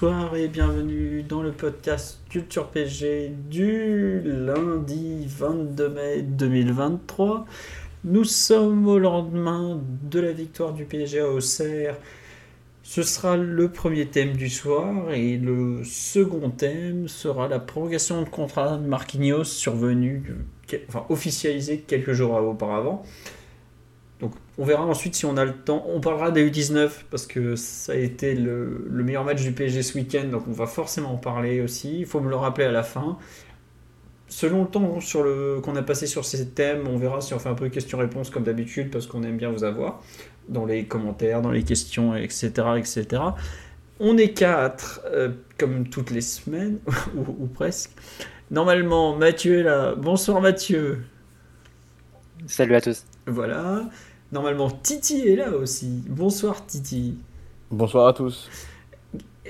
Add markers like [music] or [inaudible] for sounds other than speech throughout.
Bonsoir et bienvenue dans le podcast Culture PG du lundi 22 mai 2023. Nous sommes au lendemain de la victoire du PSG à Auxerre. Ce sera le premier thème du soir et le second thème sera la prolongation de contrat de Marquinhos survenue, enfin officialisée quelques jours auparavant. Donc on verra ensuite si on a le temps. On parlera des U19 parce que ça a été le, le meilleur match du PSG ce week-end, donc on va forcément en parler aussi. Il faut me le rappeler à la fin. Selon le temps sur le, qu'on a passé sur ces thèmes, on verra si on fait un peu questions-réponses comme d'habitude parce qu'on aime bien vous avoir dans les commentaires, dans les questions, etc. etc. On est quatre, euh, comme toutes les semaines, [laughs] ou, ou presque. Normalement, Mathieu est là. Bonsoir Mathieu. Salut à tous. Voilà. Normalement, Titi est là aussi. Bonsoir Titi. Bonsoir à tous.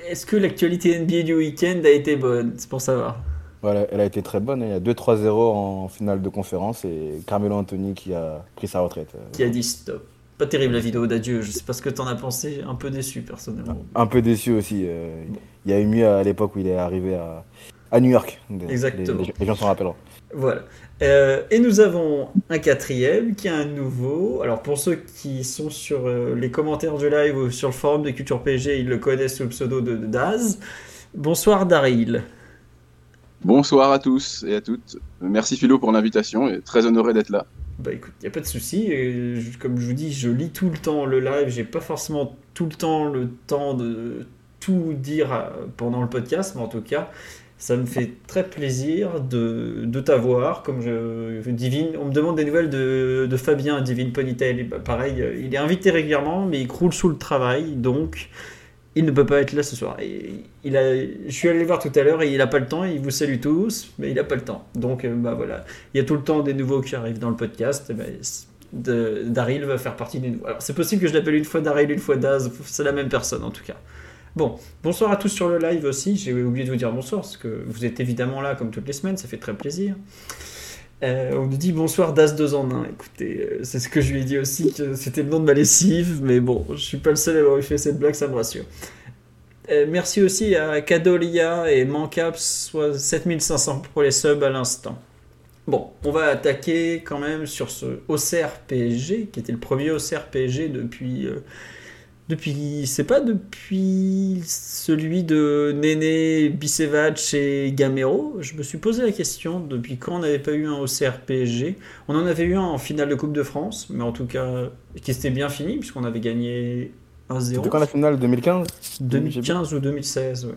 Est-ce que l'actualité NBA du week-end a été bonne? C'est pour savoir. Voilà, elle a été très bonne. Il y a 2-3-0 en finale de conférence et Carmelo Anthony qui a pris sa retraite. Qui a dit stop. Pas terrible la vidéo d'adieu, je sais pas ce que t'en as pensé, un peu déçu personnellement. Un peu déçu aussi. euh, Il y a eu mieux à l'époque où il est arrivé à, à New York. Exactement. Les, les gens s'en rappelleront. Voilà. Euh, et nous avons un quatrième qui est un nouveau. Alors pour ceux qui sont sur euh, les commentaires du live ou sur le forum de Culture PG, ils le connaissent sous le pseudo de, de Daz. Bonsoir Daryl. Bonsoir à tous et à toutes. Merci Philo pour l'invitation et très honoré d'être là. Bah écoute, il a pas de souci. Je- Comme je vous dis, je lis tout le temps le live. J'ai pas forcément tout le temps le temps de tout dire euh, pendant le podcast, mais en tout cas, ça me fait très plaisir de, de t'avoir. Comme je divine, on me demande des nouvelles de, de Fabien Divine Ponytail. Bah, pareil, euh, il est invité régulièrement, mais il croule sous le travail, donc il ne peut pas être là ce soir. Il a, je suis allé le voir tout à l'heure et il n'a pas le temps. Il vous salue tous, mais il n'a pas le temps. Donc euh, bah voilà, il y a tout le temps des nouveaux qui arrivent dans le podcast. Daryl va faire partie des nouveaux. Alors c'est possible que je l'appelle une fois Daryl, une fois Daz. C'est la même personne en tout cas. Bon, bonsoir à tous sur le live aussi. J'ai oublié de vous dire bonsoir parce que vous êtes évidemment là comme toutes les semaines. Ça fait très plaisir. Euh, on nous dit bonsoir Das 2 en 1. Écoutez, euh, c'est ce que je lui ai dit aussi, c'était le nom de ma lessive, mais bon, je suis pas le seul à avoir fait cette blague, ça me rassure. Euh, merci aussi à Kadolia et Mancaps, soit 7500 pour les subs à l'instant. Bon, on va attaquer quand même sur ce Auxerre PSG, qui était le premier Auxerre PSG depuis. Depuis. C'est pas depuis celui de Néné, Bicevac et Gamero. Je me suis posé la question depuis quand on n'avait pas eu un Auxerre PSG. On en avait eu un en finale de Coupe de France, mais en tout cas, qui s'était bien fini, puisqu'on avait gagné 1-0. C'était quand la finale 2015 2015 ou 2016, ouais.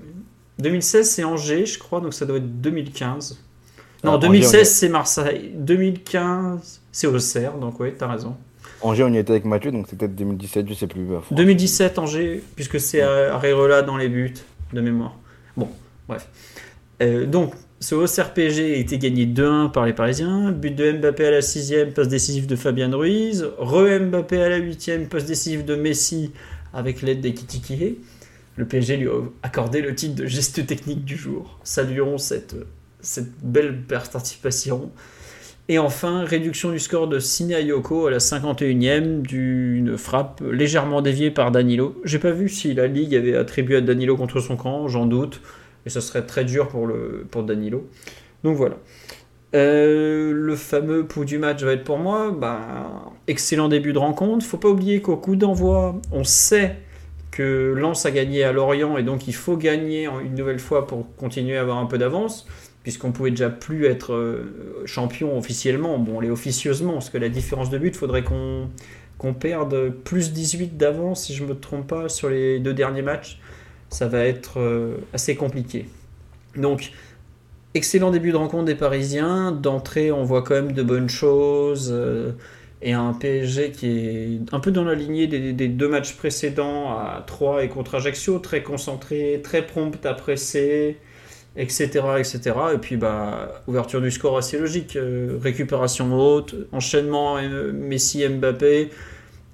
2016, c'est Angers, je crois, donc ça doit être 2015. Non, Ah, Angers, 2016, on y- c'est Marseille. 2015, c'est Auxerre, donc ouais, t'as raison. Angers, on y était avec Mathieu, donc c'était peut-être 2017, je sais plus. bah, faut- 2017, Angers, puisque c'est Areola dans les buts, de mémoire. Bon, bref. Euh, donc, ce Auxerre PSG a été gagné 2-1 par les Parisiens. But de Mbappé à la 6ème, passe décisive de Fabien Ruiz. Re-Mbappé à la 8ème, passe décisive de Messi avec l'aide d'Ekitiki. Le PSG lui a accordé le titre de geste technique du jour. Saluons cette, cette belle participation. Et enfin, réduction du score de Sine Ayoko à la 51e d'une frappe légèrement déviée par Danilo. J'ai pas vu si la Ligue avait attribué à Danilo contre son camp, j'en doute. Et ce serait très dur pour, le, pour Danilo. Donc voilà. Euh, le fameux pouls du match va être pour moi. Ben, excellent début de rencontre. Faut pas oublier qu'au coup d'envoi, on sait que Lens a gagné à Lorient et donc il faut gagner une nouvelle fois pour continuer à avoir un peu d'avance puisqu'on pouvait déjà plus être euh, champion officiellement, bon, on l'est officieusement, parce que la différence de but, faudrait qu'on perde plus 18 d'avance, si je me trompe pas, sur les deux derniers matchs. Ça va être euh, assez compliqué. Donc, excellent début de rencontre des Parisiens. D'entrée, on voit quand même de bonnes choses. euh, et un PSG qui est un peu dans la lignée des, des deux matchs précédents à 3 et contre Ajaccio, très concentré, très prompt à presser, etc. etc. Et puis bah, ouverture du score assez logique, euh, récupération haute, enchaînement euh, Messi-Mbappé,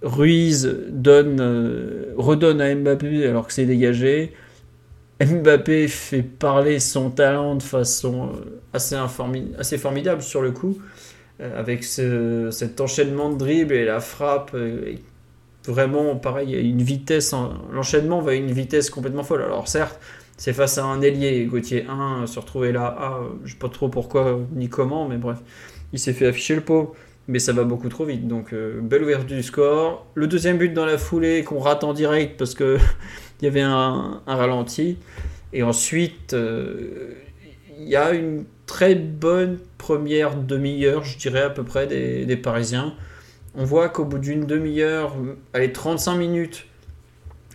Ruiz donne, euh, redonne à Mbappé alors que c'est dégagé. Mbappé fait parler son talent de façon assez, assez formidable sur le coup. Avec cet enchaînement de dribble et la frappe. Vraiment, pareil, une vitesse. L'enchaînement va à une vitesse complètement folle. Alors, certes, c'est face à un ailier. Gauthier 1 se retrouver là. Ah, je sais pas trop pourquoi ni comment, mais bref. Il s'est fait afficher le pot. Mais ça va beaucoup trop vite. Donc, euh, belle ouverture du score. Le deuxième but dans la foulée qu'on rate en direct parce qu'il [laughs] y avait un, ralenti. Et ensuite, il y a une très bonne première demi-heure, je dirais à peu près, des, Parisiens. On voit qu'au bout d'une demi-heure, allez, 35 minutes,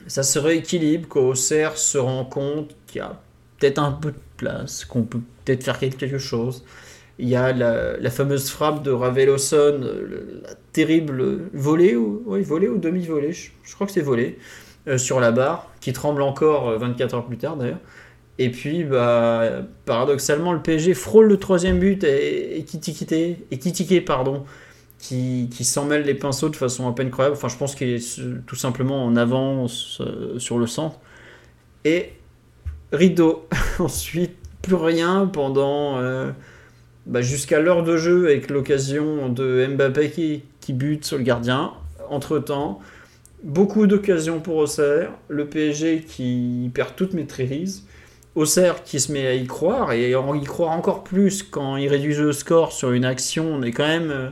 ça se rééquilibre, qu'Auxerre se rend compte qu'il y a peut-être un peu de place, qu'on peut peut-être faire quelque chose. Il y a la, fameuse frappe de Raveloson, la terrible volée, ou, oui, volée ou demi-volée, je, crois que c'est volée, euh, sur la barre, qui tremble encore 24 euh, heures plus tard d'ailleurs. Et puis, bah, paradoxalement, le PSG frôle le troisième but et, et Kitike, pardon, qui, qui s'en mêle les pinceaux de façon un peu incroyable. Enfin, je pense qu'il est tout simplement en avance euh, sur le centre. Et rideau. [laughs] Ensuite, plus rien pendant euh, bah, jusqu'à l'heure de jeu avec l'occasion de Mbappé qui, bute sur le gardien. Entre-temps, beaucoup d'occasions pour Auxerre. Le PSG qui perd toute maîtrise. Auxerre qui se met à y croire et y croire encore plus quand il réduit le score sur une action. On est quand même euh,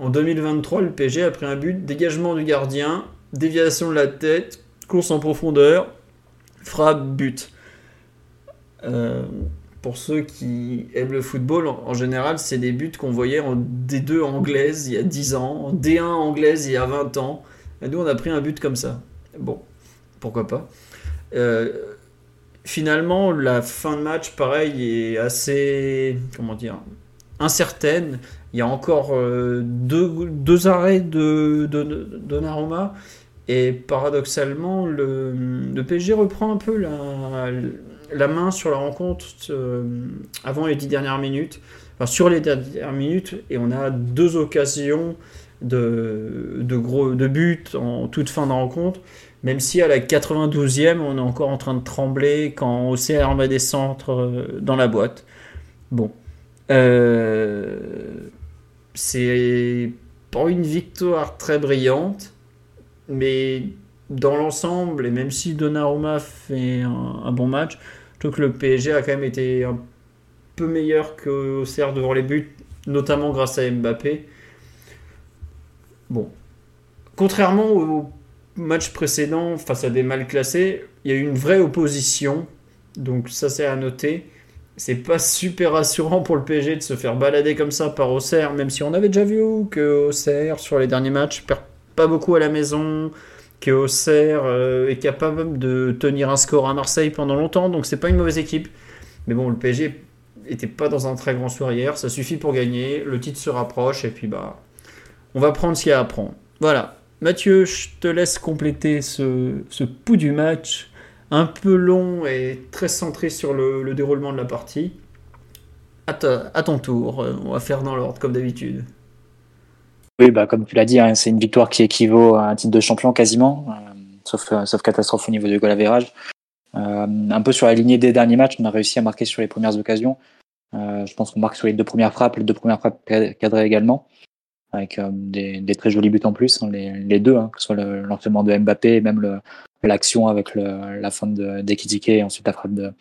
en 2023, le PSG a pris un but, dégagement du gardien, déviation de la tête, course en profondeur, frappe, but. Euh, pour ceux qui aiment le football, en général, c'est des buts qu'on voyait en D2 anglaise il y a 10 ans, en D1 anglaise il y a 20 ans. Et nous, on a pris un but comme ça. Bon, pourquoi pas. Euh, finalement, la fin de match, pareil, est assez, comment dire, incertaine. Il y a encore euh, deux, arrêts de, Donnarumma. Et paradoxalement, le, PSG reprend un peu la, main sur la rencontre euh, avant les dix dernières minutes. Enfin, sur les dernières minutes. Et on a deux occasions de, de, gros, de buts en toute fin de rencontre. Même si à la 92e, on est encore en train de trembler quand OCR met des centres euh, dans la boîte. Bon. Euh, c'est pas une victoire très brillante, mais dans l'ensemble, et même si Donnarumma fait un, bon match, je trouve que le PSG a quand même été un peu meilleur que OCR devant les buts, notamment grâce à Mbappé. Bon. Contrairement au match précédent, face à des mal classés, il y a eu une vraie opposition. Donc ça c'est à noter. C'est pas super rassurant pour le PSG de se faire balader comme ça par Auxerre, même si on avait déjà vu que Auxerre sur les derniers matchs perd pas beaucoup à la maison, que Auxerre euh, est capable de tenir un score à Marseille pendant longtemps, donc c'est pas une mauvaise équipe. Mais bon, le PSG était pas dans un très grand soir hier, ça suffit pour gagner, le titre se rapproche et puis bah on va prendre ce qu'il y a à prendre. Voilà, Mathieu, je te laisse compléter ce, ce pouls du match, un peu long et très centré sur le, déroulement de la partie. À, ton tour, euh, on va faire dans l'ordre comme d'habitude. Oui, bah, comme tu l'as dit, hein, c'est une victoire qui équivaut à un titre de champion quasiment, euh, sauf, euh, sauf catastrophe au niveau du goal average. un peu sur la lignée des derniers matchs, on a réussi à marquer sur les premières occasions. je pense qu'on marque sur les deux premières frappes, les deux premières frappes cadrées également avec euh, des, très jolis buts en plus, hein, les, deux, hein, que ce soit l'enchaînement de Mbappé et même l'action avec le, la fin de d'Ekitike et ensuite la frappe de,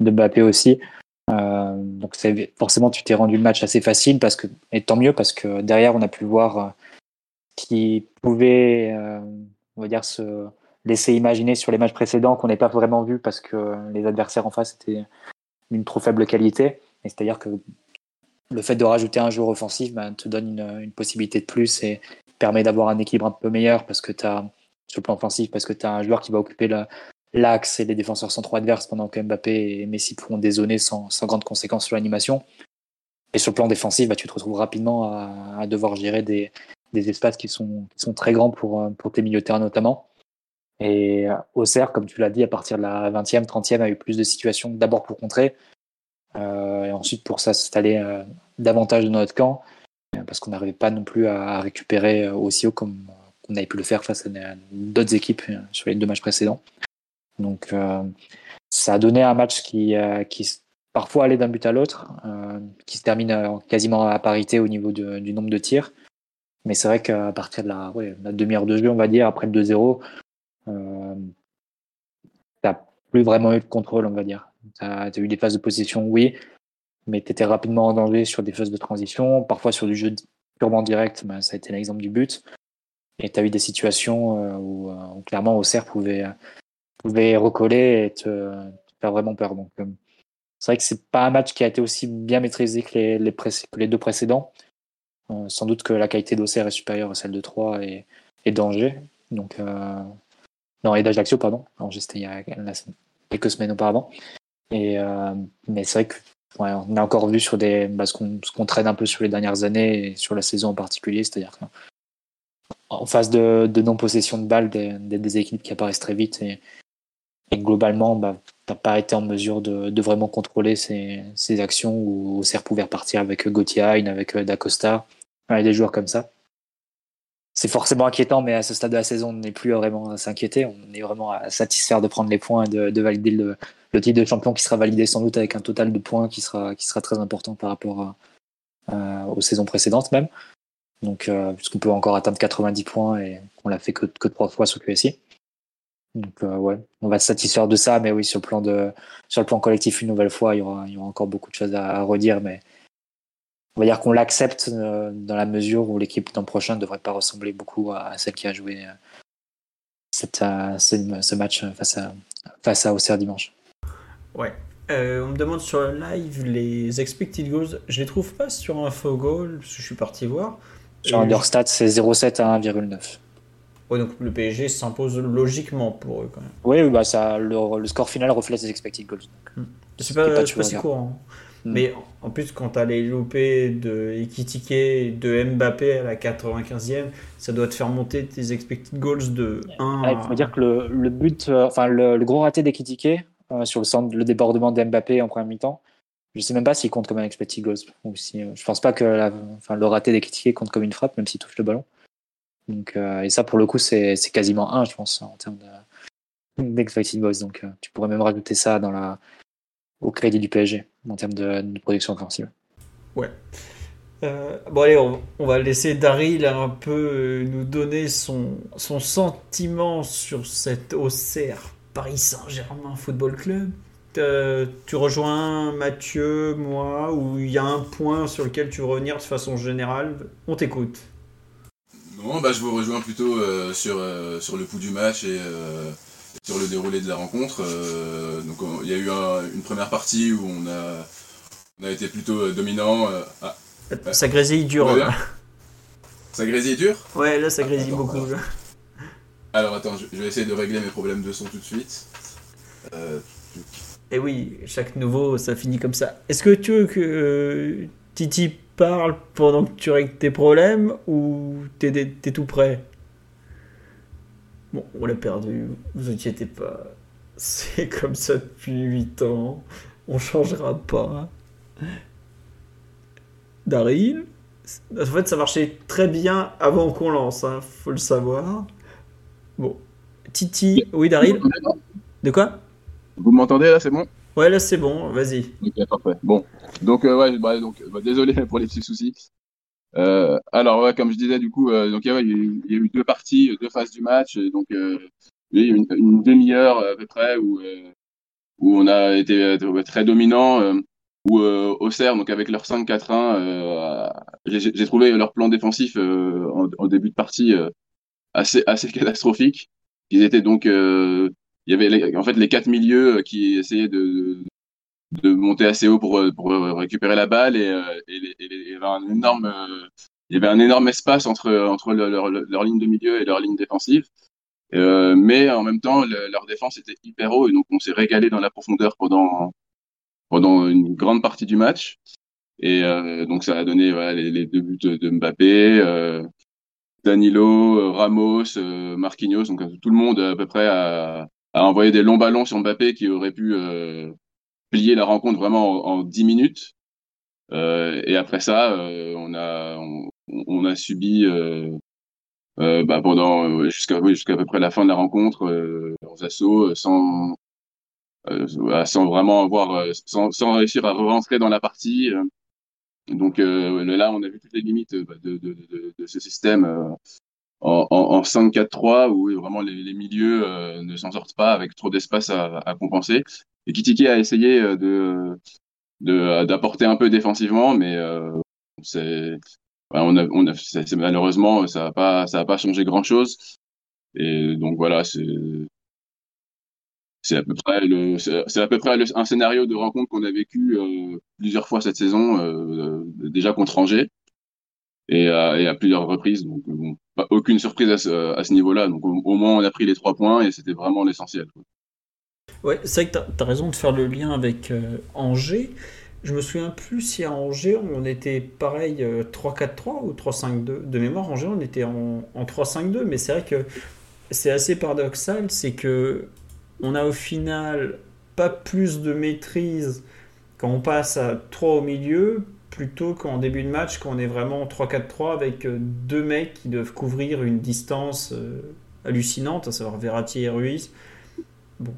Mbappé aussi. Euh, donc forcément tu t'es rendu le match assez facile parce que et tant mieux parce que derrière on a pu voir euh, qui pouvait on va dire se laisser imaginer sur les matchs précédents qu'on n'ait pas vraiment vu parce que les adversaires en face étaient d'une trop faible qualité. C'est-à-dire que le fait de rajouter un joueur offensif ben, te donne une, possibilité de plus et permet d'avoir un équilibre un peu meilleur parce que tu as, sur le plan offensif, parce que tu as un joueur qui va occuper l'axe et les défenseurs centraux adverses pendant que Mbappé et Messi pourront dézonner sans, sans grande conséquence sur l'animation. Et sur le plan défensif, bah, tu te retrouves rapidement à, devoir gérer des, des espaces qui sont, qui sont très grands pour, pour tes milieux terrain notamment. Et Auxerre, comme tu l'as dit, à partir de la 20e, 30e, a eu plus de situations d'abord pour contrer, euh, et ensuite pour s'installer euh, davantage dans notre camp, parce qu'on n'arrivait pas non plus à, récupérer aussi haut comme on avait pu le faire face à d'autres équipes sur les deux matchs précédents. Donc ça a donné un match qui, qui parfois allait d'un but à l'autre, qui se termine quasiment à parité au niveau du nombre de tirs. Mais c'est vrai qu'à partir de la, demi-heure de jeu, on va dire, après le 2-0, euh, t'as plus vraiment eu de contrôle, on va dire. Tu as, eu des phases de possession, oui, mais tu étais rapidement en danger sur des phases de transition, parfois sur du jeu purement direct, ben, ça a été l'exemple du but. Et tu as eu des situations euh, où, euh, où, clairement Auxerre pouvait, pouvait recoller et te, faire vraiment peur. Donc, euh, c'est vrai que c'est pas un match qui a été aussi bien maîtrisé que les, deux précédents. sans doute que la qualité d'Auxerre est supérieure à celle de Troyes et, et d'Angers. Donc, non, et d'Ajaccio, pardon. C'était il y a quelques semaines auparavant. Et, euh, mais c'est vrai que on a encore vu sur des, bah, ce qu'on traîne un peu sur les dernières années et sur la saison en particulier, c'est-à-dire en phase de, non-possession de balles, des, des, équipes qui apparaissent très vite et, globalement, bah, n'as pas été en mesure de, vraiment contrôler ces, ces actions où Auxerre pouvait repartir avec Gauthier avec euh, Dacosta, avec des joueurs comme ça c'est forcément inquiétant, mais à ce stade de la saison, on n'est plus vraiment à s'inquiéter. On est vraiment à satisfaire de prendre les points et de, valider le, titre de champion qui sera validé sans doute avec un total de points qui sera, qui sera très important par rapport aux saisons précédentes même. Donc, euh, puisqu'on peut encore atteindre 90 points et qu'on l'a fait que, que trois fois sur QSI. Donc, euh, ouais, on va se satisfaire de ça, mais oui, sur le plan, de, sur le plan collectif, une nouvelle fois, il y aura, il y aura encore beaucoup de choses à, redire, mais on va dire qu'on l'accepte euh, dans la mesure où l'équipe l'an prochain ne devrait pas ressembler beaucoup à celle qui a joué cette, euh, ce, match face à, face à Auxerre dimanche. Ouais. on me demande sur le live les expected goals. Je les trouve pas sur Infogol, parce que je suis parti voir. Sur Understat, c'est 0,7 à 1,9. Ouais, donc le PSG s'impose logiquement pour eux quand même. Oui, bah ça, le, score final reflète les expected goals. Hmm. C'est pas, pas, si courant. Mm. Mais en plus, quand tu as les loupés de Ekitike de Mbappé à la 95e, ça doit te faire monter tes expected goals de 1. Il faut dire que le, le but, euh, enfin le, gros raté d'Ekitike euh, sur le, centre, le débordement de Mbappé en première mi-temps, je sais même pas s'il compte comme un expected goals. Ou si, euh, je pense pas que enfin, le raté d'Ekitike compte comme une frappe, même s'il touche le ballon. Donc, et ça, pour le coup, c'est quasiment 1, je pense, en termes d'expected goals. Donc, tu pourrais même rajouter ça dans la, au crédit du PSG en termes de, production offensive. Ouais. Euh, bon allez, on, va laisser Daryl un peu euh, nous donner son, son sentiment sur cette Auxerre Paris Saint-Germain Football Club. Euh, tu rejoins Mathieu, moi, ou il y a un point sur lequel tu veux revenir de façon générale? On t'écoute. Non, bah, je vous rejoins plutôt sur, sur le coup du match et sur le déroulé de la rencontre. Euh, donc il y a eu une première partie où on a, on a été plutôt euh, dominant. Euh, ah, ça grésille dur. Là. Ça grésille dur? Ouais, là ça grésille beaucoup. Alors. attends, je, vais essayer de régler mes problèmes de son tout de suite. Et eh oui, chaque nouveau, ça finit comme ça. Est-ce que tu veux que Titi parle pendant que tu règles tes problèmes ou t'es es tout prêt? Bon, on l'a perdu, vous inquiétez pas. C'est comme ça depuis 8 ans. On changera pas. Daryl En fait, ça marchait très bien avant qu'on lance, hein, faut le savoir. Bon. Titi. Oui, Daryl De quoi Vous m'entendez là, c'est bon? Ouais, là c'est bon, vas-y. Ok, parfait. Bon. Donc, euh, ouais, bah, donc, bah, désolé [laughs] pour les petits soucis. Euh, alors, ouais, comme je disais, du coup, euh, donc, il, y a, eu, deux parties, deux phases du match. Donc, il y a eu une, demi-heure à peu près où, où on a été très dominant. où Auxerre, donc avec leur 5-4-1, j'ai trouvé leur plan défensif en, début de partie assez, assez catastrophique. Ils étaient donc, il y avait en fait les quatre milieux qui essayaient de, de monter assez haut pour, pour récupérer la balle et, euh, et, il y avait un énorme euh, il y avait un énorme espace entre entre leur, leur, ligne de milieu et leur ligne défensive euh, mais en même temps leur défense était hyper haut et donc on s'est régalé dans la profondeur pendant pendant une grande partie du match et euh, donc ça a donné voilà, les, les, deux buts de Mbappé Danilo, Ramos, Marquinhos, donc tout le monde à peu près a, a envoyé des longs ballons sur Mbappé qui aurait pu plier la rencontre vraiment en, en 10 minutes. et après ça, on a on, on a subi euh, bah, pendant jusqu'à jusqu'à peu près la fin de la rencontre euh, aux assauts sans sans vraiment avoir sans, sans réussir à rentrer dans la partie donc là on a vu toutes les limites bah, de, ce système en, en, en 5-4-3 où vraiment les, milieux ne s'en sortent pas avec trop d'espace à, compenser et Kitiki a essayé de d'apporter un peu défensivement mais c'est malheureusement, ça n'a pas, pas changé grand chose. Et donc voilà, c'est, c'est à peu près le, c'est à peu près un scénario de rencontre qu'on a vécu euh, plusieurs fois cette saison, euh, déjà contre Angers et à, et à plusieurs reprises. Donc bon, pas, aucune surprise à ce, à ce niveau-là. Donc au, au, moins on a pris les trois points et c'était vraiment l'essentiel. Ouais, c'est vrai que tu as, raison de faire le lien avec euh, Angers. Je me souviens plus si à Angers on était pareil 3-4-3 euh, ou 3-5-2. De mémoire, Angers on était en, en 3-5-2, mais c'est vrai que c'est assez paradoxal, c'est que on a au final pas plus de maîtrise quand on passe à 3 au milieu plutôt qu'en début de match quand on est vraiment 3-4-3 avec euh, deux mecs qui doivent couvrir une distance euh, hallucinante, à savoir Verratti et Ruiz. Bon,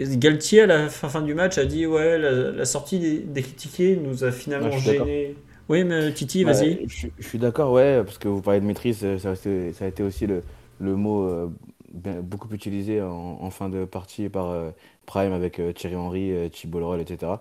Galtier, à la fin, du match, a dit Ouais, la, sortie des, des, critiqués nous a finalement gêné. Oui, mais Titi, vas-y. je, suis d'accord, ouais, parce que vous parlez de maîtrise, ça, ça a été aussi le, le mot euh, beaucoup utilisé en, fin de partie par euh, Prime avec euh, Thierry Henry, Thibault Leroy, etc.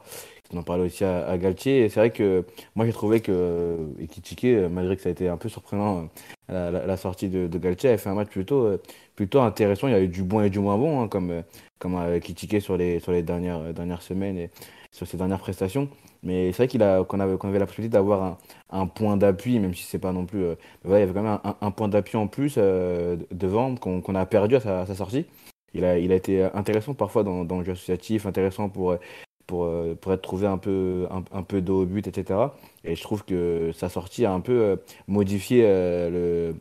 On en parlait aussi à, Galtier. Et c'est vrai que moi, j'ai trouvé que Ekitike, malgré que ça a été un peu surprenant, la, sortie de, Galtier, a fait un match plutôt, plutôt intéressant. Il y a eu du bon et du moins bon, hein, comme comme critiqué sur les, sur les dernières, euh, dernières semaines et sur ses dernières prestations. Mais c'est vrai qu'il a, qu'on avait, qu'on avait la possibilité d'avoir un, un, point d'appui, même si c'est pas non plus. Euh, il y avait quand même un, point d'appui en plus euh, devant qu'on, a perdu à sa, sortie. Il a, il a été intéressant parfois dans, le jeu associatif, intéressant pour, pour, pour être trouvé un peu, un, peu dos au but, etc. Et je trouve que sa sortie a un peu modifié le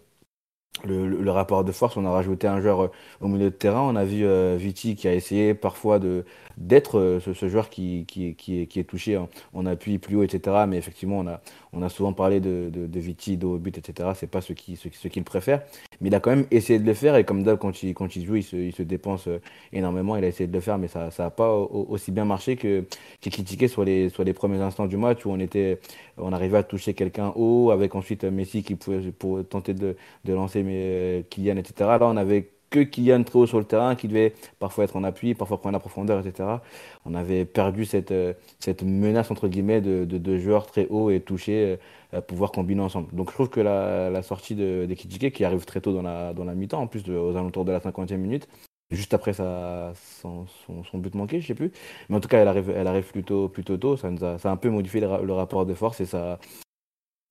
le, rapport de force. On a rajouté un joueur euh, au milieu de terrain. On a vu euh, Viti qui a essayé parfois de d'être euh, ce, joueur qui, est, touché en, en, appui plus haut, etc. Mais effectivement, on a, on souvent parlé de, de, de Viti, de but, etc. C'est pas ce qu'il qu'il préfère. Mais il a quand même essayé de le faire. Et comme d'hab, quand il, joue, il se, dépense énormément. Il a essayé de le faire, mais ça n'a pas aussi bien marché que, que critiqué sur les, les premiers instants du match où on était, on arrivait à toucher quelqu'un haut avec ensuite Messi qui pouvait tenter de, de lancer mais, Kylian, etc. Là, on avait que Kylian très haut sur le terrain, qui devait parfois être en appui, parfois prendre la profondeur, etc. On avait perdu cette, euh, cette menace, entre guillemets, de, de, joueurs très hauts et touchés à pouvoir combiner ensemble. Donc je trouve que la, sortie de, de qui arrive très tôt dans la, dans la mi-temps, en plus aux alentours de la 50e minute, juste après son, son, but manqué, je sais plus. Mais en tout cas, elle arrive, elle arrive plutôt, plutôt tôt. Ça, nous a, ça a un peu modifié le, rapport de force et ça,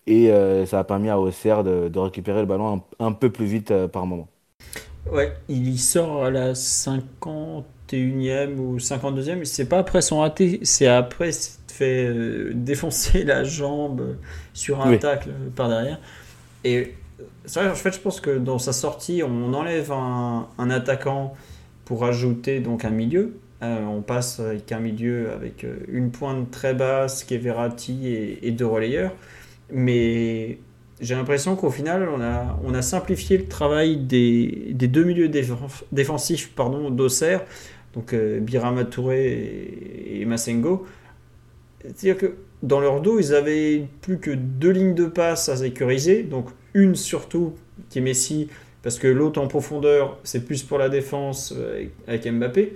et euh, ça a permis à Auxerre de, de récupérer le ballon un, peu plus vite euh, par moment. Ouais, il y sort à la 51e ou 52e, c'est pas après son raté, c'est après s'il fait euh, défoncer la jambe sur un oui. tacle par derrière. Et ça, en fait, je pense que dans sa sortie, on enlève un, un attaquant pour ajouter donc un milieu. Euh, on passe avec un milieu avec euh, une pointe très basse qui est Verratti et, et deux relayeurs. Mais j'ai l'impression qu'au final, on a, on a simplifié le travail des, des deux milieux défensifs d'Auxerre, donc euh, Birama Touré et, et Massengo. C'est-à-dire que dans leur dos, ils avaient plus que deux lignes de passe à sécuriser, donc une surtout qui est Messi, parce que l'autre en profondeur, c'est plus pour la défense euh, avec Mbappé.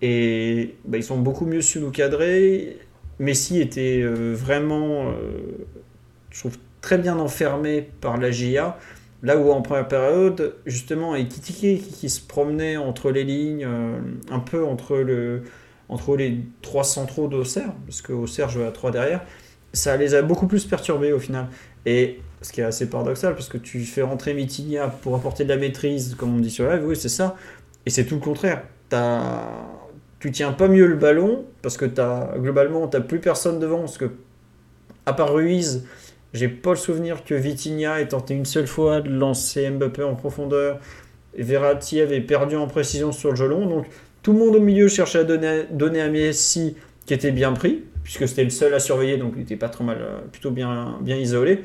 Et bah, ils sont beaucoup mieux sous-cadrés. Messi était euh, vraiment, euh, je trouve, très bien enfermé par la GIA. Là où en première période, justement, et Kitiki qui, se promenait entre les lignes, euh, un peu entre, le, entre les trois centraux d'Auxerre, parce qu'Auxerre jouait à trois derrière, ça les a beaucoup plus perturbés au final. Et ce qui est assez paradoxal, parce que tu fais rentrer Mitinia pour apporter de la maîtrise, comme on dit sur live, oui, c'est ça. Et c'est tout le contraire. As... Tu tiens pas mieux le ballon, parce que as, globalement, tu plus personne devant, parce que, à part Ruiz, J'ai pas le souvenir que Vitinha ait tenté une seule fois de lancer Mbappé en profondeur. Verratti avait perdu en précision sur le gelon. Donc tout le monde au milieu cherchait à donner, à Messi qui était bien pris, puisque c'était le seul à surveiller, donc il était pas trop mal, euh, plutôt bien, isolé.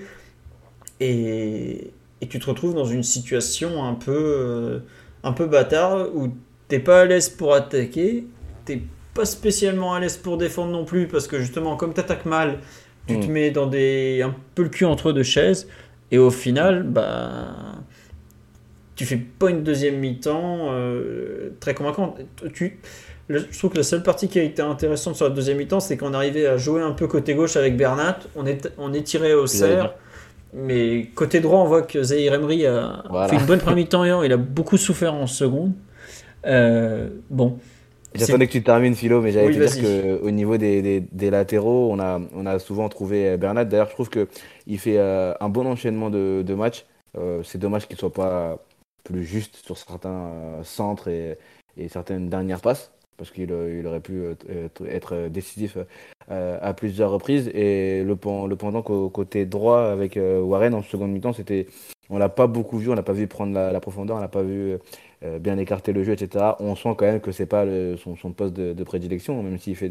Et, et tu te retrouves dans une situation un peu, euh, un peu bâtard où t'es pas à l'aise pour attaquer, t'es pas spécialement à l'aise pour défendre non plus, parce que justement, comme t'attaques mal, tu te Mm. mets dans des, un peu le cul entre deux chaises, et au final, bah, tu fais pas une deuxième mi-temps euh, très convaincante. Tu, le- je trouve que la seule partie qui a été intéressante sur la deuxième mi-temps, c'est qu'on arrivait à jouer un peu côté gauche avec Bernat. On est, on est tiré au cerf. Mais côté droit, on voit que Zahir Emery a Voilà. fait une bonne [laughs] première mi-temps et il a beaucoup souffert en seconde. Euh, bon. J'attendais que tu termines, Philo, mais j'allais Oui, te dire qu'au niveau des, des, des latéraux, on a, on a souvent trouvé euh, Bernat. D'ailleurs, je trouve qu'il fait euh, un bon enchaînement de, de matchs. Euh, c'est dommage qu'il ne soit pas plus juste sur certains euh, centres et, et certaines dernières passes, parce qu'il il aurait pu être- décisif à plusieurs reprises. Et le, le pendant qu'au côté droit avec Warren en seconde mi-temps, c'était, on l'a pas beaucoup vu, on l'a pas vu prendre la, profondeur, on l'a pas vu euh, bien écarter le jeu, etc. On sent quand même que c'est pas son, poste de, prédilection, même s'il fait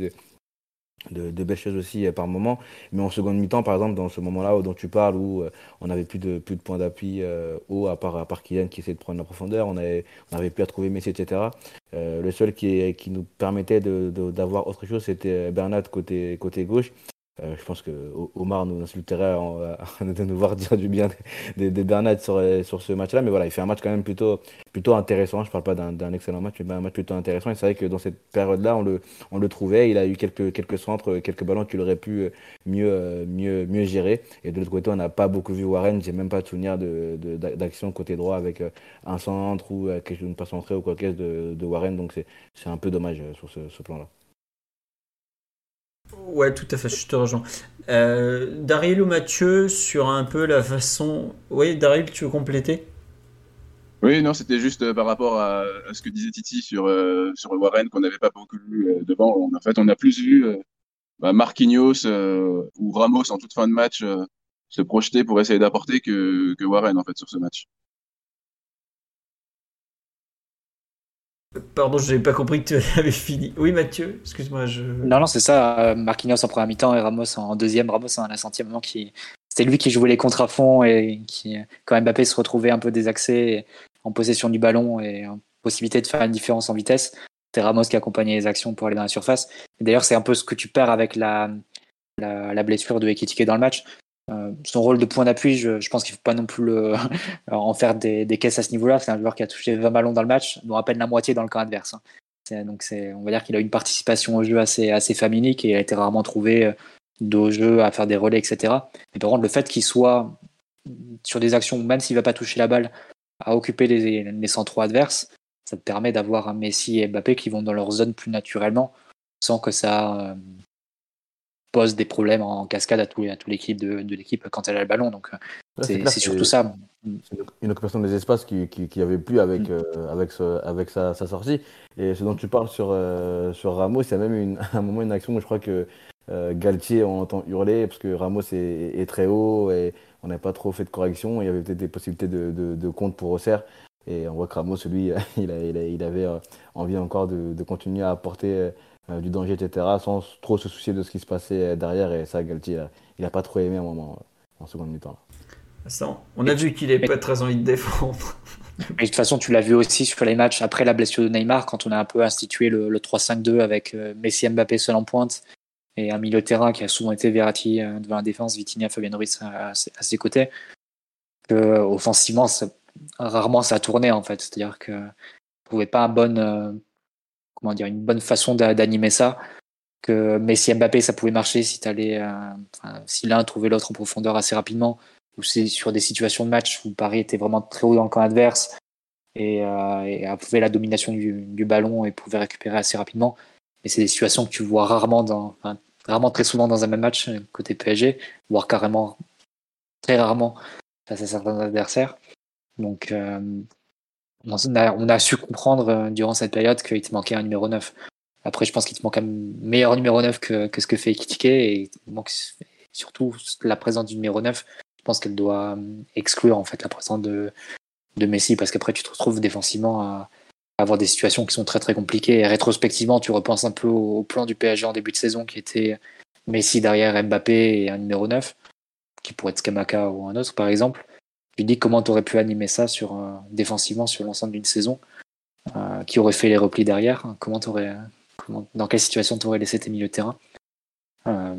de, belles choses aussi euh, par moment. Mais en seconde mi-temps, par exemple, dans ce moment-là dont tu parles, où euh, on n'avait plus de, points d'appui euh, haut, à part, Kylian qui essayait de prendre la profondeur, on avait, on avait plus à trouver Messi, etc. Euh, le seul qui, nous permettait d'avoir autre chose, c'était Bernat côté, côté gauche. Euh, je pense que Omar nous insulterait [laughs] de nous voir dire du bien de, de Bernat sur, ce match-là. Mais voilà, il fait un match quand même plutôt, intéressant. Je parle pas d'un excellent match, mais un match plutôt intéressant. Et c'est vrai que dans cette période-là, on le, trouvait. Il a eu quelques, centres, quelques ballons qu'il aurait pu mieux, euh, mieux, mieux gérer. Et de l'autre côté, on n'a pas beaucoup vu Warren. J'ai même pas de souvenir d'action côté droit avec euh, un centre ou euh, quelque chose, une passe entrée ou quoi que ce de, de Warren. Donc c'est un peu dommage euh, sur ce plan-là. Ouais, tout à fait, je te rejoins. Euh, Daryl ou Mathieu, sur un peu la façon. Oui, Daryl, tu veux compléter? Oui, non, c'était juste euh, par rapport à, ce que disait Titi sur, euh, Warren, qu'on n'avait pas beaucoup vu devant. En fait, on a plus vu bah, Marquinhos ou Ramos en toute fin de match se projeter pour essayer d'apporter que, que Warren, en fait, sur ce match. Pardon, je n'avais pas compris que tu [laughs] avais fini. Oui, Mathieu, excuse-moi. Non, non, c'est ça. euh, Marquinhos en première mi-temps et Ramos en deuxième. Ramos, on a senti moment qui. C'était lui qui jouait les contre à fond et qui, quand Mbappé se retrouvait un peu désaxé en possession du ballon et en possibilité de faire une différence en vitesse, c'était Ramos qui accompagnait les actions pour aller dans la surface. D'ailleurs, c'est un peu ce que tu perds avec la blessure de Ekitike dans le match. Euh, son rôle de point d'appui, je, pense qu'il ne faut pas non plus le, [laughs] en faire des, caisses à ce niveau-là. C'est un joueur qui a touché 20 ballons dans le match, dont à peine la moitié dans le camp adverse. hein. Donc on va dire qu'il a une participation au jeu assez, assez familique et il a été rarement trouvé euh, au jeu, à faire des relais, etc. Mais par contre, le fait qu'il soit sur des actions, même s'il va pas toucher la balle, à occuper les, les centraux adverses, ça te permet d'avoir un Messi et Mbappé qui vont dans leur zone plus naturellement, sans que ça euh, pose des problèmes en cascade à, tout, à toute l'équipe de, de l'équipe quand elle a le ballon. Donc euh, c'est, surtout ça. Une- occupation des espaces qui qui, qui avait plus avec Mm. euh, avec ce- avec sa, sa sortie et ce dont tu parles sur euh, sur Ramos il y a même une, [laughs] un moment une action où je crois que euh, Galtier on entend hurler parce que Ramos est, est très haut et on n'a pas trop fait de correction il y avait peut-être des possibilités de, de, de compte pour Auxerre et on voit que Ramos lui [laughs] il, a- il, a- il avait envie encore de, de continuer à apporter euh, du danger etc sans trop se soucier de ce qui se passait euh, derrière et ça Galtier il a pas trop aimé à un moment euh, en seconde mi-temps Ça, on a vu qu'il n'avait pas très envie de défendre. [laughs] De toute façon, tu l'as vu aussi sur les matchs après la blessure de Neymar, quand on a un peu institué le, le 3-5-2 avec Messi Mbappé seul en pointe et un milieu de terrain qui a souvent été Verratti devant la défense, Vitinha, Fabien Ruiz à, à ses- côtés. Que, offensivement, ça- rarement ça a tourné en fait. C'est-à-dire que ne trouvait pas un bon, euh, comment une bonne façon d'a- d'animer ça. Que Messi Mbappé, ça pouvait marcher si, euh, si l'un trouvait l'autre en profondeur assez rapidement ou c'est sur des situations de match où Paris était vraiment très haut dans le camp adverse et, euh, avait la domination du, ballon et pouvait récupérer assez rapidement. Mais c'est des situations que tu vois rarement, dans, rarement très souvent dans un même match euh, côté PSG, voire carrément très rarement face à certains adversaires. Donc euh, on, a, su comprendre euh, durant cette période qu'il te manquait un numéro 9. Après, je pense qu'il te manque un meilleur numéro 9 que, ce que fait Ekitike et surtout la présence du numéro 9, je pense qu'elle doit exclure en fait la présence de, de Messi parce qu'après tu te retrouves défensivement à, avoir des situations qui sont très très compliquées. Et rétrospectivement, tu repenses un peu au, plan du PSG en début de saison qui était Messi derrière Mbappé et un numéro 9, qui pourrait être Skamaka ou un autre par exemple. Tu dis comment tu aurais pu animer ça sur, euh, défensivement sur l'ensemble d'une saison, euh, qui aurait fait les replis derrière, comment dans quelle situation tu aurais laissé tes milieux de terrain? Euh,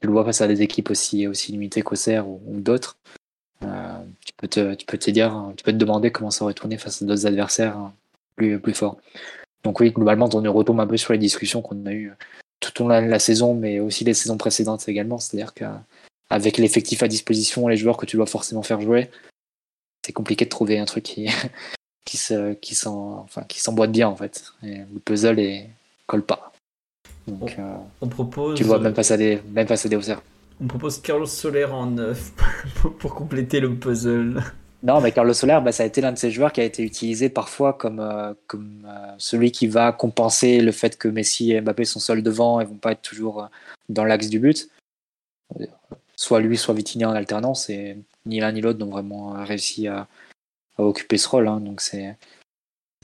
tu le vois face à des équipes aussi, limitées qu'Auxerre ou, ou d'autres. Euh, tu, peux te, tu peux te dire, tu peux te demander comment ça aurait tourné face à d'autres adversaires hein, plus, plus forts. Donc oui, globalement, on retombe un peu sur les discussions qu'on a eues tout au long de la saison, mais aussi les saisons précédentes également. C'est-à-dire qu'avec l'effectif à disposition, les joueurs que tu dois forcément faire jouer, c'est compliqué de trouver un truc qui, [laughs] qui se, qui enfin, qui s'emboîte bien en fait. Et le puzzle et colle pas. Donc, on, euh, propose. Tu vois même face à des, même face à des On propose Carlos Soler en neuf [laughs] pour compléter le puzzle. Non, mais Carlos Soler, bah, ça a été l'un de ces joueurs qui a été utilisé parfois comme, euh, comme euh, celui qui va compenser le fait que Messi et Mbappé sont seuls devant et vont pas être toujours dans l'axe du but. Soit lui, soit Vitinha en alternance, et ni l'un ni l'autre n'ont vraiment réussi à, à, occuper ce rôle. Hein, donc c'est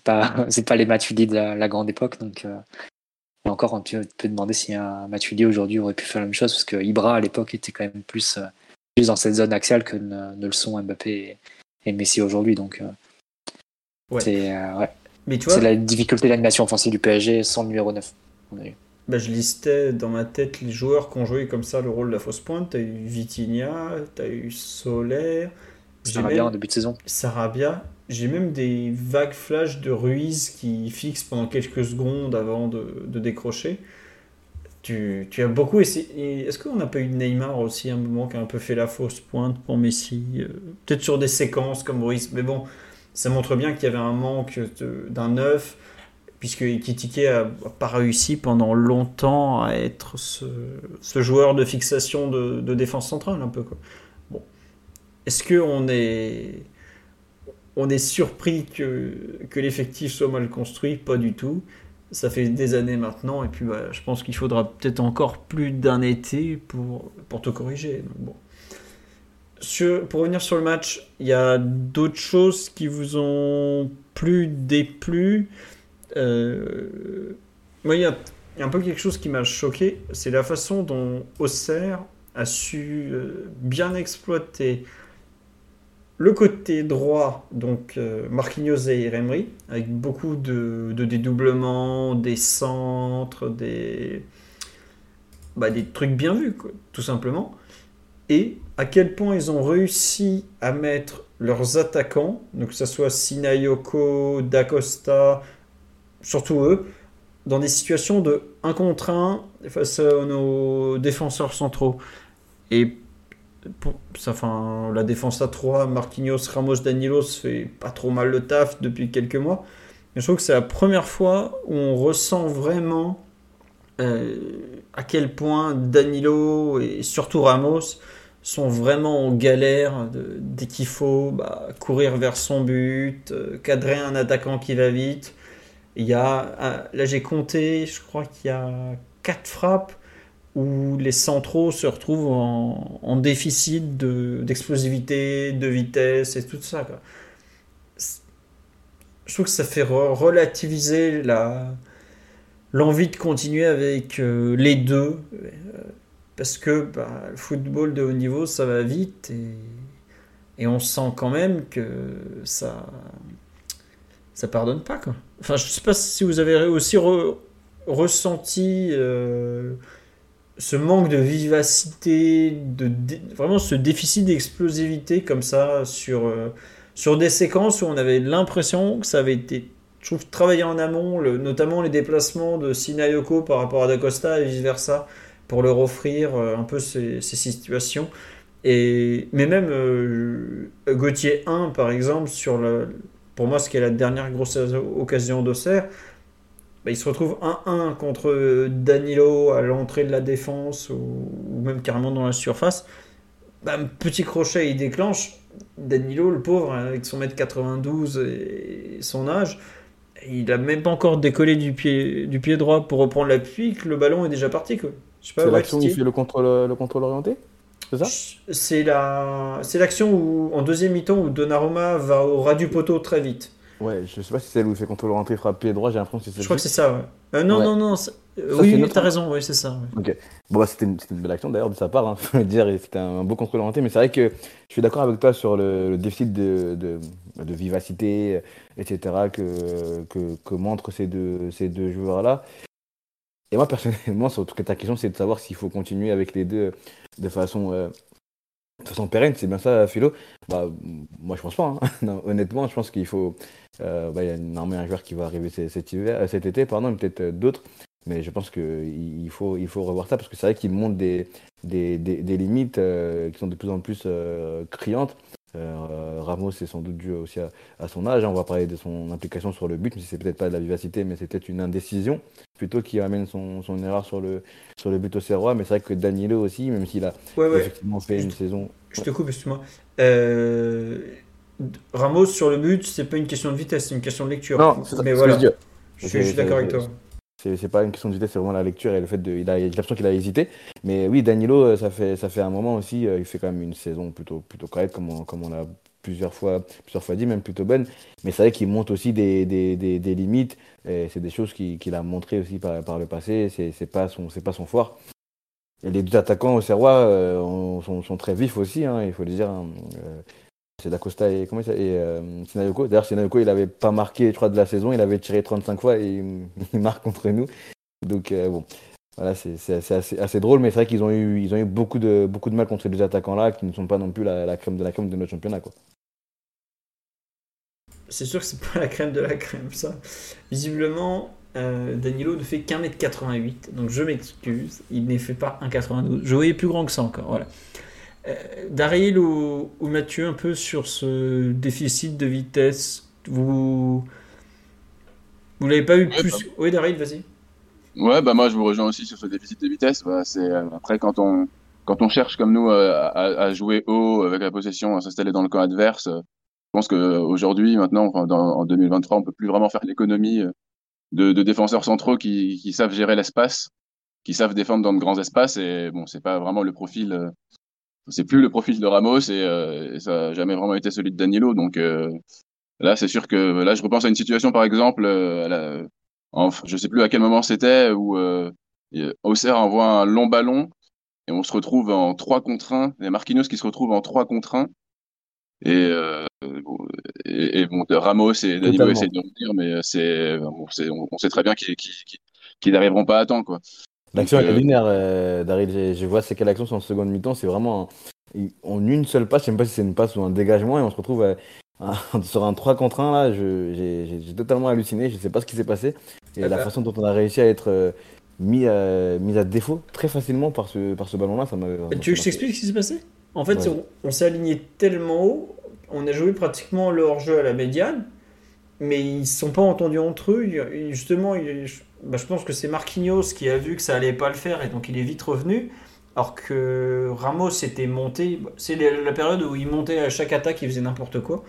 pas, [laughs] c'est pas les Matuidi de la, grande époque. Donc et encore, on peut, demander si un Matuidi aujourd'hui aurait pu faire la même chose, parce que Ibra à l'époque était quand même plus, euh, plus dans cette zone axiale que ne, le sont Mbappé et, Messi aujourd'hui. Donc, euh, c'est euh, ouais. la difficulté d'animation offensive du PSG sans le numéro 9. Bah, je listais dans ma tête les joueurs qui ont joué comme ça le rôle de la fausse pointe. Tu as eu Vitinha, tu as eu Soler. Sarabia en début de saison. Sarabia. J'ai même des vagues flashs de Ruiz qui fixent pendant quelques secondes avant de, décrocher. Tu, as beaucoup essayé. Est-ce qu'on n'a pas eu Neymar aussi un moment qui a un peu fait la fausse pointe pour Messi euh, Peut-être sur des séquences comme Ruiz, mais bon, ça montre bien qu'il y avait un manque d'un neuf, puisque Ekitike n'a pas réussi pendant longtemps à être ce, joueur de fixation de, défense centrale, un peu. Bon. Est-ce qu'on est on est surpris que, l'effectif soit mal construit, pas du tout. Ça fait des années maintenant, et puis bah, je pense qu'il faudra peut-être encore plus d'un été pour, te corriger. pour revenir sur le match, il y a d'autres choses qui vous ont plu, déplu? Euh, il y, a, un peu quelque chose qui m'a choqué, c'est la façon dont Auxerre a su euh, bien exploiter le côté droit, donc euh, Marquinhos et Emery, avec beaucoup de, dédoublements, des centres, des, bah, trucs bien vus, tout simplement. Et à quel point ils ont réussi à mettre leurs attaquants, donc que ce soit Sinayoko, Dacosta, surtout eux, dans des situations de 1 contre 1 face à nos défenseurs centraux. Et ça, enfin, la défense à 3, Marquinhos, Ramos, Danilo se fait pas trop mal le taf depuis quelques mois. Mais je trouve que c'est la première fois où on ressent vraiment euh, à quel point Danilo et surtout Ramos sont vraiment en galère dès qu'il faut bah, courir vers son but, euh, cadrer un attaquant qui va vite. Il y a, là j'ai compté, je crois qu'il y a 4 frappes où les centraux se retrouvent en, déficit d'explosivité, de, vitesse et tout ça. Je trouve que ça fait relativiser l'envie de continuer avec euh, les deux. Euh, parce que bah, le football de haut niveau, ça va vite et, on sent quand même que ça ça pardonne pas. Quoi. Enfin, je sais pas si vous avez aussi ressenti... Euh, ce manque de vivacité, de, vraiment ce déficit d'explosivité comme ça sur, euh, sur des séquences où on avait l'impression que ça avait été, je trouve, travaillé en amont, notamment les déplacements de Sinayoko par rapport à Dacosta et vice-versa, pour leur offrir euh, un peu ces, ces, situations. Et, mais même Gauthier 1, par exemple, sur le, pour moi, ce qui est la dernière grosse occasion d'Auxerre, bah, il se retrouve 1-1 contre Danilo à l'entrée de la défense ou, même carrément dans la surface. Bah, petit crochet, il déclenche. Danilo, le pauvre, avec son mètre 92 et son âge, il a même pas encore décollé du pied, du pied droit pour reprendre l'appui que le ballon est déjà parti. Je sais pas, C'est ouais, l'action Steve fait le contrôle, le contrôle orienté? C'est ça C'est la, c'est l'action où en deuxième mi-temps où Donnarumma va au ras du poteau très vite. Ouais, je sais pas si c'est celle où il fait contrôle orienté, frappe pied droit, j'ai l'impression que c'est Je crois que c'est ça. Ouais. Euh, non, Ouais. non, non. euh, Ça, oui, t'as raison. Oui, c'est ça. Ok. Bon, bah, c'était une, c'était une belle action d'ailleurs de sa part, hein, [laughs] faut le dire, c'était un beau contrôle orienté. Mais c'est vrai que je suis d'accord avec toi sur le, le déficit de, de, de vivacité, etc., que, que, que montrent ces deux, ces deux joueurs-là. Et moi, personnellement, sur tout cas, ta question, c'est de savoir s'il faut continuer avec les deux de façon, euh, façon pérenne. C'est bien ça, Philo? Bah, Moi, je pense pas. hein. [laughs] Honnêtement, je pense qu'il faut. euh, bah, il y a normalement un joueur qui va arriver cet, hiver, euh, cet été, pardon, peut-être euh, d'autres. Mais je pense qu'il il faut, il faut revoir ça parce que c'est vrai qu'il montre des, des, des, limites qui sont de plus en plus criantes. Euh, Ramos, c'est sans doute dû aussi à, à son âge. hein. On va parler de son implication sur le but, mais c'est peut-être pas de la vivacité, mais c'est peut-être une indécision plutôt qui amène son, son erreur sur le, sur le but au Serrois. Mais c'est vrai que Danilo aussi, même s'il a Ouais, ouais. effectivement fait une saison. Je te coupe, excuse-moi. Euh, Ramos sur le but, c'est pas une question de vitesse, c'est une question de lecture. Non, mais voilà. je suis, je suis d'accord avec toi. C'est pas une question de vitesse, c'est vraiment la lecture et le fait de. Il a l'impression qu'il a hésité. Mais oui, Danilo, euh, ça fait, ça fait un moment aussi. euh, Il fait quand même une saison plutôt, plutôt correcte, comme on, comme on a plusieurs fois, plusieurs fois dit, même plutôt bonne. Mais c'est vrai qu'il monte aussi des, des, des, des limites. C'est des choses qu'il a montré aussi par, par le passé. C'est pas, son- pas son fort. Et les deux attaquants au Serrois euh, ont- sont, sont très vifs aussi, hein, il faut le dire. hein. C'est Dacosta et, comment et euh, Sinayoko. D'ailleurs, Sinayoko, il avait pas marqué, je crois, de la saison. Il avait tiré 35 fois et [laughs] il, marque contre nous. Donc, euh, bon, voilà, c'est assez, drôle. Mais c'est vrai qu'ils ont eu, ils ont eu beaucoup, de, beaucoup de mal contre ces deux attaquants-là qui ne sont pas non plus la, crème de la crème de notre championnat. Quoi. C'est sûr que c'est pas la crème de la crème, ça. Visiblement, euh, Danilo ne fait qu'un mètre 88, donc je m'excuse, il ne fait pas 1,92. Je voyais plus grand que ça encore, voilà. Euh, Daryl ou, ou Mathieu, un peu sur ce déficit de vitesse, vous. Vous l'avez pas eu Ouais, plus? bah- Oui, Daryl, vas-y. Ouais, bah moi je vous rejoins aussi sur ce déficit de vitesse. Bah, c'est euh, après quand on quand on cherche comme nous euh, à, à jouer haut avec la possession, à s'installer dans le camp adverse, euh, je pense que euh, aujourd'hui, maintenant, enfin, dans, en 2023, on peut plus vraiment faire l'économie de, de défenseurs centraux qui, qui savent gérer l'espace, qui savent défendre dans de grands espaces. Et bon, c'est pas vraiment le profil, c'est plus le profil de Ramos et, euh, et ça a jamais vraiment été celui de Danilo. Donc euh, là, c'est sûr que là, je repense à une situation, par exemple, euh, à la- en- je sais plus à quel moment c'était où euh, et Auxerre envoie un long ballon et on se retrouve en 3 contre 1. Il y a Marquinhos qui se retrouve en 3 contre 1. Et, euh, bon, et, et bon, Ramos et Danilo essayent de revenir, mais c'est, bon, on, on sait très bien qu'ils qu'ils- qu'ils n'arriveront pas à temps. Quoi. L'action est euh, linéaire, euh, Daryl. Je, vois c'est quelle action sur en seconde mi-temps. C'est vraiment un- en une seule passe. Je sais même pas si c'est une passe ou un dégagement. Et on se retrouve euh, [laughs] sur un 3 contre 1. Là, j'ai totalement halluciné. Je sais pas ce qui s'est passé. Et Ah la façon dont on a réussi à être euh, mis, à, mis à défaut très facilement par ce, par ce ballon-là, ça m'a. Tu veux que je t'explique ce qui s'est passé? En fait, Ouais. on, on s'est aligné tellement haut, on a joué pratiquement le hors-jeu à la médiane, mais ils ne sont pas entendus entre eux. Justement, bah, je pense que c'est Marquinhos qui a vu que ça allait pas le faire et donc il est vite revenu. Alors que Ramos était monté, c'est la, période où il montait à chaque attaque, il faisait n'importe quoi.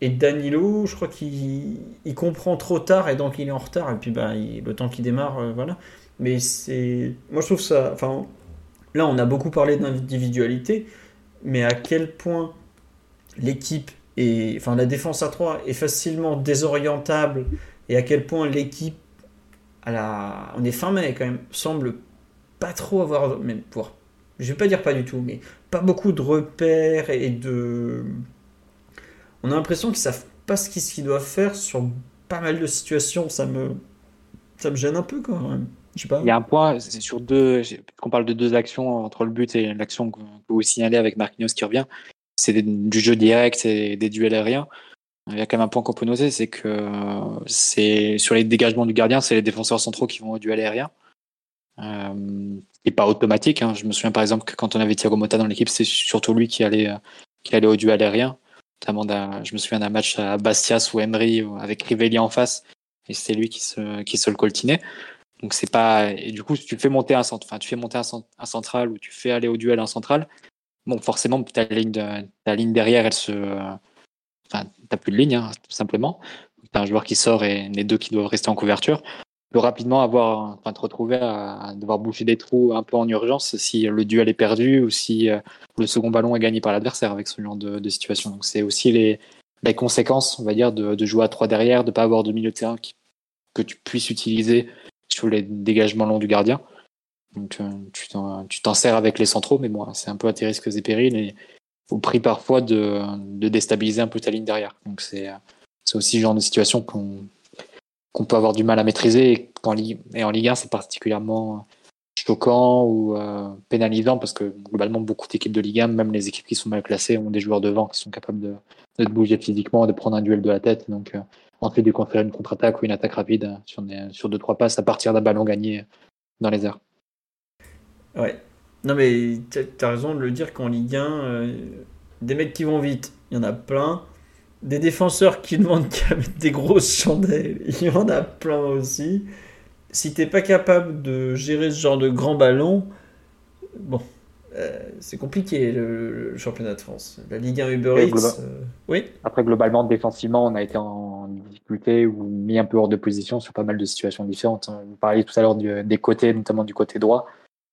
Et Danilo, je crois qu'il il comprend trop tard et donc il est en retard. Et puis bah, le temps qu'il démarre, euh, voilà. Mais c'est. Moi je trouve ça. Enfin, là on a beaucoup parlé d'individualité, mais à quel point l'équipe et enfin la défense à 3 est facilement désorientable. Et à quel point l'équipe la on est fin mai quand même semble pas trop avoir même pour je vais pas dire pas du tout mais pas beaucoup de repères et de on a l'impression qu'ils savent pas ce qu'ils doivent faire sur pas mal de situations. Ça me ça me gêne un peu quand même. Pas. Il y a un point, c'est sur deux, qu'on parle de deux actions entre le but et l'action que vous signalez avec Marquinhos qui revient. C'est du jeu direct, c'est des duels aériens. Il y a quand même un point qu'on peut noter, c'est que c'est sur les dégagements du gardien, c'est les défenseurs centraux qui vont au duel aérien. Euh, et pas automatique. hein. Je me souviens par exemple que quand on avait Thiago Motta dans l'équipe, c'est surtout lui qui allait, qui allait au duel aérien. Notamment je me souviens d'un match à Bastias ou Emery avec Rivelli en face, et c'était lui qui se, qui se le coltinait. Donc c'est pas et du coup tu fais monter un centre, enfin tu fais monter un central ou tu fais aller au duel un central, bon forcément ta ligne ligne derrière elle se, enfin t'as plus de ligne hein, tout simplement. T'as un joueur qui sort et les deux qui doivent rester en couverture. peut rapidement avoir, enfin, te retrouver à, devoir boucher des trous un peu en urgence si le duel est perdu ou si euh, le second ballon est gagné par l'adversaire avec ce genre de, situation. Donc c'est aussi les, les, conséquences, on va dire, de, jouer à trois derrière, de pas avoir de milieu de terrain que tu puisses utiliser sur les dégagements longs du gardien. Donc euh, tu t'en sers avec les centraux, mais bon, c'est un peu à tes risques et périls et au prix parfois de, déstabiliser un peu ta ligne derrière. Donc c'est aussi le genre de situation qu'on peut avoir du mal à maîtriser et, en Ligue, et en Ligue 1 c'est particulièrement choquant ou euh, pénalisant parce que globalement beaucoup d'équipes de Ligue 1, même les équipes qui sont mal classées, ont des joueurs devant qui sont capables de, de bouger physiquement, de prendre un duel de la tête. Donc euh, fait de construire une contre-attaque ou une attaque rapide sur, des, sur deux trois passes à partir d'un ballon gagné dans les airs. Ouais. Non mais tu as raison de le dire qu'en Ligue 1, euh, des mecs qui vont vite, il y en a plein des défenseurs qui [laughs] demandent qu'à mettre des grosses chandelles, il y en a plein aussi. Si t'es pas capable de gérer ce genre de grand ballon, bon, euh, c'est compliqué le, championnat de France. La Ligue 1 Uber Eats. Euh, oui. Après, globalement, défensivement, on a été en difficulté ou mis un peu hors de position sur pas mal de situations différentes. Vous parliez tout à l'heure des côtés, notamment du côté droit.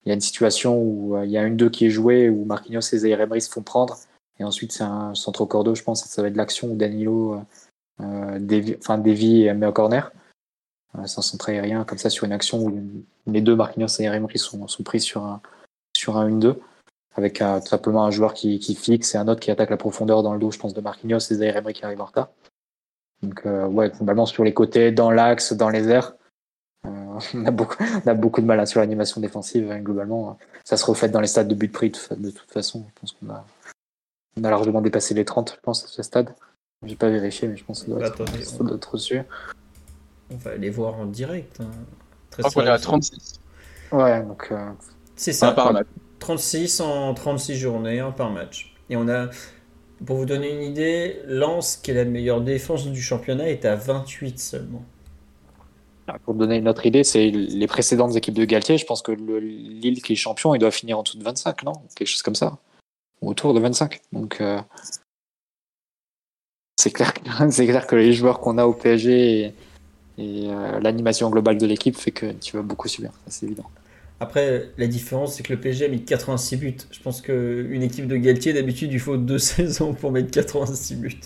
Il y a une situation où euh, il y a une deux qui est jouée où Marquinhos et Zaire se font prendre et ensuite, c'est un centre cordeau, je pense, ça va être l'action où Danilo, euh, euh enfin, dévie et met au corner. Euh, c'est un centre aérien comme ça sur une action où les deux, Marquinhos et Emery, sont, sont pris sur un, sur un 1-2 avec tout simplement un joueur qui, fixe et un autre qui attaque la profondeur dans le dos, je pense, de Marquinhos et Zaire qui arrive en retard. Donc, euh, ouais, globalement, sur les côtés, dans l'axe, dans les airs, euh, [laughs] on, a beaucoup, on a beaucoup de mal sur l'animation défensive. Hein, globalement, ça se reflète dans les stades de but pris de, de toute façon. Je pense qu'on a, on a largement dépassé les 30, je pense, à ce stade. J'ai pas vérifié, mais je pense que ça doit être, on... On va aller voir en direct. Hein. Très on est à 36. Ouais, donc. Euh, C'est ça. par match. 36 en 36 journées, un par match. Et on a, pour vous donner une idée, Lens, qui est la meilleure défense du championnat, est à 28 seulement. Pour donner une autre idée, c'est les précédentes équipes de Galtier. Je pense que le Lille qui est champion, il doit finir en dessous de 25, non? Quelque chose comme ça autour de 25. Donc euh, c'est clair, [laughs] c'est clair que les joueurs qu'on a au PSG et, euh, l'animation globale de l'équipe fait que tu vas beaucoup subir, c'est évident. Après, la différence, c'est que le PSG a mis 86 buts. Je pense qu'une équipe de Galtier, d'habitude, il faut deux [laughs] saisons pour mettre 86 buts.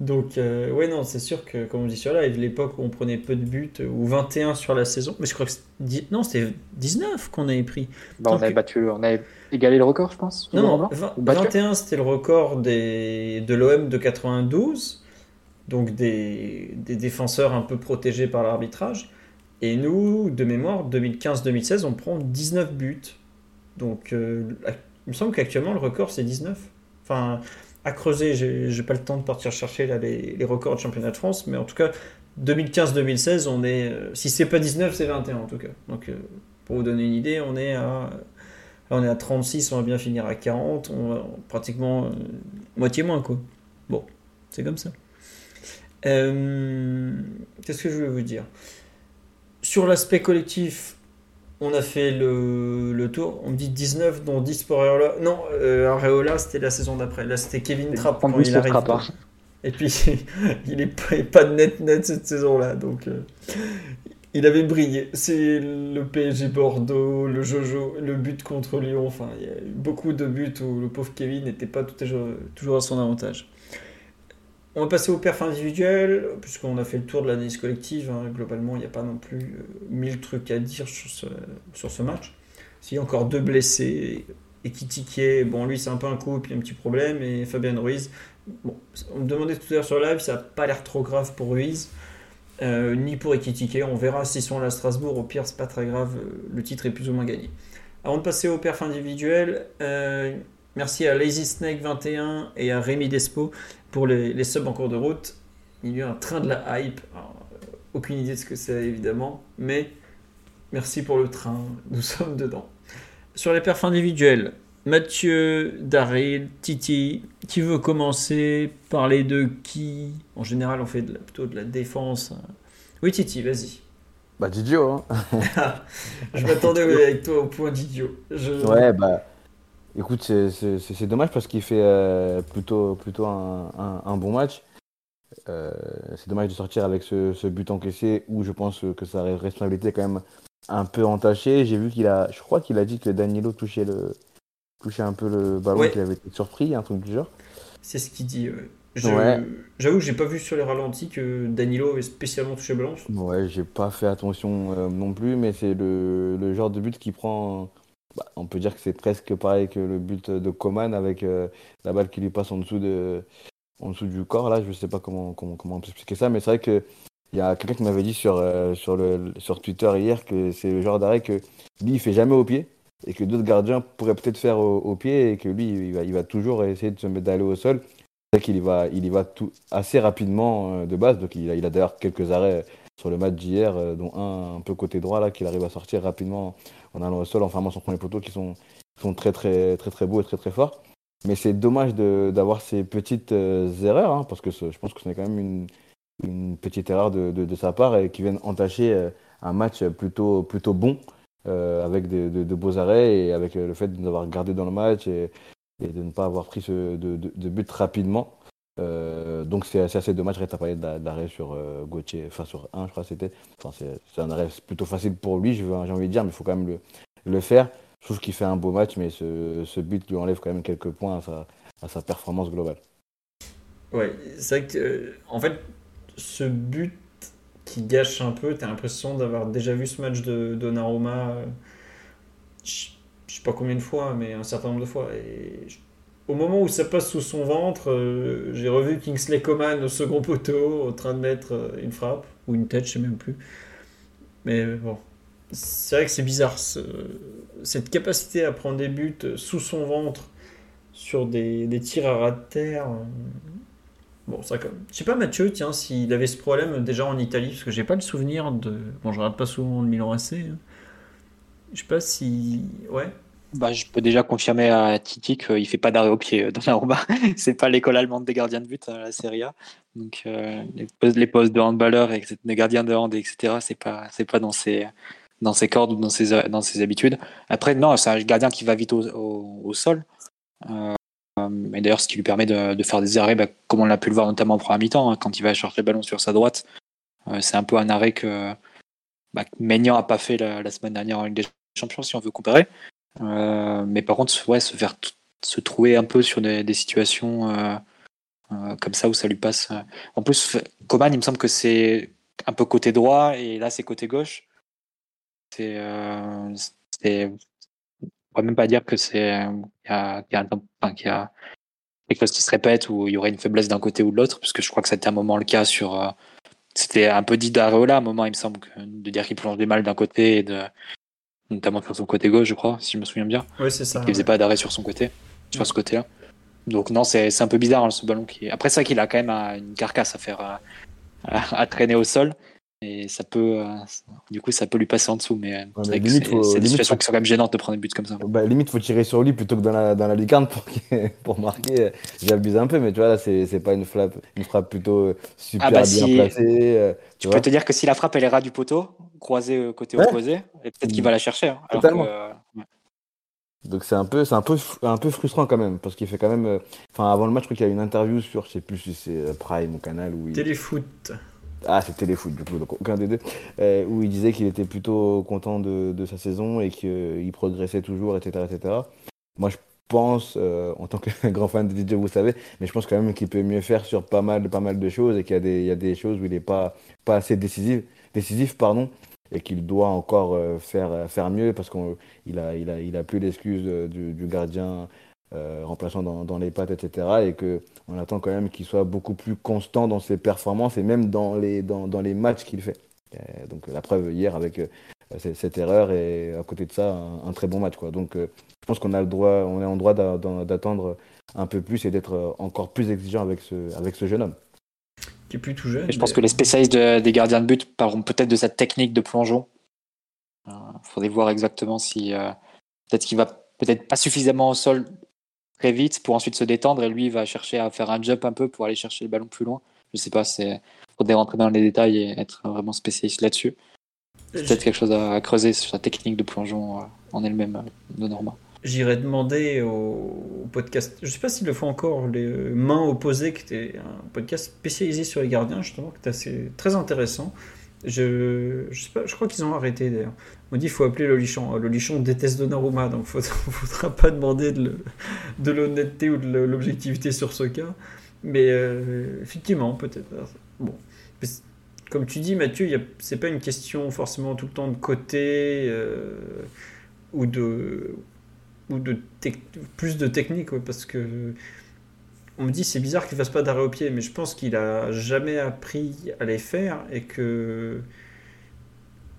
Donc, euh, ouais, non, c'est sûr que, comme on dit sur live, l'époque où on prenait peu de buts, ou 21 sur la saison, mais je crois que non, c'était 19 qu'on avait pris. Bah, on avait battu, on avait égalé le record, je pense. Non, 21, c'était le record des, de l'OM de 92, donc des, des, défenseurs un peu protégés par l'arbitrage. Et nous, de mémoire, 2015-2016, on prend 19 buts. Donc, euh, il me semble qu'actuellement, le record, c'est 19. Enfin, creuser. J'ai pas le temps de partir chercher là, les, records de championnat de France, mais en tout cas, 2015-2016, on est. Euh, si c'est pas 19, c'est 21 en tout cas. Donc, euh, pour vous donner une idée, on est à. on est à 36, on va bien finir à 40, on pratiquement euh, moitié moins quoi. Bon, c'est comme ça. Qu'est-ce que je voulais vous dire? Sur l'aspect collectif, on a fait le, tour. On me dit 19, dont 10 pour Areola. Non, euh, Areola, c'était la saison d'après. Là, c'était Kevin Trapp quand il arrive. Et puis, [laughs] il est pas net net cette saison-là. Donc, euh, il avait brillé. C'est le PSG Bordeaux, le Jojo, le but contre Lyon. Enfin, il y a eu beaucoup de buts où le pauvre Kevin n'était pas toujours à son avantage. On va passer au perf individuel, puisqu'on a fait le tour de l'analyse collective. Hein. Globalement, il n'y a pas non plus euh, mille trucs à dire sur ce, match. S'il y a encore deux blessés, et bon, lui, c'est un peu un coup, puis un petit problème, et Fabien Ruiz. On me demandait tout à l'heure sur live, ça n'a pas l'air trop grave pour Ruiz, euh, ni pour Ekitike. On verra s'ils sont là à Strasbourg. Au pire, c'est pas très grave, le titre est plus ou moins gagné. Avant de passer au perf individuel, euh, merci à Lazy Snake 21 et à Rémi Despo pour les, subs en cours de route, il y a eu un train de la hype. Euh, aucune idée de ce que c'est évidemment, mais merci pour le train, [laughs] nous sommes dedans. Sur les perfs individuels, Mathieu, Daryl, Titi, qui veut commencer Parler de qui? En général, on fait plutôt de la défense. Oui, Titi, vas-y. Bah, Didio. Hein. [laughs] je m'attendais avec toi au point Didio. Ouais, bah. Écoute, c'est dommage parce qu'il fait euh, plutôt, plutôt un, bon match. c'est dommage de sortir avec ce, ce, but encaissé où je pense que sa responsabilité est quand même un peu entachée. J'ai vu qu'il a, je crois qu'il a dit que Danilo touchait, le, touchait un peu le ballon, qu'il avait été surpris, un truc du genre. C'est ce qu'il dit. J'avoue que j'ai pas vu sur les ralentis que Danilo avait spécialement touché le ballon. Ouais, j'ai pas fait attention euh, non plus, mais c'est le, le, genre de but qui prend. Bah, on peut dire que c'est presque pareil que le but de Coman avec euh, la balle qui lui passe en dessous, du corps. Je sais pas comment, on peut expliquer ça, mais c'est vrai que il y a quelqu'un qui m'avait dit sur, euh, sur, Twitter hier que c'est le genre d'arrêt que lui, il fait jamais au pied et que d'autres gardiens pourraient peut-être faire au, pied et que lui, il va, toujours essayer de se mettre d'aller au sol. C'est qu'il y va, il va tout, assez rapidement euh, de base. Donc il a, a d'ailleurs quelques arrêts sur le match d'hier, dont un un peu côté droit là, qu'il arrive à sortir rapidement en allant au sol, en fermant son premier poteau, qui sont, sont très beaux et très forts. Mais c'est dommage d'avoir ces petites erreurs, hein, parce que je pense que ce n'est quand même une, petite erreur de, sa part et qui viennent entacher euh, un match plutôt, bon euh, avec de, beaux arrêts et avec le fait de nous avoir gardé dans le match et, de ne pas avoir pris de, but rapidement. Euh, donc c'est assez dommage, Reta parlé d'arrêt sur euh, Gauthier, enfin sur 1 je crois c'était. Enfin, c'est un arrêt plutôt facile pour lui, j'ai envie de dire, mais il faut quand même le, faire. Je trouve qu'il fait un beau match, mais ce, but lui enlève quand même quelques points à sa, à performance globale. Ouais, c'est vrai que, en fait, ce but qui gâche un peu, tu as l'impression d'avoir déjà vu ce match de Donnarumma, euh, je sais pas combien de fois, mais un certain nombre de fois. Au moment où ça passe sous son ventre, euh, j'ai revu Kingsley Coman au second poteau, en train de mettre euh, une frappe, ou une tête, je sais même plus. Mais bon, c'est vrai que c'est bizarre. cette capacité à prendre des buts sous son ventre sur des, des tirs à ras de terre, Bon, ça comme. Je sais pas, Mathieu, tiens, s'il avait ce problème déjà en Italie, parce que j'ai pas le souvenir de. Bon, je regarde pas souvent le Milan AC. Hein. Je sais pas si. Ouais. Bah, je peux déjà confirmer à Titi qu'il fait pas d'arrêt au pied euh, dans la Roma. [laughs] c'est pas l'école allemande des gardiens de but à la Serie A. Donc, euh, les, postes, de handballeur et des gardiens de hand, etc., c'est pas, pas dans ses, dans cordes ou dans ses, dans habitudes. Après, non, c'est un gardien qui va vite au, sol. Euh, euh, et d'ailleurs, ce qui lui permet de, faire des arrêts, bah, comme on l'a pu le voir notamment en première mi-temps, hein, quand il va chercher le ballon sur sa droite. Euh, c'est un peu un arrêt que bah, Maignan n'a pas fait la, semaine dernière en Ligue des Champions, si on veut comparer. Euh, mais par contre, ouais, se faire se trouver un peu sur des, situations comme ça où ça lui passe. En plus, Coman, il me semble que c'est un peu côté droit et là c'est côté gauche. C'est, pourrait même pas dire que c'est qu'il y, a, quelque chose qui se répète ou il y aurait une faiblesse d'un côté ou de l'autre, puisque je crois que c'était un moment le cas sur. Euh, c'était un peu dit d'Areola à un moment, il me semble, de dire qu'il plonge des mal d'un côté, et de, notamment sur son côté gauche, je crois, si je me souviens bien. Oui, c'est ça. Il faisait pas d'arrêt sur son côté, sur ce côté-là. Donc non, c'est un peu bizarre hein, ce ballon qui. Après ça, qu'il a quand même une carcasse à faire à, [laughs] à traîner au sol et ça peut euh, du coup ça peut lui passer en dessous mais, c'est des situations qui sont quand même gênantes de prendre des buts comme ça. Bah, limite faut tirer sur lui plutôt que dans la, dans la lucarne pour, pour marquer. J'abuse un peu mais tu vois là c'est pas une frappe une frappe plutôt super ah bah bien placée euh, tu, peux te dire que si la frappe elle est ras du poteau croisée côté opposé peut-être qu'il va la chercher hein, totalement. Donc c'est un peu c'est un peu un peu frustrant quand même parce qu'il fait quand même euh, enfin avant le match je crois qu'il y a une interview sur je sais plus si c'est Prime ou Canal où il... Téléfoot ah, c'est Téléfoot, du coup, donc aucun des deux. Euh, où il disait qu'il était plutôt content de, sa saison et qu'il progressait toujours, etc. etc. Moi, je pense, euh, en tant que [laughs] grand fan de DJ, vous savez, mais je pense quand même qu'il peut mieux faire sur pas mal, pas mal de choses et qu'il y, a des, y a des choses où il n'est pas, pas assez décisif, décisif pardon, et qu'il doit encore euh, faire, faire mieux parce qu'il a, il a, il a plus l'excuse du, gardien euh, remplaçant dans, dans, les pattes, etc. Et qu'on attend quand même qu'il soit beaucoup plus constant dans ses performances et même dans les, dans, dans les matchs qu'il fait. donc la preuve hier avec euh, cette, erreur et à côté de ça un, très bon match. Quoi. Donc euh, je pense qu'on a le droit, on est en droit d'attendre un peu plus et d'être encore plus exigeant avec ce, avec ce jeune homme. Qui est plus tout jeune. je pense que les spécialistes des gardiens de but parleront peut-être de cette technique de plongeon. Il faudrait voir exactement si peut-être qu'il va peut-être pas suffisamment au sol très vite pour ensuite se détendre et lui va chercher à faire un jump un peu pour aller chercher le ballon plus loin. Je sais pas, c'est faudrait rentrer dans les détails et être vraiment spécialiste là-dessus. C'est peut-être quelque chose à creuser sur sa technique de plongeon euh, en elle-même euh, de Norma. j'irai demander au, podcast, je sais pas s'ils le font encore, les Mains Opposées, qui était un podcast spécialisé sur les gardiens, justement, qui est assez, très intéressant. Je, je, crois qu'ils ont arrêté d'ailleurs. On dit qu'il faut appeler Lolichon. Lolichon déteste Donnarumma, donc il [laughs] ne faudra pas demander de l'honnêteté ou de l'objectivité sur ce cas. Mais euh, effectivement, peut-être. Bon. Comme tu dis, Mathieu, c'est pas une question forcément tout le temps de côté euh, ou de plus de technique, parce que on me dit c'est bizarre qu'il fasse pas d'arrêt au pied, mais je pense qu'il a jamais appris à les faire et que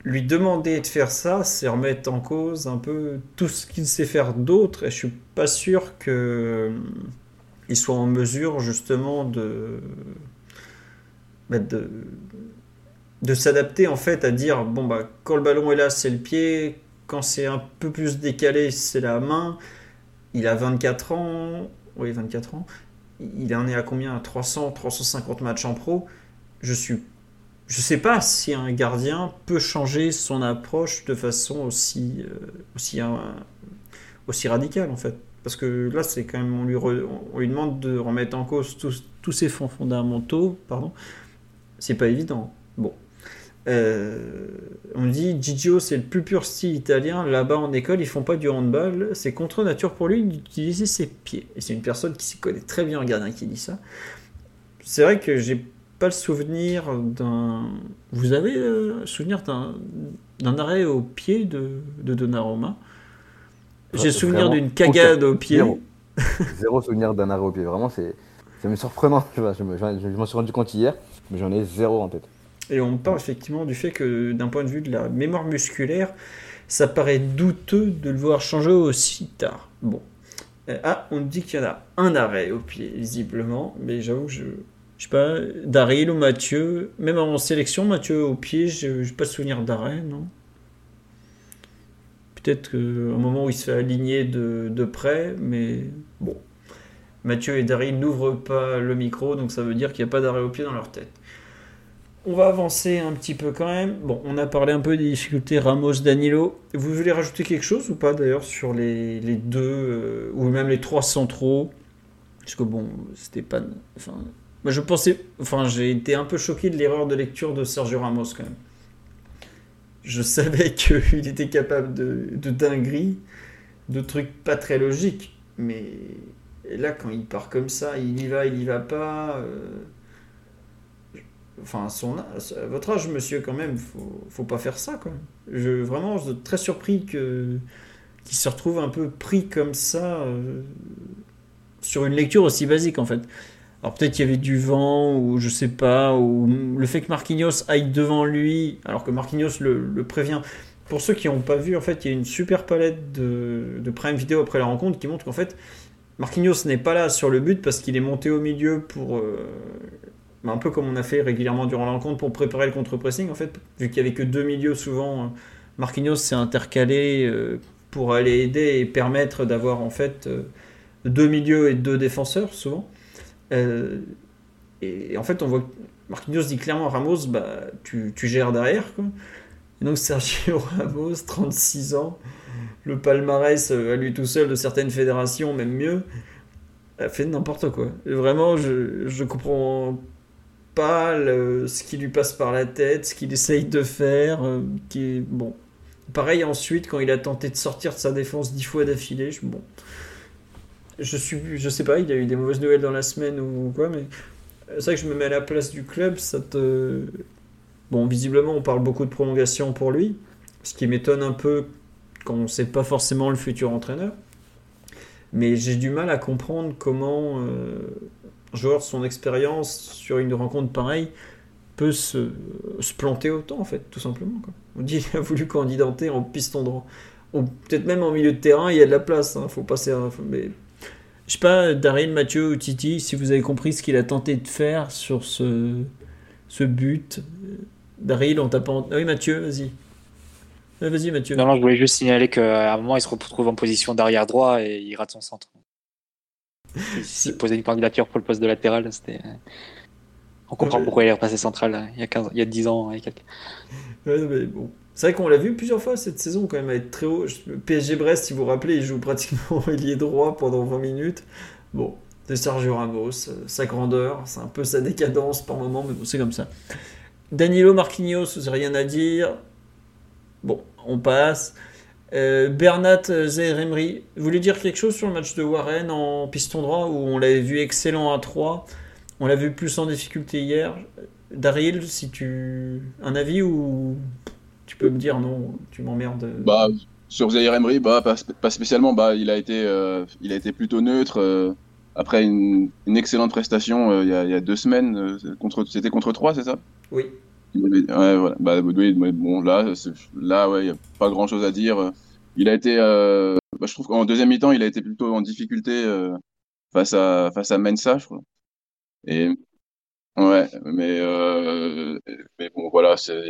lui demander de faire ça, c'est remettre en cause un peu tout ce qu'il sait faire d'autre et je suis pas sûr que il soit en mesure justement de bah, de, de s'adapter en fait à dire bon bah quand le ballon est là c'est le pied quand c'est un peu plus décalé c'est la main. Il a 24 ans oui 24 ans il en est à combien? 300 350 matchs en pro je suis je sais pas si un gardien peut changer son approche de façon aussi euh, aussi aussi radicale en fait parce que là, c'est quand même, on lui, on lui, demande de remettre en cause tous, tous ses fonds fondamentaux, pardon. C'est pas évident. Bon. Euh, on dit Gigio, c'est le plus pur style italien. Là-bas en école, ils font pas du handball. C'est contre nature pour lui d'utiliser ses pieds. Et c'est une personne qui s'y connaît très bien en gardien qui dit ça. C'est vrai que j'ai pas le souvenir d'un. Vous avez le euh, souvenir d'un arrêt au pied de, de Donnarumma? J'ai souvenir d'une cagade au pied. [laughs] Zéro, souvenir d'un arrêt au pied. Vraiment, c'est surprenant. [laughs] Je, je, m'en suis rendu compte hier, mais j'en ai zéro en tête. Et on parle effectivement du fait que d'un point de vue de la mémoire musculaire, ça paraît douteux de le voir changer aussi tard. Bon. Euh, ah, on dit qu'il y en a un arrêt au pied, visiblement, mais j'avoue que je. Je sais pas, Daryl ou Mathieu, même en sélection, Mathieu au pied, je n'ai pas de souvenir d'arrêt, non? Peut-être qu'au moment où il se fait aligner de, près, mais bon. Mathieu et Daryl n'ouvrent pas le micro, donc ça veut dire qu'il n'y a pas d'arrêt au pied dans leur tête. On va avancer un petit peu quand même. Bon, on a parlé un peu des difficultés Ramos-Danilo. Vous voulez rajouter quelque chose ou pas d'ailleurs sur les, deux, euh, ou même les trois centraux? Parce que bon, c'était pas. Enfin, je pensais. Enfin, j'ai été un peu choqué de l'erreur de lecture de Sergio Ramos quand même je savais [laughs] qu'il était capable de, de dingueries, de trucs pas très logiques. Mais là, quand il part comme ça, il y va, il y va pas. Euh, enfin, son, votre âge, monsieur, quand même, faut, faut pas faire ça, quoi. Je, vraiment, je suis très surpris qu'il se retrouve un peu pris comme ça euh, sur une lecture aussi basique, en fait. Alors peut-être qu'il y avait du vent ou je sais pas, ou le fait que Marquinhos aille devant lui, alors que Marquinhos le, prévient. Pour ceux qui n'ont pas vu, en fait, il y a une super palette de, de prime vidéo après la rencontre qui montre qu'en fait, Marquinhos n'est pas là sur le but parce qu'il est monté au milieu pour. Euh, un peu comme on a fait régulièrement durant la rencontre pour préparer le contre-pressing, en fait, vu qu'il n'y avait que deux milieux souvent. Marquinhos s'est intercalé euh, pour aller aider et permettre d'avoir en fait euh, deux milieux et deux défenseurs souvent. Euh, et, en fait, on voit Marquinhos dit clairement à Ramos bah, tu, tu gères derrière. Quoi. Et donc Sergio [laughs] Ramos, 36 ans, le palmarès euh, à lui tout seul de certaines fédérations, même mieux, a fait n'importe quoi. vraiment, je, je comprends pas ce qui lui passe par la tête, ce qu'il essaye de faire. Euh, qui est, bon. Pareil ensuite, quand il a tenté de sortir de sa défense dix fois d'affilée, je, bon, je suis, je sais pas, il y a eu des mauvaises nouvelles dans la semaine ou quoi, mais c'est vrai que je me mets à la place du club, ça te. Bon, visiblement, on parle beaucoup de prolongation pour lui, ce qui m'étonne un peu quand on ne sait pas forcément le futur entraîneur. Mais j'ai du mal à comprendre comment euh, de son expérience sur une rencontre pareille peut se, planter autant, en fait, tout simplement. On dit qu'il a voulu candidater en piston droit. Peut-être même en milieu de terrain, il y a de la place, hein, faut passer. Mais je sais pas, Daryl, Mathieu ou Titi, si vous avez compris ce qu'il a tenté de faire sur ce, ce but. Daryl, on t'a pas. Ah oui, Mathieu, vas-y. Vas-y, Mathieu. Non, non, je voulais juste signaler qu'à un moment, il se retrouve en position d'arrière droit et il rate son centre. S'il posait une candidature pour le poste de latéral, c'était. On comprend pourquoi il est repassé central il y a, 15, il y a 10 ans et quelques. Ouais, mais bon. C'est vrai qu'on l'a vu plusieurs fois cette saison quand même être très haut. Le PSG Brest, si vous vous rappelez, il joue pratiquement [laughs] ailier droit pendant 20 minutes. Bon, c'est Sergio Ramos, sa grandeur, c'est un peu sa décadence par moment, mais bon, c'est comme ça. Danilo Marquinhos, rien à dire. Bon, on passe. Euh, Bernat Zairemri, vous voulez dire quelque chose sur le match de Warren en piston droit où on l'avait vu excellent à 3 On l'a vu plus en difficulté hier? Daryl, si tu. Un avis ou tu peux me dire non, tu m'emmerdes? Bah, Sur Zaire Emery, bah, pas, spécialement. Bah, il, a été, euh, il a été plutôt neutre. Euh, après une, excellente prestation euh, il, y a, deux semaines, contre, c'était contre 3, c'est ça? Oui. Ouais, voilà. Bah, bon, là, là ouais, il n'y a pas grand chose à dire. Il a été, bah, je trouve qu'en deuxième mi-temps, il a été plutôt en difficulté face, à, face à Mensa, je crois. Et Ouais, mais, euh, mais bon, voilà, c'est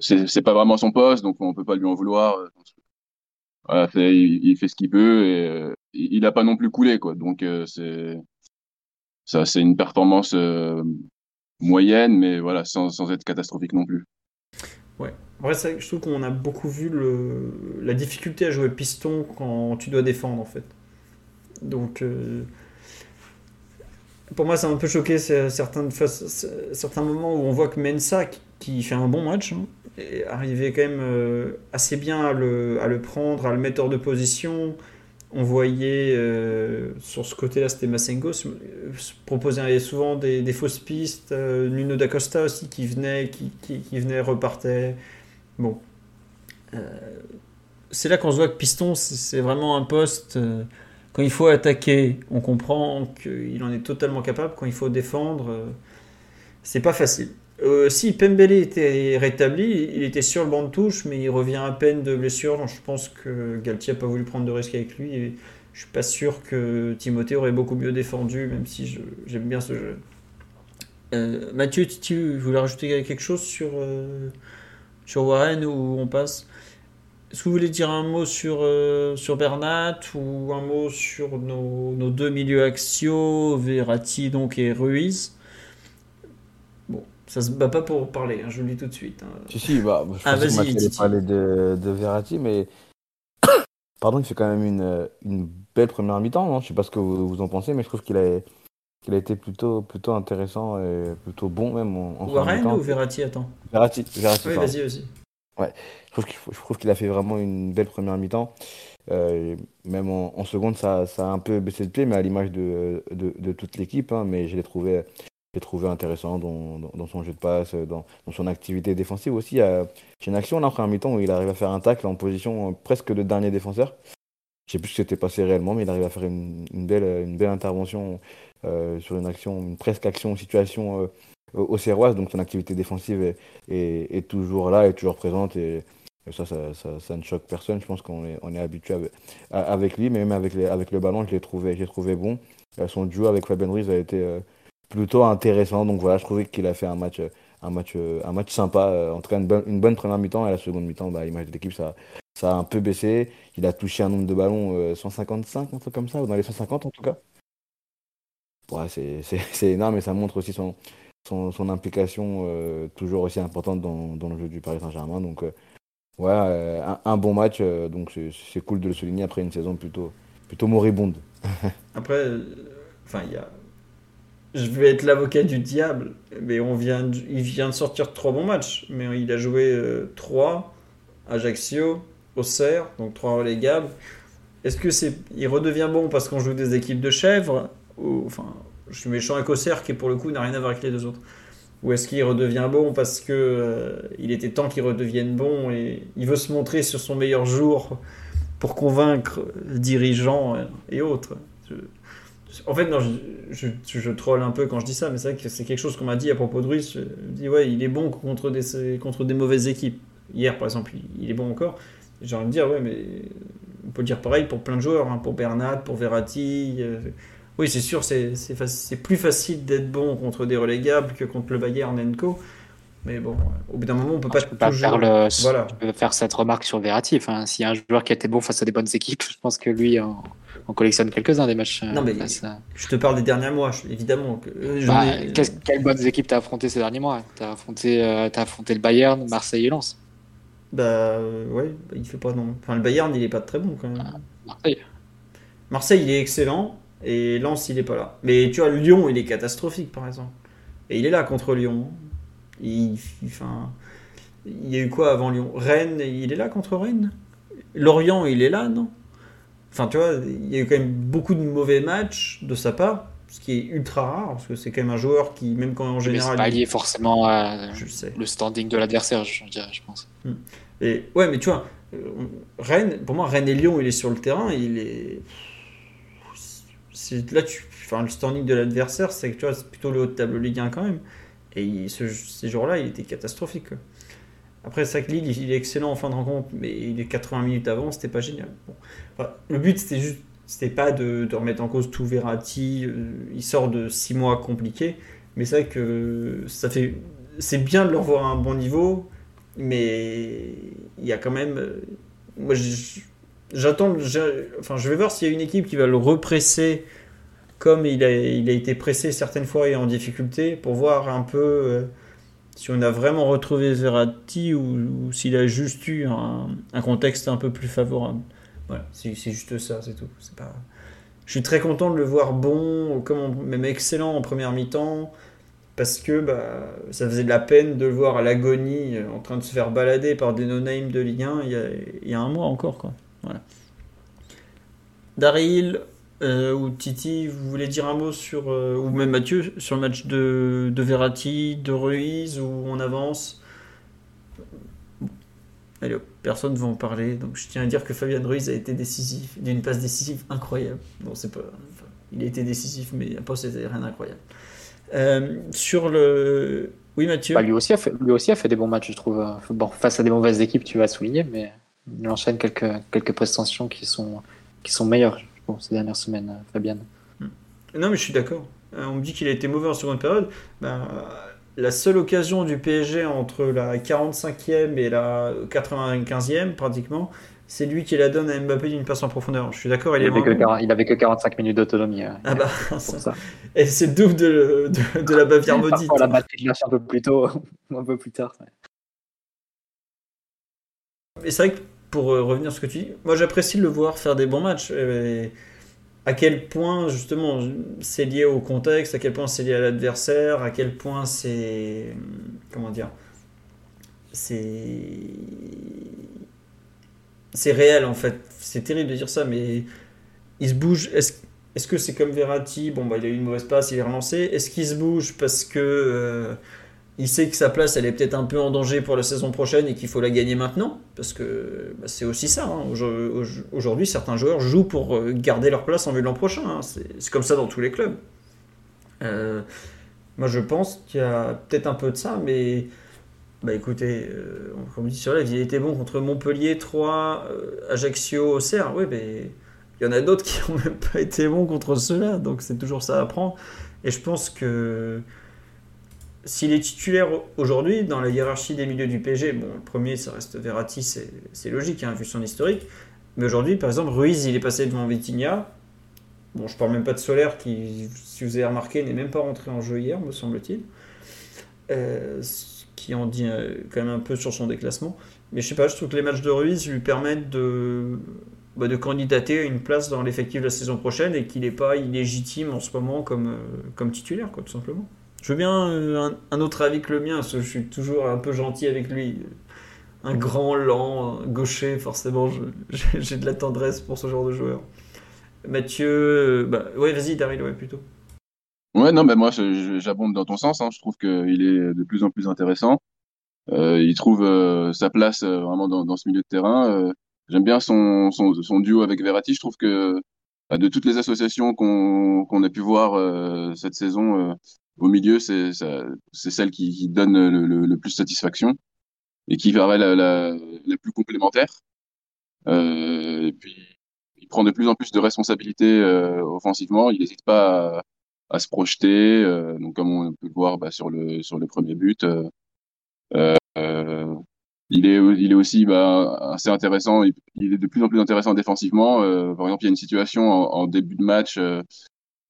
c'est pas vraiment son poste, donc on peut pas lui en vouloir. Voilà, il, fait ce qu'il peut et euh, il n'a pas non plus coulé, quoi. Donc euh, c'est ça, c'est une performance euh, moyenne, mais voilà, sans, sans être catastrophique non plus. Ouais. vrai, je trouve qu'on a beaucoup vu le, la difficulté à jouer piston quand tu dois défendre, en fait. Donc, pour moi, ça m'a un peu choqué certains, certains moments où on voit que Mensa, qui fait un bon match, hein, est arrivé quand même euh, assez bien à le, à le, prendre, à le mettre hors de position. On voyait euh, sur ce côté-là, c'était Masengo, proposer souvent des, des fausses pistes. Euh, Nuno d'Acosta aussi qui venait, qui, qui, venait, repartait. Bon. c'est là qu'on se voit que Piston, c'est vraiment un poste quand il faut attaquer, on comprend qu'il en est totalement capable. Quand il faut défendre, euh, c'est pas facile. Euh, si Pembele était rétabli, il était sur le banc de touche, mais il revient à peine de blessure. Je pense que Galtier n'a pas voulu prendre de risques avec lui. Je suis pas sûr que Timothée aurait beaucoup mieux défendu, même si j'aime bien ce jeu. Euh, Mathieu, tu voulais rajouter quelque chose sur, sur Warren ou on passe? Est-ce que vous voulez dire un mot sur, euh, sur Bernat ou un mot sur nos, nos, deux milieux axiaux, Verratti donc et Ruiz? Bon, ça se bat pas pour parler, hein, je le dis tout de suite. Hein. Si, si, bah, je ah, pensais que de, de Verratti, mais pardon, il fait quand même une, une belle première mi-temps. Je sais pas ce que vous, vous en pensez, mais je trouve qu'il a, qu'il a été plutôt, plutôt intéressant et plutôt bon même en, en Warren ou Verratti, attends Verratti, Verratti. Oui, vas-y, vas-y. Ouais, je trouve qu'il a fait vraiment une belle première mi-temps. Euh, même en, seconde, ça, ça, a un peu baissé de pied, mais à l'image de, de, de, toute l'équipe. Hein, mais je l'ai trouvé, trouvé intéressant dans, son jeu de passe, dans, dans son activité défensive aussi. Y a une action là, en première mi-temps où il arrive à faire un tacle en position presque de dernier défenseur. Je sais plus ce qui s'était passé réellement, mais il arrive à faire une, une belle, intervention euh, sur une action, une presque action, situation euh, au Serroise, donc son activité défensive est, toujours là, est toujours présente et, ça, ça, ne choque personne. Je pense qu'on est, habitué avec, lui, mais même avec, le ballon, je l'ai trouvé, bon. Euh, son duo avec Fabien Ruiz a été euh, plutôt intéressant, donc voilà, je trouvais qu'il a fait un match, un match, un match sympa. En tout cas, une bonne, une bonne première mi-temps et la seconde mi-temps, bah, l'image de l'équipe, ça, ça a un peu baissé. Il a touché un nombre de ballons 155, un truc comme ça, ou dans les 150 en tout cas. Ouais, [laughs] c'est énorme et ça montre aussi son, son, implication euh, toujours aussi importante dans, dans, le jeu du Paris Saint-Germain. Donc, euh, ouais, euh, un, bon match. donc, c'est cool de le souligner après une saison plutôt, plutôt moribonde. [laughs] après, enfin, il y a. Je vais être l'avocat du diable, mais on vient, il vient de sortir trois bons matchs. Mais il a joué trois Ajaccio, Auxerre, donc trois relégables. Est-ce que c'est, il redevient bon parce qu'on joue des équipes de chèvres? Ou, enfin, je suis méchant avec Auxerre qui pour le coup n'a rien à voir avec les deux autres Ou est-ce qu'il redevient bon parce que euh, il était temps qu'il redevienne bon et il veut se montrer sur son meilleur jour pour convaincre dirigeants et autres? En fait, non, je, je, troll un peu quand je dis ça, mais c'est vrai que c'est quelque chose qu'on m'a dit à propos de Ruiz. Je dis, ouais, il est bon contre des, contre des mauvaises équipes. Hier, par exemple, il est bon encore. J'ai envie de dire, ouais, mais on peut dire pareil pour plein de joueurs, hein, pour Bernat, pour Verratti. Euh, oui, c'est sûr, c'est plus facile d'être bon contre des relégables que contre le Bayern Enco. Mais bon, au bout d'un moment, on peut pas, peux pas faire, le, voilà. faire cette remarque sur Verratti. Enfin, S'il y a un joueur qui a été bon face à des bonnes équipes, [laughs] je pense que lui, en, collectionne quelques-uns des matchs. Non, mais je te parle des derniers mois, évidemment. Euh, bah, quelles bonnes équipes t'as affronté ces derniers mois? T'as affronté, euh, as affronté le Bayern, Marseille et Lens. Bah ouais, bah, il fait pas non. Enfin, le Bayern, il est pas très bon quand même. Marseille. Marseille, il est excellent. Et Lens, il est pas là. Mais tu vois, Lyon, il est catastrophique par exemple. Et il est là contre Lyon. Il, enfin, il y a eu quoi avant Lyon? Rennes, il est là contre Rennes? Lorient, il est là, non? Enfin, tu vois, il y a eu quand même beaucoup de mauvais matchs de sa part, ce qui est ultra rare, parce que c'est quand même un joueur qui, même quand en Mais général. pas il- lié forcément à Je sais. le standing de l'adversaire, je dirais, je pense. Et, ouais, mais tu vois, euh, Rennes, pour moi, Rennes et Lyon, il est sur le terrain, il est. là, tu, enfin, le standing de l'adversaire, c'est que tu vois, c'est plutôt le haut de tableau Ligue 1 quand même. Et il- ce- ces jours-là, il était catastrophique. quoi. Après, Lille, il il est excellent en fin de rencontre, mais il est 80 minutes avant, c'était pas génial. Le but, c'était juste. C'était pas de, remettre en cause tout Verratti. euh, il sort de 6 mois compliqués. Mais c'est vrai que ça fait. C'est bien de le revoir à un bon niveau, mais il y a quand même. euh, Moi, j'attends. Enfin, je vais voir s'il y a une équipe qui va le represser comme il a, il a été pressé certaines fois et en difficulté pour voir un peu euh, si on a vraiment retrouvé Verratti ou, s'il a juste eu un, contexte un peu plus favorable. Voilà, c'est juste ça, c'est tout. C'est pas. Je suis très content de le voir bon, comme même excellent en première mi-temps, parce que bah, ça faisait de la peine de le voir à l'agonie euh, en train de se faire balader par des no-names de Ligue 1 il y a, il y a un mois encore. Quoi. Voilà. Daryl euh, ou Titi, vous voulez dire un mot sur, euh, ou même Mathieu, sur le match de, de Verratti, de Ruiz, où on avance? Bon. Allez hop, personne ne va en parler, donc je tiens à dire que Fabien Ruiz a été décisif, d'une passe décisive incroyable. Bon, c'est pas. il a été décisif, mais après, c'était rien d'incroyable. Euh, sur le. Oui, Mathieu? Bah, lui, aussi a fait, lui aussi a fait des bons matchs, je trouve. Bon, face à des mauvaises équipes, tu vas souligner, mais il enchaîne quelques, quelques prestations qui sont, qui sont meilleures, ces dernières semaines, euh, Fabienne. Non, mais je suis d'accord. Euh, On me dit qu'il a été mauvais en seconde période. Ben, la seule occasion du PSG entre la 45e et la 95e, pratiquement, c'est lui qui la donne à Mbappé d'une passe en profondeur. Je suis d'accord, il Il avait, que, vraiment- 40 il avait que 45 minutes d'autonomie. euh, Ah bah, [laughs] pour ça- ça. Et c'est le double de, de, de la Bavière maudite. La batterie lâche un peu plus tôt, [laughs] un peu plus tard. Mais c'est vrai que pour euh, revenir sur ce que tu dis, moi j'apprécie de le voir faire des bons matchs. Et à quel point justement c'est lié au contexte, à quel point c'est lié à l'adversaire, à quel point c'est. Comment dire C'est. C'est réel en fait. C'est terrible de dire ça, mais il se bouge. Est-ce est-ce que c'est comme Verratti Bon, bah, il a eu une mauvaise passe, il est relancé. Est-ce qu'il se bouge parce que. euh, il sait que sa place, elle est peut-être un peu en danger pour la saison prochaine et qu'il faut la gagner maintenant, parce que bah, c'est aussi ça. hein. Aujo- aujo- Aujourd'hui, certains joueurs jouent pour euh, garder leur place en vue de l'an prochain. hein. C'est comme ça dans tous les clubs. Euh, moi, je pense qu'il y a peut-être un peu de ça, mais bah écoutez, euh, comme dit sur live, il était bon contre Montpellier, 3, Ajaccio, Auxerre. Oui, mais il y en a d'autres [laughs] qui n'ont même pas été bons contre ceux-là, donc c'est toujours ça à prendre. Et je pense que s'il est titulaire aujourd'hui dans la hiérarchie des milieux du PSG, bon, le premier, ça reste Verratti, c'est c'est logique, hein, vu son historique. Mais aujourd'hui, par exemple, Ruiz, il est passé devant Vitinha. Bon, je parle même pas de Solaire, qui, si vous avez remarqué, n'est même pas rentré en jeu hier, me semble-t-il. Euh, ce qui en dit euh, quand même un peu sur son déclassement. Mais je sais pas, je trouve que les matchs de Ruiz lui permettent de, bah, de candidater à une place dans l'effectif de la saison prochaine et qu'il n'est pas illégitime en ce moment comme, euh, comme titulaire, quoi, tout simplement. Je veux bien euh, un, autre avis que le mien, parce que je suis toujours un peu gentil avec lui. Un grand, lent, un gaucher, forcément, [laughs] j'ai de la tendresse pour ce genre de joueur. Mathieu, euh, bah, ouais, vas-y, Daryl, ouais, plutôt. Ouais, non, mais moi, j'abonde dans ton sens. hein. Je trouve qu'il est de plus en plus intéressant. Euh, il trouve euh, sa place euh, vraiment dans, ce milieu de terrain. Euh, J'aime bien son, duo avec Verratti. Je trouve que bah, de toutes les associations qu'on a pu voir euh, cette saison euh, au milieu, c'est celle qui, donne le, le, le plus satisfaction et qui paraît la, plus complémentaire. Euh, et puis, il prend de plus en plus de responsabilités euh, offensivement. Il n'hésite pas à, se projeter. euh, donc, comme on peut le voir bah, sur le premier but, il est aussi bah, assez intéressant. Il, est de plus en plus intéressant défensivement. Par exemple, il y a une situation en début de match.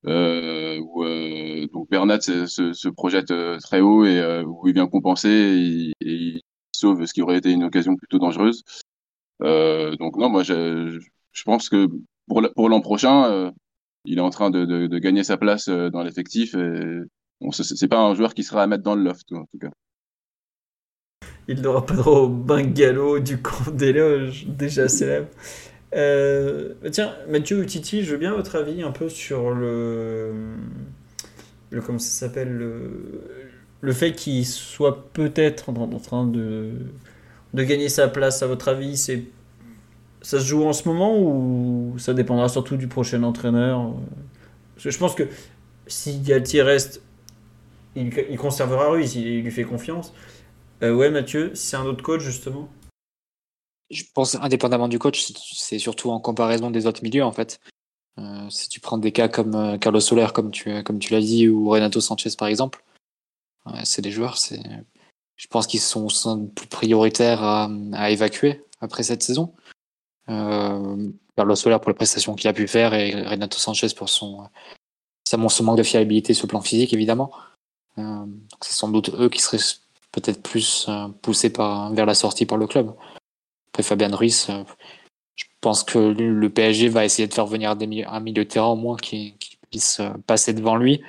Euh, où euh, donc Bernat se, projette euh, très haut et où il vient compenser et, et il sauve ce qui aurait été une occasion plutôt dangereuse. Donc non, moi je, pense que pour l'an prochain, il est en train de, gagner sa place dans l'effectif. Bon, c'est pas un joueur qui sera à mettre dans le loft en tout cas. Il n'aura pas droit au bungalow du camp d'éloge, déjà célèbre. Euh, tiens, Mathieu ou Titi, je veux bien votre avis un peu sur le. le comment ça s'appelle le, fait qu'il soit peut-être en, train de, gagner sa place. À votre avis, c'est ça se joue en ce moment ou ça dépendra surtout du prochain entraîneur? Je pense que si Galtier reste, il, conservera Ruiz, il, lui fait confiance. Euh, ouais, Mathieu, c'est un autre coach justement? Je pense, indépendamment du coach, c'est surtout en comparaison des autres milieux en fait. Euh, si tu prends des cas comme euh, Carlos Soler, comme tu, comme tu l'as dit, ou Renato Sanchez par exemple, c'est des joueurs, c'est, je pense qu'ils sont, sont, plus prioritaires à, à, évacuer après cette saison. Euh, Carlos Soler pour les prestations qu'il a pu faire et Renato Sanchez pour son, son manque de fiabilité sur le plan physique évidemment. Euh, c'est sans doute eux qui seraient peut-être plus euh, poussés par, vers la sortie par le club. Après Fabien Ruiz, euh, je pense que le PSG va essayer de faire venir un milieu de terrain au moins qui, puisse euh, passer devant lui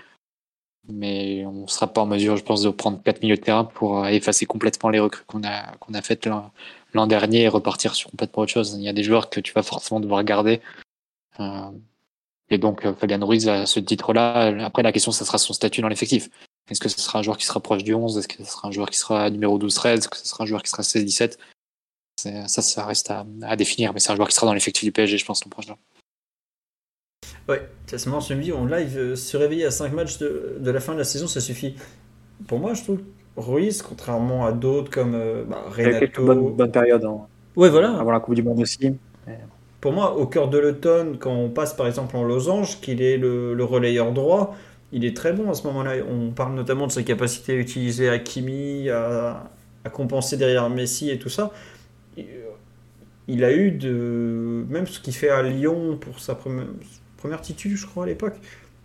mais on ne sera pas en mesure, je pense, de prendre quatre milieux de terrain pour effacer complètement les recrues qu'on a, faites l'an dernier et repartir sur complètement autre chose. Il y a des joueurs que tu vas forcément devoir garder. Euh, et donc, Fabien Ruiz, à ce titre-là, après la question, ça sera son statut dans l'effectif. Est-ce que ce sera un joueur qui sera proche du 11 Est-ce que ce sera un joueur qui sera numéro 12-13 Est-ce que ce sera un joueur qui sera 16-17 Ça, ça reste à, à définir, mais c'est un joueur qui sera dans l'effectif du PSG, je pense, l'an prochain. Ouais, c'est marrant, je me dis, on live, euh, se réveiller à 5 matchs de, de, la fin de la saison, ça suffit. Pour moi, je trouve Ruiz, contrairement à d'autres comme euh, bah, Renato. Bonne, bonne période. Hein. Ouais, voilà. Avant la Coupe du Monde aussi. Pour moi, au cœur de l'automne, quand on passe par exemple en losange, qu'il est le, le, relayeur droit, il est très bon à ce moment-là. On parle notamment de sa capacité à utiliser Hakimi, à, à compenser derrière Messi et tout ça il a eu de même ce qu'il fait à Lyon pour sa première, première je crois, à l'époque,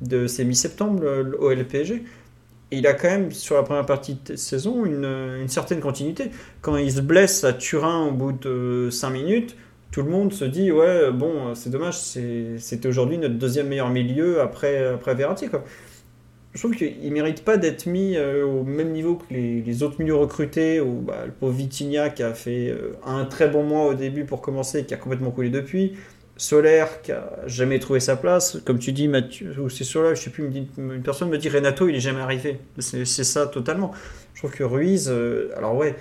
de c'est mi-septembre au LPG. Il a quand même, sur la première partie de saison, une, une, certaine continuité. Quand il se blesse à Turin au bout de 5 minutes, tout le monde se dit Ouais, bon, c'est dommage, c'était aujourd'hui notre deuxième meilleur milieu après, après Verratti. Je trouve qu'il mérite pas d'être mis euh, au même niveau que les, autres milieux recrutés, ou bah, le pauvre Vitinha qui a fait euh, un très bon mois au début pour commencer, qui a complètement coulé depuis. Solaire qui a jamais trouvé sa place. Comme tu dis, Mathieu, ou c'est Solaire, je sais plus, une personne me dit Renato, il est jamais arrivé. C'est ça totalement. Je trouve que Ruiz, euh, alors ouais,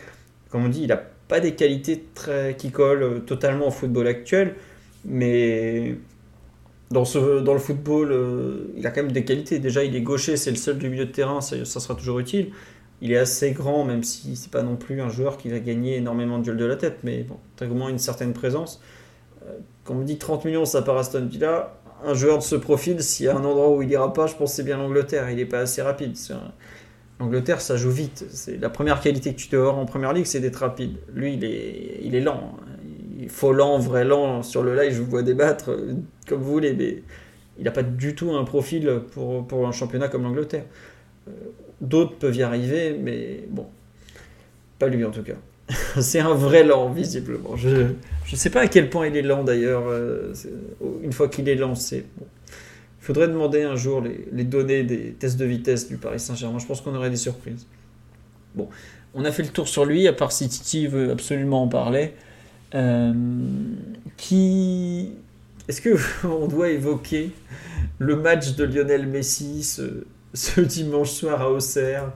comme on dit, il a pas des qualités très qui collent totalement au football actuel, mais dans, le football, euh, il a quand même des qualités. Déjà, il est gaucher, c'est le seul du milieu de terrain, ça, sera toujours utile. Il est assez grand, même si c'est pas non plus un joueur qui va gagner énormément de duels de la tête, mais bon, as au moins une certaine présence quand on me dit 30 millions, ça part Aston Villa, un joueur de ce profil, s'il y a un endroit où il ira pas, je pense que c'est bien l'Angleterre. Il n'est pas assez rapide. L'Angleterre, ça joue vite. C'est la première qualité que tu te avoir en première ligue, c'est d'être rapide. Lui, il est, il est lent. Il faut lent, vrai lent. Sur le live, je vous vois débattre comme vous voulez, mais il n'a pas du tout un profil pour, pour un championnat comme l'Angleterre. Euh, d'autres peuvent y arriver, mais bon, pas lui en tout cas. [laughs] c'est un vrai lent, visiblement. Je ne sais pas à quel point il est lent d'ailleurs. Euh, une fois qu'il est lancé. Bon. Il faudrait demander un jour les, les, données des tests de vitesse du Paris Saint-Germain. Je pense qu'on aurait des surprises. Bon, on a fait le tour sur lui, à part si Titi veut absolument en parler. Euh, qui. Est-ce qu'on [laughs] doit évoquer le match de Lionel Messi [laughs] ce, dimanche soir à Auxerre,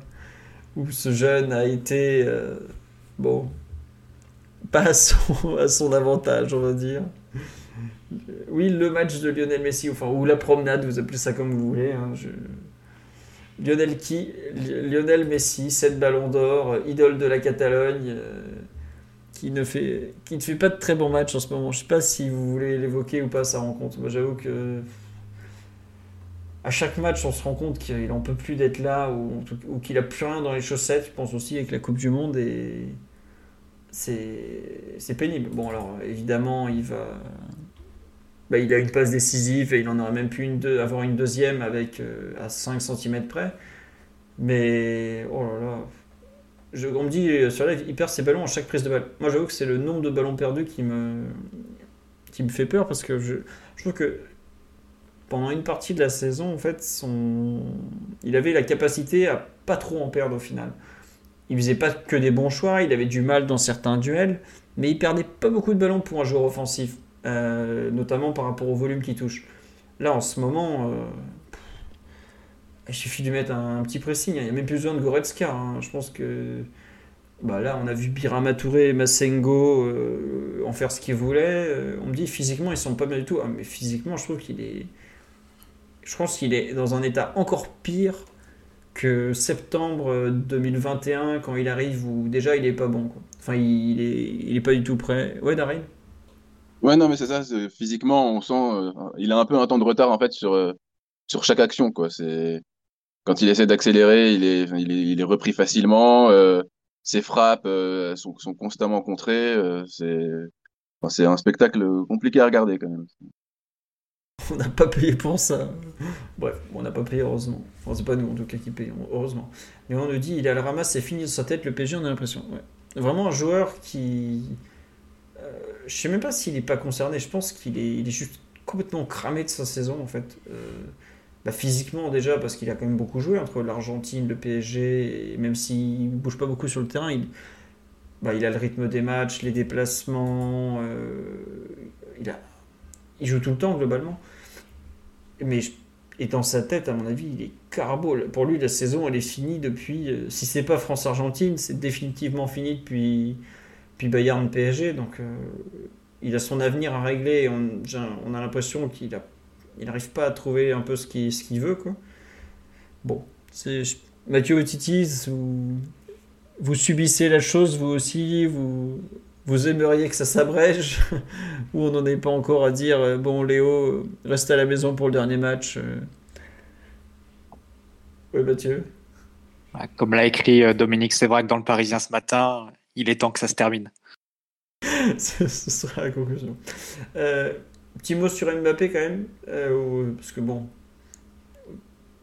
où ce jeune a été. Euh, bon, [laughs] pas à son, avantage, on va dire. Oui, le match de Lionel Messi, enfin, ou la promenade, vous appelez ça comme vous voulez. Hein. Lionel, qui, Lionel Messi, 7 ballons d'or, idole de la Catalogne, euh, qui, ne fait, qui ne fait pas de très bons matchs en ce moment. Je ne sais pas si vous voulez l'évoquer ou pas, sa rencontre. Moi, j'avoue que à chaque match, on se rend compte qu'il n'en peut plus d'être là ou, ou qu'il a plus rien dans les chaussettes. Je pense aussi avec la Coupe du Monde et c'est pénible. Bon, alors évidemment, il va. Bah, il a une passe décisive et il en aurait même pu une deux, avoir une deuxième avec euh, à 5 cm près. Mais oh là là, je, on me dit sur live, il perd ses ballons à chaque prise de balle. Moi, j'avoue que c'est le nombre de ballons perdus qui me, qui me fait peur parce que je, je trouve que pendant une partie de la saison, en fait, son... il avait la capacité à pas trop en perdre au final. Il faisait pas que des bons choix, il avait du mal dans certains duels, mais il perdait pas beaucoup de ballons pour un joueur offensif, euh, notamment par rapport au volume qu'il touche. Là, en ce moment, euh, il suffit de mettre un, petit pressing. Il n'y a même plus besoin de Goretzka. hein. Je pense que bah là, on a vu Birama Touré et Massengo euh, en faire ce qu'ils voulaient. Euh, on me dit physiquement, ils sont pas bien du tout. Ah, mais physiquement, je trouve qu'il est. Je pense qu'il est dans un état encore pire que septembre 2021 quand il arrive où déjà il est pas bon. Enfin, il est, il est pas du tout prêt. Ouais, Daryl Ouais, non, mais c'est ça. Physiquement, on sent, euh, il a un peu un temps de retard en fait sur euh, sur chaque action, quoi. C'est quand il essaie d'accélérer, il est, il est, repris facilement. euh, ses frappes euh, sont, sont constamment contrées. euh, c'est, un spectacle compliqué à regarder quand même. [laughs] On n'a pas payé pour ça. Bref, on n'a pas payé heureusement. Enfin, c'est pas nous en tout cas qui payons, heureusement. Mais on nous dit, il est à la ramasse, c'est fini de sa tête, le PSG, on a l'impression. Vraiment un joueur qui. Euh, je sais même pas s'il n'est pas concerné, je pense qu'il est, il est juste complètement cramé de sa saison en fait. Bah, physiquement déjà, parce qu'il a quand même beaucoup joué entre l'Argentine, le PSG, et même s'il bouge pas beaucoup sur le terrain, il, bah, il a le rythme des matchs, les déplacements, euh, il, joue tout le temps globalement. Mais je- et dans sa tête, à mon avis, il est carbo. Pour lui, la saison, elle est finie depuis. euh, si c'est pas France-Argentine, c'est définitivement fini depuis, depuis Bayern PSG. Donc, euh, il a son avenir à régler. On, on a l'impression qu'il a, il n'arrive pas à trouver un peu ce qu'il, ce qu'il veut. Quoi. Bon, c'est Mathieu Otitis, vous, vous subissez la chose, vous aussi. Vous, vous aimeriez que ça s'abrège [laughs] ou on n'en est pas encore à dire euh, bon Léo euh, reste à la maison pour le dernier match euh. ouais Mathieu Ouais, Comme l'a écrit Dominique Sévrac dans le Parisien ce matin, il est temps que ça se termine. ce [laughs] ce sera la conclusion Euh, petit mot sur Mbappé quand même euh, parce que bon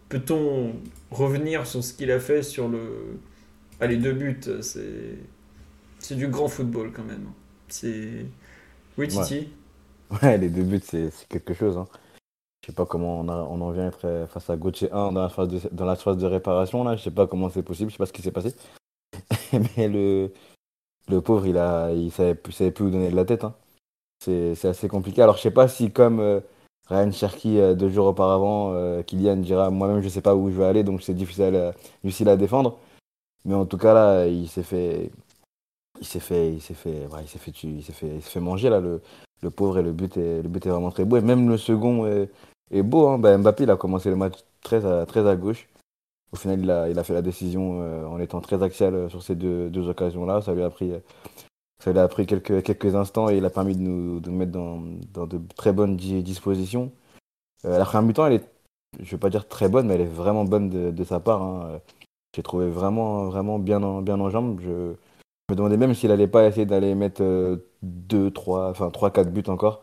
peut-on revenir sur ce qu'il a fait sur le ah, les deux buts c'est c'est du grand football quand même c'est oui Titi? Ouais, les deux buts, c'est quelque chose. Hein. Je sais pas comment on, a- on en vient à être euh, face à Gauthier 1 dans la phase de, dans la phase de réparation. Là. Je sais pas comment c'est possible, je sais pas ce qui s'est passé. [laughs] Mais le, le pauvre, il, a, il savait, plus- savait plus où donner de la tête. Hein. C'est assez compliqué. Alors, je sais pas si, comme euh, Ryan Cherky euh, deux jours auparavant, euh, Kylian dira moi-même, je sais pas où je vais aller, donc c'est difficile à, difficile à défendre. Mais en tout cas, là, il s'est fait. Il s'est fait, il s'est fait, il s'est fait, il s'est fait, fait manger là le, le pauvre et le but est, le but est vraiment très beau et même le second est, beau. Hein. Bah, Mbappé il a commencé le match très à, très à gauche. Au final il a, il a fait la décision euh, en étant très axial euh, sur ces deux, deux occasions là. Ça lui a pris, euh, ça lui a pris quelques, quelques instants et il a permis de nous, de nous mettre dans, dans de très bonnes di- dispositions. Euh, la première mi-temps elle est, je vais pas dire très bonne mais elle est vraiment bonne de, de sa part. hein. J'ai trouvé vraiment vraiment bien en, bien en jambes. Je, je me demandais même s'il allait pas essayer d'aller mettre 2, 3, enfin 3, 4 buts encore.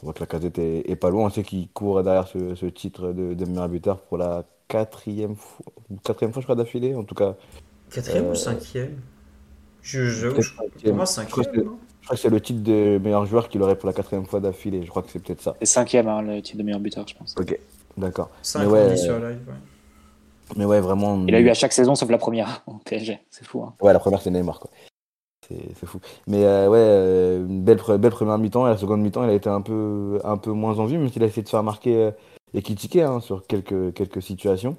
On voit que la casette est, est pas loin. On sait qu'il court derrière ce, ce titre de, de meilleur buteur pour la quatrième fois, quatrième fois je crois d'affilée. En tout cas, quatrième Euh, ou cinquième? Je, je- pour moi crois que cinquième c'est- non je crois que c'est le titre de meilleur joueur qu'il aurait pour la quatrième fois d'affilée. Je crois que c'est peut-être ça. C'est cinquième, hein, le titre de meilleur buteur, je pense. Ok, d'accord. 5 Mais ouais, sur live ouais. Mais ouais, vraiment. Il a eu à chaque saison sauf la première [laughs] en PSG. C'est fou. Hein. Ouais, la première c'est Neymar quoi. C'est fou. Mais euh, ouais, euh, une belle, pre- belle première mi-temps et la seconde mi-temps, elle a été un peu, un peu moins en vue, même s'il a essayé de se faire marquer euh, et critiquer hein, sur quelques, quelques situations.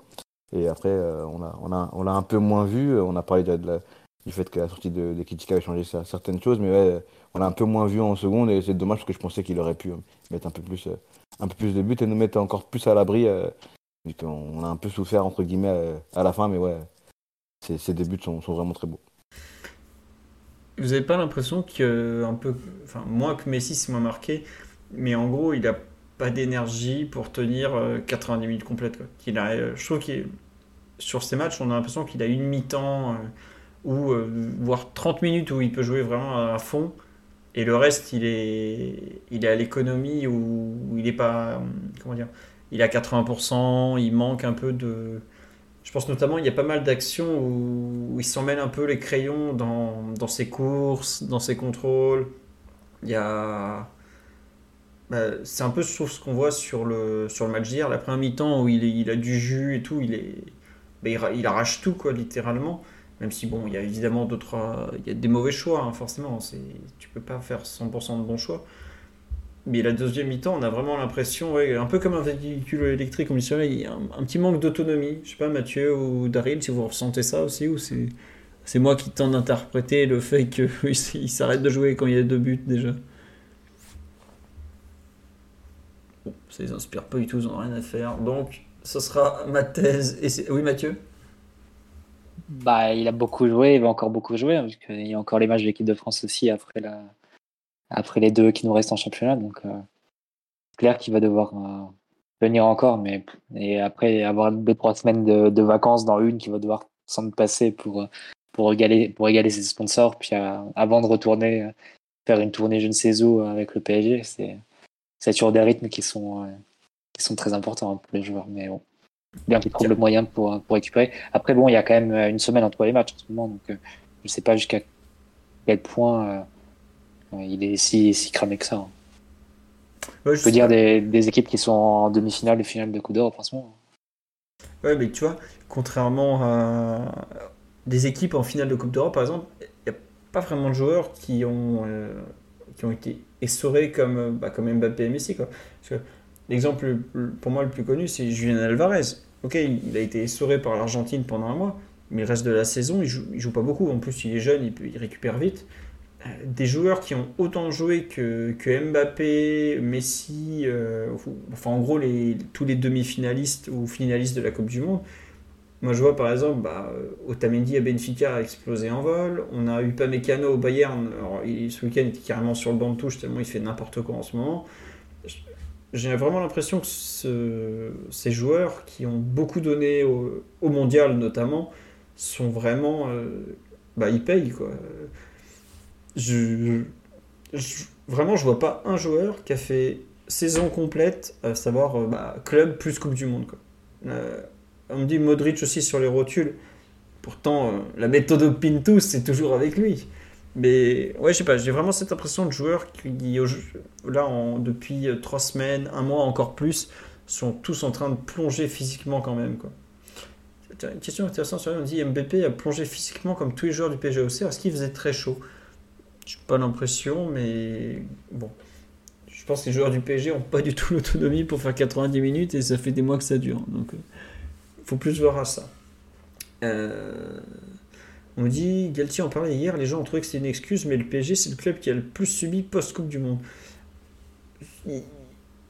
Et après, euh, on l'a on a, on l'a un peu moins vu. On a parlé de, de la- du fait que la sortie de, de Kitika avait changé cer- certaines choses, mais ouais, on l'a un peu moins vu en seconde et c'est dommage parce que je pensais qu'il aurait pu euh, mettre un peu plus, euh, un peu plus de buts et nous mettre encore plus à l'abri. euh, on a un peu souffert entre guillemets à la fin, mais ouais, ces, débuts sont, sont vraiment très beaux. vous avez pas l'impression que un peu enfin moins que Messi c'est moins marqué mais en gros il a pas d'énergie pour tenir euh, 90 minutes complètes quoi. Qu'il a, euh, je trouve qu'il sur ces matchs on a l'impression qu'il a une mi-temps ou euh, voire 30 minutes où il peut jouer vraiment à fond et le reste il est il est à l'économie où il est pas comment dire il est à 80% il manque un peu de Je pense notamment il y a pas mal d'actions où, il s'en mêle un peu les crayons dans, dans ses courses, dans ses contrôles. Il y a. Bah, c'est un peu sauf ce qu'on voit sur le, sur le match d'hier, la première mi-temps où il, il a du jus et tout, il, est, bah, il, arrache tout, quoi, littéralement. Même si, bon, il y a évidemment d'autres. Il y a des mauvais choix, hein, forcément. Tu peux pas faire 100% de bons choix. Mais la deuxième mi-temps, on a vraiment l'impression, un peu comme un véhicule électrique, comme il y a un, petit manque d'autonomie. Je sais pas, Mathieu ou Daryl, si vous ressentez ça aussi, ou c'est, c'est moi qui tente d'interpréter le fait qu'il [laughs] s'arrête de jouer quand il y a deux buts déjà. Bon, ça les inspire pas du tout, ils n'ont rien à faire. Donc, ce sera ma thèse. Et oui, Mathieu? Bah, il a beaucoup joué, il va encore beaucoup jouer, hein, parce qu'il y a encore les matchs de l'équipe de France aussi après la, après les deux qui nous restent en championnat. Donc, euh, c'est clair qu'il va devoir euh, venir encore. Mais et après avoir deux, trois semaines de, vacances dans une, qu'il va devoir s'en passer pour, pour, égaler, pour ses sponsors. Puis euh, avant de retourner faire une tournée je ne sais où avec le PSG, c'est, c'est toujours des rythmes qui sont, qui sont très importants pour les joueurs. Mais bon, bien qu'ils trouvent le moyen pour, pour récupérer. Après, bon, il y a quand même une semaine entre les matchs en ce moment. Donc, je ne sais pas jusqu'à quel point il est si, si cramé que ça. Hein. je, peux dire des, des, équipes qui sont en demi-finale et finale de Coupe d'Europe en ce moment. Ouais, mais tu vois, contrairement à des équipes en finale de Coupe d'Europe, par exemple, il n'y a pas vraiment de joueurs qui ont, euh, qui ont été essorés comme, bah, comme Mbappé et Messi. L'exemple pour moi le plus connu, c'est Julien Alvarez. Ok, il a été essoré par l'Argentine pendant un mois, mais le reste de la saison, il joue, joue pas beaucoup. En plus, il est jeune, il, récupère vite des joueurs qui ont autant joué que, Mbappé, Messi, euh, enfin en gros tous les demi-finalistes ou finalistes de la Coupe du Monde. Moi je vois par exemple bah, Otamendi à Benfica a explosé en vol, on a eu Pamecano au Bayern, alors, ce week-end il était carrément sur le banc de touche tellement il fait n'importe quoi en ce moment. J'ai vraiment l'impression que ces joueurs qui ont beaucoup donné au, mondial notamment sont vraiment... Euh, bah, ils payent quoi je, vraiment, je vois pas un joueur qui a fait saison complète, à savoir euh, bah, club plus Coupe du Monde. Quoi. Euh, on me dit Modric aussi sur les rotules. Pourtant, la méthode Pintus, c'est toujours avec lui. Mais ouais, je sais pas, j'ai vraiment cette impression de joueurs qui, là, depuis trois semaines, un mois, encore plus, sont tous en train de plonger physiquement quand même. Quoi. Une question intéressante sur on dit MBP a plongé physiquement comme tous les joueurs du PSG Est-ce qu'il faisait très chaud? J'ai pas l'impression, mais bon. Je pense que les joueurs du PSG n'ont pas du tout l'autonomie pour faire 90 minutes et ça fait des mois que ça dure. Donc, il euh, faut plus voir à ça. Euh, on dit, Galtier en parlait hier, les gens ont trouvé que c'était une excuse, mais le PSG, c'est le club qui a le plus subi post-Coupe du Monde.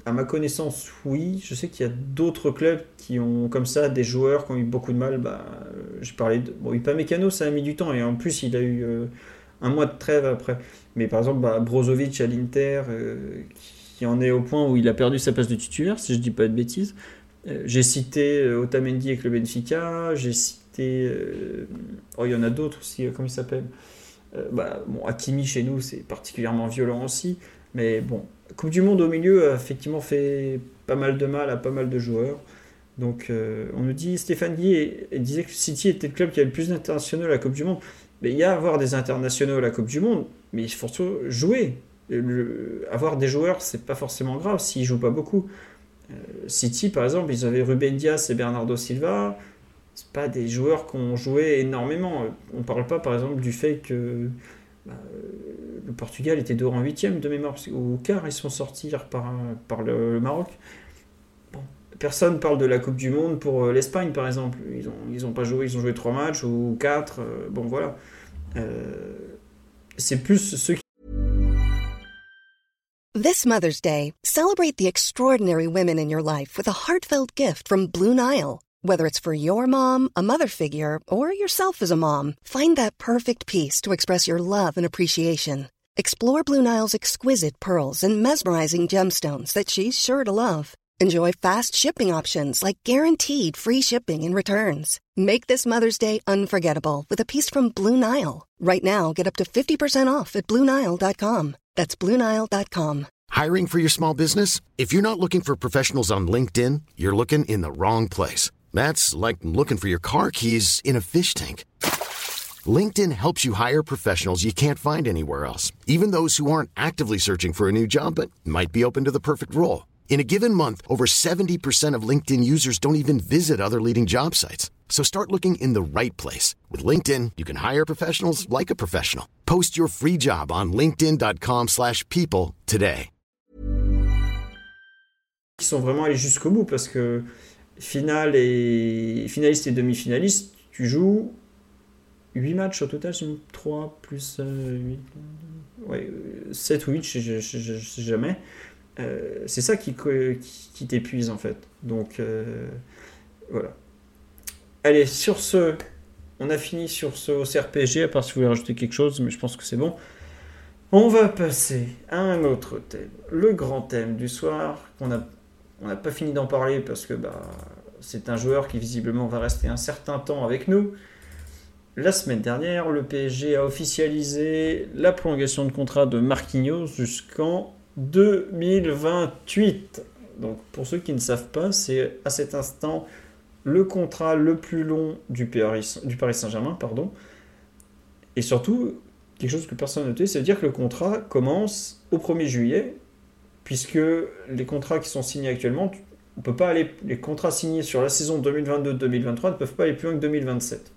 À ma connaissance, oui. Je sais qu'il y a d'autres clubs qui ont comme ça des joueurs qui ont eu beaucoup de mal. Bah, J'ai parlé de. Bon, Mécano, ça a mis du temps et en plus, il a eu. Euh, un mois de trêve après. Mais par exemple, bah, Brozovic à l'Inter, euh, qui en est au point où il a perdu sa place de titulaire, si je dis pas de bêtises. Euh, j'ai cité euh, Otamendi avec le Benfica, j'ai cité. Oh, il y en a d'autres aussi, comment il s'appelle bah, bon, Hakimi chez nous, c'est particulièrement violent aussi. Mais bon, Coupe du Monde au milieu a effectivement fait pas mal de mal à pas mal de joueurs. Donc on nous dit, Stéphane Guy disait que City était le club qui avait le plus d'internationaux à la Coupe du Monde. Mais il y a avoir des internationaux à la Coupe du Monde, mais il faut surtout jouer. avoir des joueurs, c'est pas forcément grave s'ils jouent pas beaucoup. Euh, City, par exemple, ils avaient Ruben Dias et Bernardo Silva. C'est pas des joueurs qui ont joué énormément. On parle pas, par exemple, du fait que bah, le Portugal était dehors en huitième de mémoire, au quart ils sont sortis par, par le, Maroc. Bon, personne parle de la Coupe du Monde pour euh, l'Espagne, par exemple. Ils ont, ils ont pas joué, ils ont joué trois matchs ou quatre. Euh, bon, voilà. Euh, c'est plus ceux qui This Mother's Day, celebrate the extraordinary women in your life with a heartfelt gift from Blue Nile. Whether it's for your mom, a mother figure, or yourself as a mom, find that perfect piece to express your love and appreciation. Explore Blue Nile's exquisite pearls and mesmerizing gemstones that she's sure to love. Enjoy fast shipping options like guaranteed free shipping and returns. Make this Mother's Day unforgettable with a piece from Blue Nile. Right now, get up to 50% off at BlueNile.com. That's BlueNile.com. Hiring for your small business? If you're not looking for professionals on LinkedIn, you're looking in the wrong place. That's like looking for your car keys in a fish tank. LinkedIn helps you hire professionals you can't find anywhere else, even those who aren't actively searching for a new job but might be open to the perfect role. In a given month, over 70% of LinkedIn users don't even visit other leading job sites. So start looking in the right place. With LinkedIn, you can hire professionals like a professional. Post your free job on linkedin.com slash people today. Ils sont vraiment allés jusqu'au bout parce que finale et finaliste et demi-finaliste, tu joues 8 matchs au total, 3 plus 8, ouais, 7 ou 8, je, je, sais jamais. Euh, c'est ça qui, t'épuise en fait. Donc euh, voilà. Allez, sur ce, on a fini sur ce CRPG, à part si vous voulez rajouter quelque chose, mais je pense que c'est bon. On va passer à un autre thème, le grand thème du soir, qu'on a, on n'a pas fini d'en parler parce que bah, c'est un joueur qui visiblement va rester un certain temps avec nous. La semaine dernière, le PSG a officialisé la prolongation de contrat de Marquinhos jusqu'en 2028. Donc pour ceux qui ne savent pas, c'est à cet instant le contrat le plus long du Paris, Saint-Germain. pardon. Et surtout, quelque chose que personne n'a noté, c'est dire que le contrat commence au 1er juillet, puisque les contrats qui sont signés actuellement, on peut pas aller, les contrats signés sur la saison 2022-2023 ne peuvent pas aller plus loin que 2027.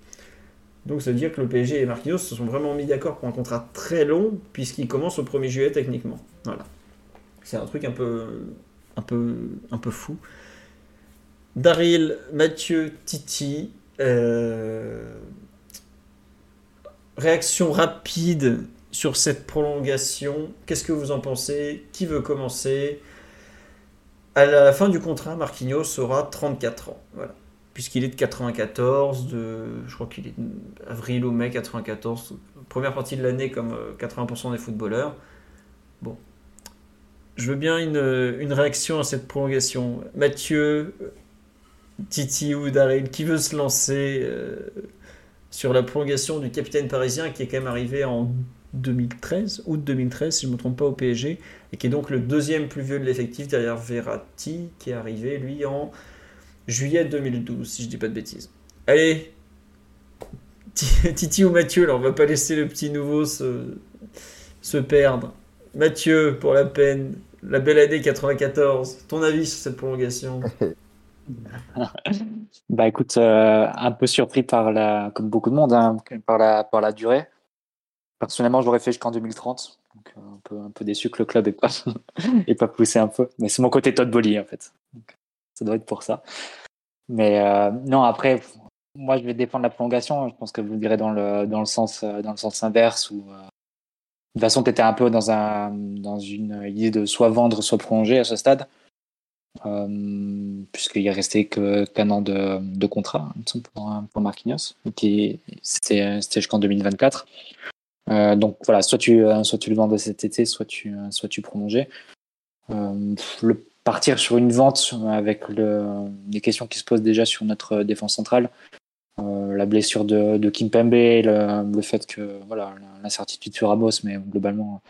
Donc ça veut dire que le PSG et Marquinhos se sont vraiment mis d'accord pour un contrat très long, puisqu'il commence au 1er juillet techniquement. Voilà. C'est un truc un peu, un peu, un peu fou. Daryl, Mathieu, Titi. Euh, réaction rapide sur cette prolongation. Qu'est-ce que vous en pensez? Qui veut commencer? À la fin du contrat, Marquinhos aura 34 ans. Voilà. Puisqu'il est de 94, de, je crois qu'il est avril ou mai 94, première partie de l'année comme 80% euh, des footballeurs. Bon, je veux bien une, réaction à cette prolongation. Mathieu, Titi ou Daryl, qui veut se lancer euh, sur la prolongation du capitaine parisien qui est quand même arrivé en 2013, août 2013, si je ne me trompe pas, au PSG, et qui est donc le deuxième plus vieux de l'effectif derrière Verratti, qui est arrivé, lui, en juillet 2012, si je ne dis pas de bêtises. Allez, Titi ou Mathieu, là, on va pas laisser le petit nouveau se, se perdre. Mathieu, pour la peine, la belle année 94. Ton avis sur cette prolongation? [laughs] Bah écoute, euh, un peu surpris par la, comme beaucoup de monde, hein, par, la, par la durée. Personnellement, j'aurais fait jusqu'en 2030. Donc euh, un peu, déçu que le club n'ait pas, [laughs] pas poussé un peu. Mais c'est mon côté Todd Bolly en fait. ça doit être pour ça. Mais euh, non, après, moi je vais défendre la prolongation. Je pense que vous le direz dans le, le, sens, inverse de toute façon, tu étais un peu dans, un, dans une idée de soit vendre, soit prolonger à ce stade, euh, puisqu'il est resté qu'un an de, contrat pour, pour Marquinhos, qui c'était jusqu'en 2024. Euh, donc voilà, soit tu, soit tu le vendais cet été, soit tu, soit tu. Euh, le partir sur une vente avec le, les questions qui se posent déjà sur notre défense centrale, euh, la blessure de, de Kimpembe, le, fait que voilà l'incertitude sur Ramos, mais globalement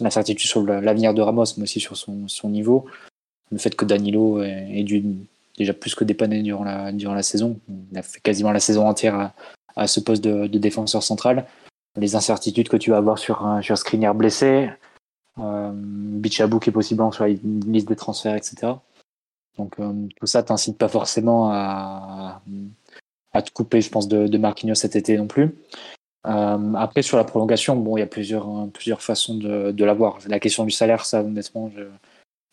l'incertitude sur l'avenir de Ramos, mais aussi sur son, niveau. Le fait que Danilo ait, dû déjà plus que dépanner durant la, durant la saison. Il a fait quasiment la saison entière à, ce poste de, défenseur central. Les incertitudes que tu vas avoir sur, sur Skriniar blessé, euh, Bichabou qui est possiblement sur la liste des transferts, etc. Donc euh, tout ça t'incite pas forcément à, te couper, je pense, de, Marquinhos cet été non plus. Euh, après, sur la prolongation, bon, il y a plusieurs, plusieurs façons de, de l'avoir. La question du salaire, ça, honnêtement, je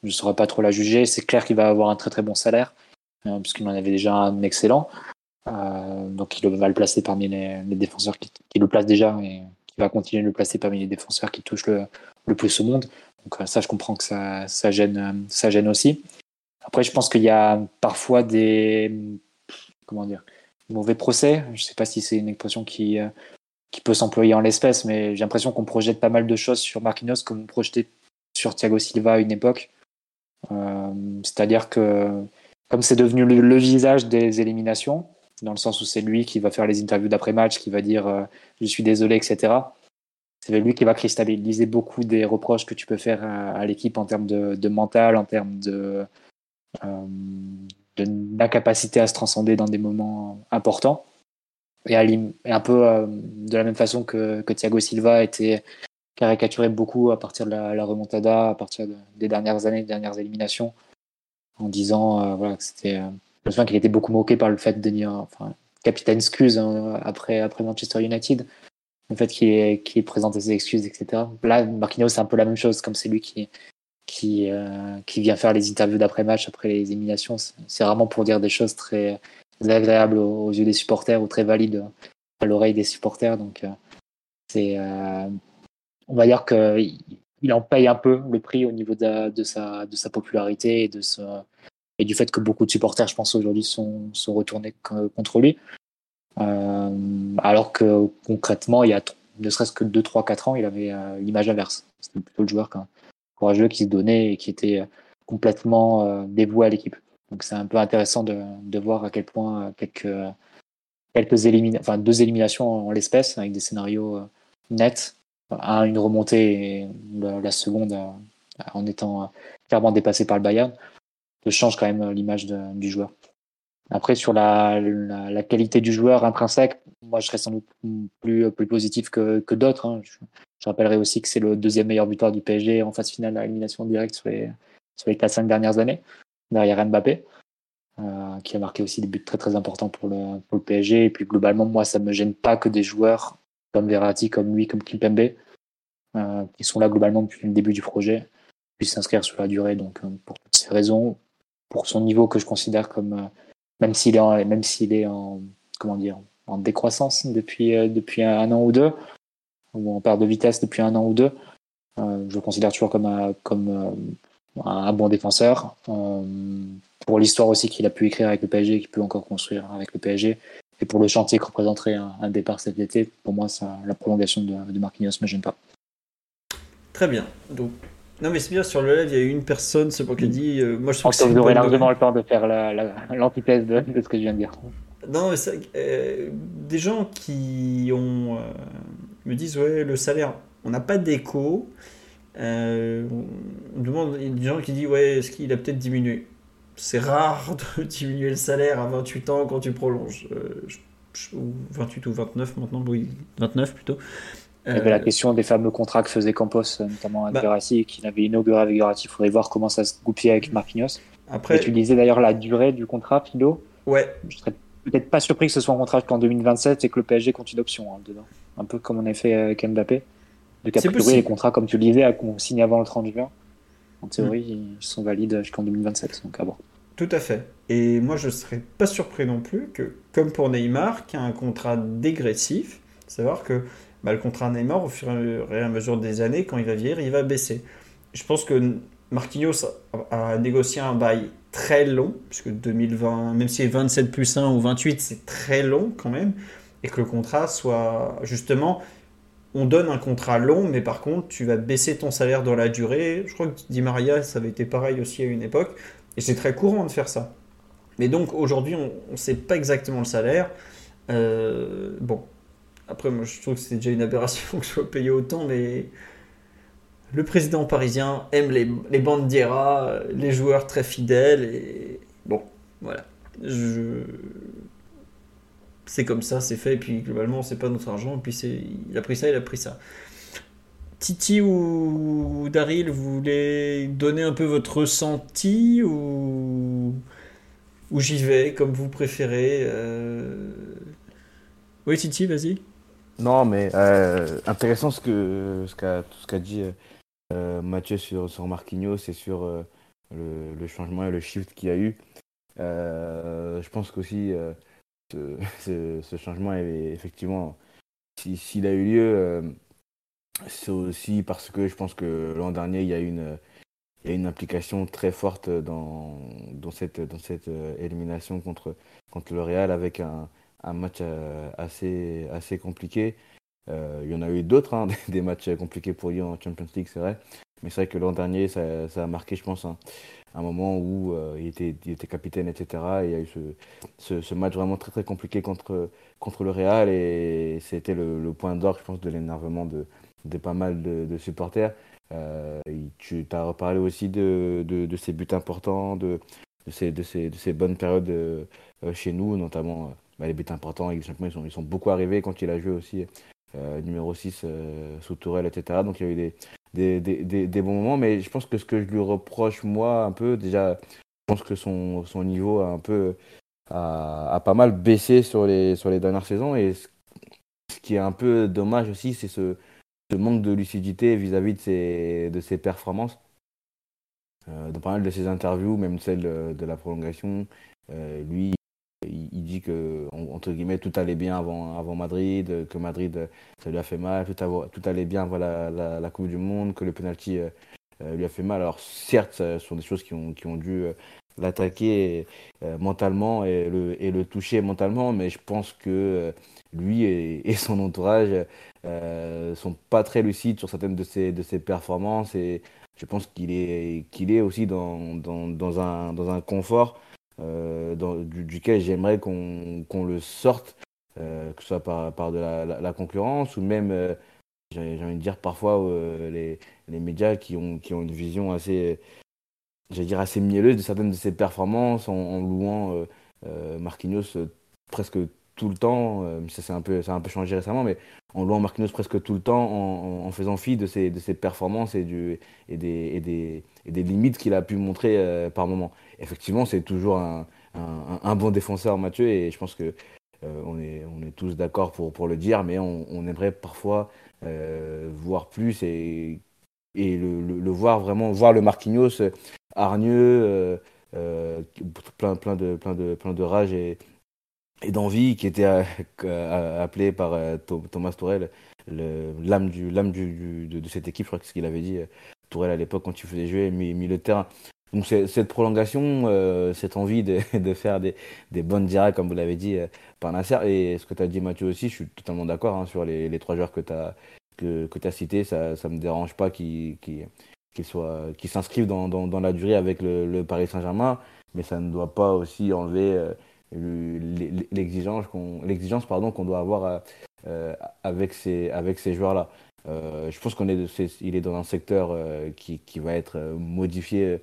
ne saurais pas trop la juger. C'est clair qu'il va avoir un très très bon salaire, euh, puisqu'il en avait déjà un excellent. Euh, donc, il va le placer parmi les, défenseurs qui, le placent déjà et qui va continuer de le placer parmi les défenseurs qui touchent le, plus au monde. Donc, euh, ça, je comprends que ça, gêne, ça gêne aussi. Après, je pense qu'il y a parfois des. Comment dire mauvais procès. Je ne sais pas si c'est une expression qui, euh, peut s'employer en l'espèce, mais j'ai l'impression qu'on projette pas mal de choses sur Marquinhos comme on projetait sur Thiago Silva à une époque. Euh, c'est-à-dire que comme c'est devenu le, visage des éliminations, dans le sens où c'est lui qui va faire les interviews d'après-match, qui va dire euh, je suis désolé, etc. C'est lui qui va cristalliser beaucoup des reproches que tu peux faire à, l'équipe en termes de, mental, en termes de, d'incapacité à se transcender dans des moments importants. Et, un peu de la même façon que, que Thiago Silva était caricaturé beaucoup à partir de la, remontada, à partir des dernières années, des dernières éliminations, en disant voilà, que c'était. Me souviens qu'il était beaucoup moqué par le fait de devenir enfin, capitaine excuse hein, après, après Manchester United le fait qu'il qu présente ses excuses, etc. Là, Marquinhos, c'est un peu la même chose, comme c'est lui qui, qui, euh, qui vient faire les interviews d'après-match, après les éliminations. C'est vraiment pour dire des choses très agréables aux, yeux des supporters ou très valides à l'oreille des supporters. Donc, euh, c'est, euh, on va dire qu'il en paye un peu le prix au niveau de, de, sa, de sa popularité et, de ce, et du fait que beaucoup de supporters, je pense, aujourd'hui sont, sont retournés contre lui. Euh, alors que concrètement, il y a ne serait-ce que 2, 3, 4 ans, il avait euh, l'image inverse. C'était plutôt le joueur courageux qui se donnait et qui était euh, complètement dévoué à l'équipe. Donc c'est un peu intéressant de, voir à quel point quelques, quelques deux éliminations en l'espèce, avec des scénarios nets, un, une remontée et la, seconde en étant clairement dépassé par le Bayern, change quand même l'image du joueur. Après, sur la, qualité du joueur intrinsèque, moi, je serais sans doute plus, plus positif que, que d'autres. Hein. Je, rappellerai aussi que c'est le deuxième meilleur buteur du PSG en phase finale à directe sur les, sur les 4-5 dernières années, derrière Mbappé, euh, qui a marqué aussi des buts très très importants pour le, PSG. Et puis globalement, moi, ça me gêne pas que des joueurs comme Verratti, comme lui, comme Kimpembe, euh, qui sont là globalement depuis le début du projet, puissent s'inscrire sur la durée. Donc, euh, pour toutes ces raisons, pour son niveau que je considère comme euh, même s'il est en, même s'il est en comment dire en décroissance depuis euh, depuis un an ou deux ou en perte de vitesse depuis un an ou deux. Euh, je le considère toujours comme un, comme un bon défenseur. pour l'histoire aussi qu'il a pu écrire avec le PSG, qu'il peut encore construire avec le PSG, et pour le chantier que représenterait un, départ cet été, pour moi, ça, la prolongation de, de Marquinhos ne me gêne pas. Très bien. Non, mais c'est bien, sur le live, il y a eu une personne, c'est pas qui a dit. Euh, moi, je trouve que, vous aurez largement le temps de faire l'antithèse de, ce que je viens de dire. Non, mais euh, des gens qui ont, euh, me disent Ouais, le salaire, on n'a pas d'écho. on demande, il y a des gens qui disent Ouais, est-ce qu'il a peut-être diminué? C'est rare de [laughs] diminuer le salaire à 28 ans quand tu prolonges. 28 ou 29 maintenant, oui, 29 plutôt. Il y avait la euh, question des fameux contrats que faisait Campos, notamment avec bah, qui l'avait inauguré avec Verratti. Il faudrait voir comment ça se goupillait avec Marquinhos. Après, tu disais d'ailleurs la durée du contrat, Philo. Ouais. Je serais peut-être pas surpris que ce soit un contrat qu'en 2027 et que le PSG compte une option hein, dedans. Un peu comme on a fait avec Mbappé. De priori, les contrats, comme tu le disais, qu'on signe avant le 30 juin, en théorie, mm. ils sont valides jusqu'en 2027. Donc à voir. Tout à fait. Et moi, je serais pas surpris non plus que, comme pour Neymar, qui a un contrat dégressif, savoir que bah, le contrat Neymar, au fur et à mesure des années, quand il va vieillir, il va baisser. Je pense que Marquinhos a, négocié un bail très long, puisque 2020, même si c'est 27 plus 1 ou 28, c'est très long quand même, et que le contrat soit justement, on donne un contrat long, mais par contre, tu vas baisser ton salaire dans la durée. Je crois que Di Maria, ça avait été pareil aussi à une époque, et c'est très courant de faire ça. Mais donc aujourd'hui, on ne sait pas exactement le salaire. Euh, bon, après, moi, je trouve que c'est déjà une aberration [laughs] que je sois payé autant, mais le président parisien aime les, les bandiera, les joueurs très fidèles, et bon, voilà. Je... C'est comme ça, c'est fait, et puis globalement, c'est pas notre argent, et puis il a pris ça, il a pris ça. Titi ou Daryl, vous voulez donner un peu votre ressenti ou, ou j'y vais comme vous préférez euh... Oui, Titi, vas-y. Non, mais euh, intéressant ce que ce qu'a ce qu'a dit euh, Mathieu sur, sur Marquinhos et sur euh, le, le, changement et le shift qu'il y a eu. je pense qu'aussi [laughs] ce, ce, changement est effectivement s'il a eu lieu, c'est aussi parce que je pense que l'an dernier il y a une il y a une implication très forte dans, dans cette, dans cette élimination contre, contre le Real avec un, un match euh, assez, assez compliqué. Euh, il y en a eu d'autres, hein, [laughs] des matchs compliqués pour lui en Champions League, c'est vrai. Mais c'est vrai que l'an dernier, ça, a marqué, je pense, un, moment où euh, il, était, capitaine, etc. Et il y a eu ce, match vraiment très très compliqué contre, contre le Real. Et c'était le, point d'or, je pense, de l'énervement de, pas mal de, supporters. tu as reparlé aussi de, de, ces buts importants, de, ces, de ces bonnes périodes chez nous, notamment bah, les buts importants ils sont, beaucoup arrivés quand il a joué aussi numéro 6 sous Tourelle, etc. Donc il y a eu des, bons moments, mais je pense que ce que je lui reproche, moi, un peu, déjà, je pense que son, niveau a un peu a, pas mal baissé sur les, dernières saisons. Et ce, qui est un peu dommage aussi, c'est ce, manque de lucidité vis-à-vis de, ses, performances. Euh, dans pas mal de ses interviews, même celle de, la prolongation, euh, lui, dit que entre guillemets tout allait bien avant, avant Madrid, que Madrid ça lui a fait mal, tout, tout allait bien avant la, la, Coupe du Monde, que le penalty euh, euh, lui a fait mal. Alors certes, ce sont des choses qui ont, qui ont dû euh, l'attaquer mentalement et le, et le toucher mentalement, mais je pense que lui et, son entourage euh, sont pas très lucides sur certaines de ses, de ses performances et je pense qu'il est, qu'il est aussi dans, dans, dans, un, dans un confort euh, duquel j'aimerais qu'on le sorte, euh, que ce soit par, par de la, concurrence ou même, euh, j'ai envie de dire parfois, les, les, médias qui ont, qui ont une vision assez, dire assez mielleuse de certaines de ses performances en, louant Marquinhos presque tout le temps, ça, un peu, ça a un peu changé récemment, mais en louant Marquinhos presque tout le temps, en, en faisant fi de ses, de ses performances et, du, et, des, et, des, et des limites qu'il a pu montrer par moment effectivement, c'est toujours un, bon défenseur, Mathieu, et je pense que euh, on, est, tous d'accord pour, le dire, mais on, aimerait parfois euh, voir plus et, le, voir vraiment, voir le Marquinhos hargneux, euh, plein, plein, de, rage et, d'envie, qui était appelé par Thomas Tourel l'âme de, cette équipe, je crois que ce qu'il avait dit. Tourelle à l'époque quand il faisait jouer, mis, le terrain. Donc cette prolongation, euh, cette envie de, [laughs] faire des, bonnes directs, comme vous l'avez dit, euh, par Nasser, et ce que tu as dit Mathieu aussi, je suis totalement d'accord hein, sur les, trois joueurs que tu as, que, que cités, ça ne me dérange pas qu'ils qu s'inscrivent dans, dans, la durée avec le, Paris Saint-Germain, mais ça ne doit pas aussi enlever euh, l'exigence qu'on doit avoir avec ces, avec ces joueurs-là. Je pense qu'on est, est, est dans un secteur qui, qui va être modifié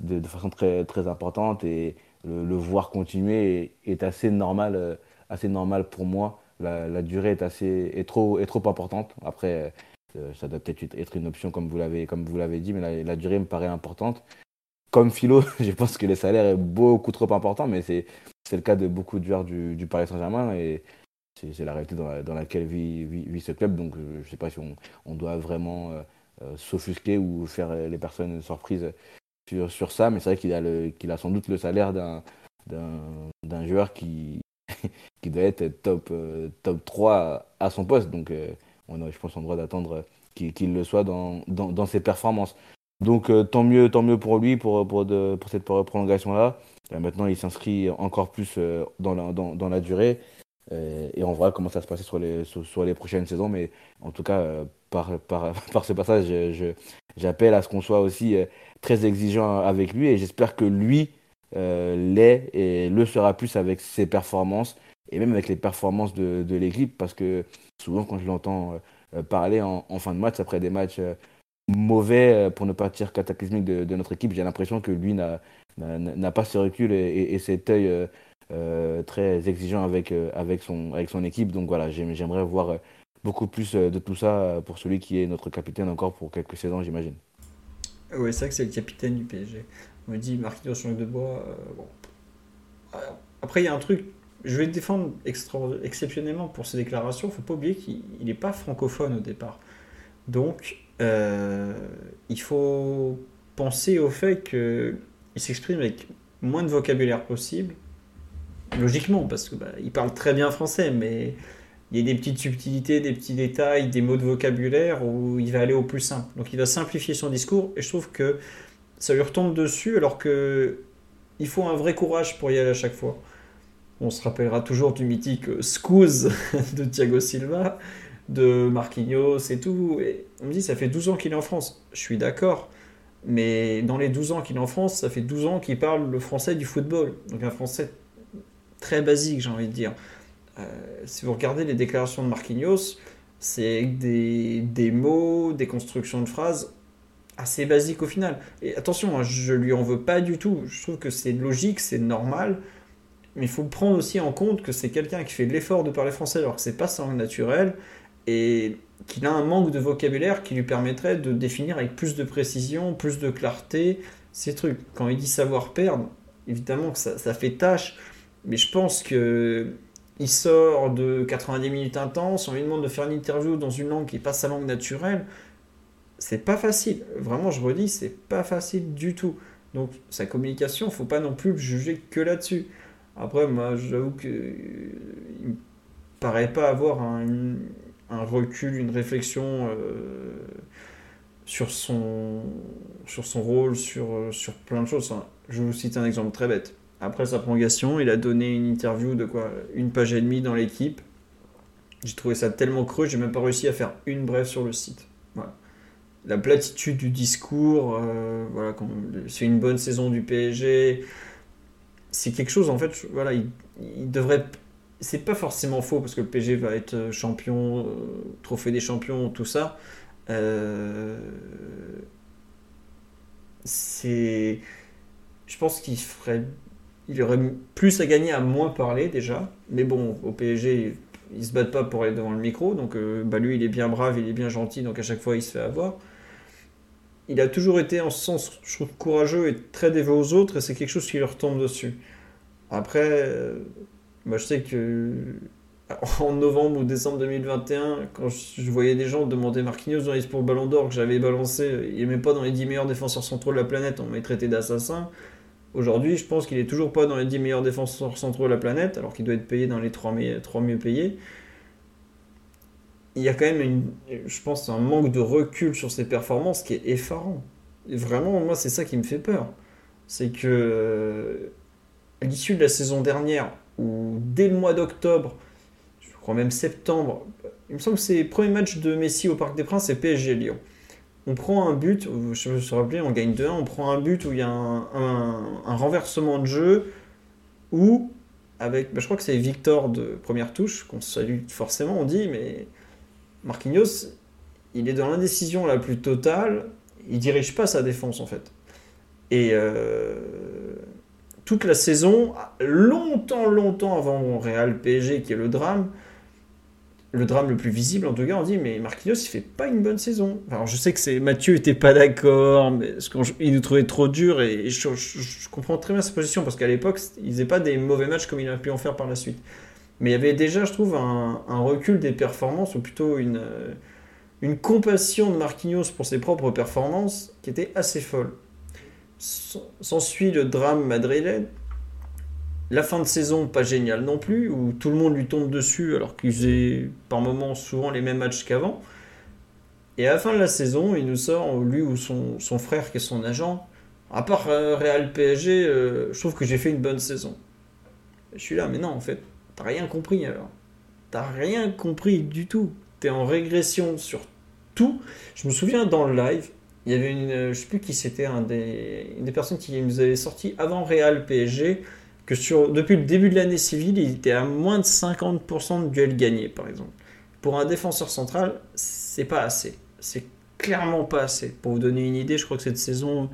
de, façon très, très importante et le, voir continuer est, assez normal, euh, assez normal pour moi. La, durée est assez est trop est trop importante. Après, euh, ça doit peut-être être une option comme vous l'avez comme vous l'avez dit, mais la, durée me paraît importante. Comme philo, [laughs] je pense que le salaire est beaucoup trop important, mais c'est c'est le cas de beaucoup de joueurs du, Paris Saint-Germain et c'est la réalité dans, laquelle vit, vit, ce club. Donc, je ne sais pas si on, on doit vraiment euh, s'offusquer ou faire les personnes surprises sur, sur ça, mais c'est vrai qu'il a, le, a sans doute le salaire d'un, joueur [laughs] qui, doit être top, euh, top 3 à son poste. Donc, euh, on a, je pense, en droit d'attendre qu'il, le soit dans, ses performances. Donc, euh, tant, mieux, tant mieux pour lui, pour, pour, de, pour cette prolongation-là. maintenant, il s'inscrit encore plus dans, la, dans, dans la durée. et on verra comment ça se passer sur les, sur les prochaines saisons. Mais en tout cas, par, [laughs] par, ce passage, j'appelle à ce qu'on soit aussi très exigeant avec lui et j'espère que lui euh, l'est et le sera plus avec ses performances et même avec les performances de, l'équipe parce que souvent quand je l'entends euh, parler en, fin de match après des matchs euh, mauvais pour ne pas dire cataclysmiques de, notre équipe j'ai l'impression que lui n'a pas ce recul et, et, cet œil très exigeant avec son équipe. Donc voilà j'aimerais voir beaucoup plus de tout ça pour celui qui est notre capitaine encore pour quelques saisons j'imagine oui, c'est vrai que c'est le capitaine du PSG. On me dit Marquinhos de bois. Euh, bon. Euh, après, il y a un truc. Je vais le défendre exceptionnellement pour ses déclarations. Il faut pas oublier qu'il n'est pas francophone au départ. Donc, euh, il faut penser au fait qu'il s'exprime avec moins de vocabulaire possible. Logiquement, parce qu'il bah, parle très bien français, mais il y a des petites subtilités, des petits détails, des mots de vocabulaire où il va aller au plus simple. Donc il va simplifier son discours et je trouve que ça lui retombe dessus alors que il faut un vrai courage pour y aller à chaque fois. On se rappellera toujours du mythique Scouse [laughs] de Thiago Silva, de Marquinhos et tout. Et on me dit ça fait 12 ans qu'il est en France. Je suis d'accord. Mais dans les 12 ans qu'il est en France, ça fait 12 ans qu'il parle le français du football. Donc un français très basique, j'ai envie de dire. Euh, si vous regardez les déclarations de Marquinhos, c'est des, des mots, des constructions de phrases assez basique au final. Et attention, hein, je lui en veux pas du tout. Je trouve que c'est logique, c'est normal. Mais il faut prendre aussi en compte que c'est quelqu'un qui fait l'effort de parler français alors que c'est pas sa langue naturelle et qu'il a un manque de vocabulaire qui lui permettrait de définir avec plus de précision, plus de clarté ces trucs. Quand il dit savoir perdre, évidemment que ça, ça fait tâche, mais je pense que il sort de 90 minutes intenses, on lui demande de faire une interview dans une langue qui n'est pas sa langue naturelle. C'est pas facile. Vraiment, je redis, c'est pas facile du tout. Donc, sa communication, faut pas non plus juger que là-dessus. Après, moi, j'avoue que il me paraît pas avoir un, recul, une réflexion euh, sur, son, sur son rôle, sur, sur plein de choses. Je vous citer un exemple très bête. Après sa prolongation, il a donné une interview de quoi Une page et demie dans l'équipe. J'ai trouvé ça tellement creux, j'ai même pas réussi à faire une brève sur le site. Voilà. La platitude du discours, euh, voilà, c'est une bonne saison du PSG. C'est quelque chose, en fait, voilà, il, devrait. C'est pas forcément faux parce que le PSG va être champion, euh, trophée des champions, tout ça. Euh, c'est. Je pense qu'il ferait il aurait plus à gagner à moins parler déjà. Mais bon, au PSG, ils se battent pas pour aller devant le micro. Donc euh, bah lui, il est bien brave, il est bien gentil. Donc à chaque fois, il se fait avoir. Il a toujours été en ce sens, je trouve, courageux et très dévoué aux autres. Et c'est quelque chose qui leur tombe dessus. Après, euh, bah, je sais que en novembre ou décembre 2021, quand je voyais des gens demander Marquinhos dans les pour le Ballon d'Or que j'avais balancé, il n'est pas dans les 10 meilleurs défenseurs centraux de la planète, on m'a traité d'assassin. Aujourd'hui, je pense qu'il est toujours pas dans les 10 meilleurs défenseurs centraux de la planète, alors qu'il doit être payé dans les 3, mieux payés. Il y a quand même, je pense, un manque de recul sur ses performances qui est effarant. Vraiment, moi, c'est ça qui me fait peur. C'est que, à l'issue de la saison dernière, ou dès le mois d'octobre, je crois même septembre, il me semble que c'est le premier match de Messi au Parc des Princes, c'est PSG Lyon on prend un but, je me suis rappelé, on gagne 2-1, on prend un but où il y a un, renversement de jeu, où, avec, bah, je crois que c'est Victor de première touche, qu'on salue forcément, on dit, mais Marquinhos, il est dans l'indécision la plus totale, il dirige pas sa défense en fait. Et euh, toute la saison, longtemps, longtemps avant Real PSG, qui est le drame, le drame le plus visible, en tout cas, on dit mais Marquinhos il fait pas une bonne saison. Alors je sais que c'est Mathieu était pas d'accord, mais il nous trouvait trop dur et je, comprends très bien sa position parce qu'à l'époque il faisait pas des mauvais matchs comme il a pu en faire par la suite. Mais il y avait déjà, je trouve, un, recul des performances ou plutôt une, une compassion de Marquinhos pour ses propres performances qui était assez folle. S'ensuit le drame madrilène la fin de saison, pas géniale non plus, où tout le monde lui tombe dessus alors qu'il faisait par moments souvent les mêmes matchs qu'avant. Et à la fin de la saison, il nous sort, lui ou son, frère qui est son agent, à part euh, Real PSG, euh, je trouve que j'ai fait une bonne saison. Je suis là, mais non, en fait, t'as rien compris alors. T'as rien compris du tout. T'es en régression sur tout. Je me souviens dans le live, il y avait une, euh, je sais plus qui c'était, un des, une des personnes qui nous avait sorti avant Real PSG que sur, depuis le début de l'année civile, il était à moins de 50% de duels gagnés, par exemple. Pour un défenseur central, c'est pas assez. C'est clairement pas assez. Pour vous donner une idée, je crois que cette saison,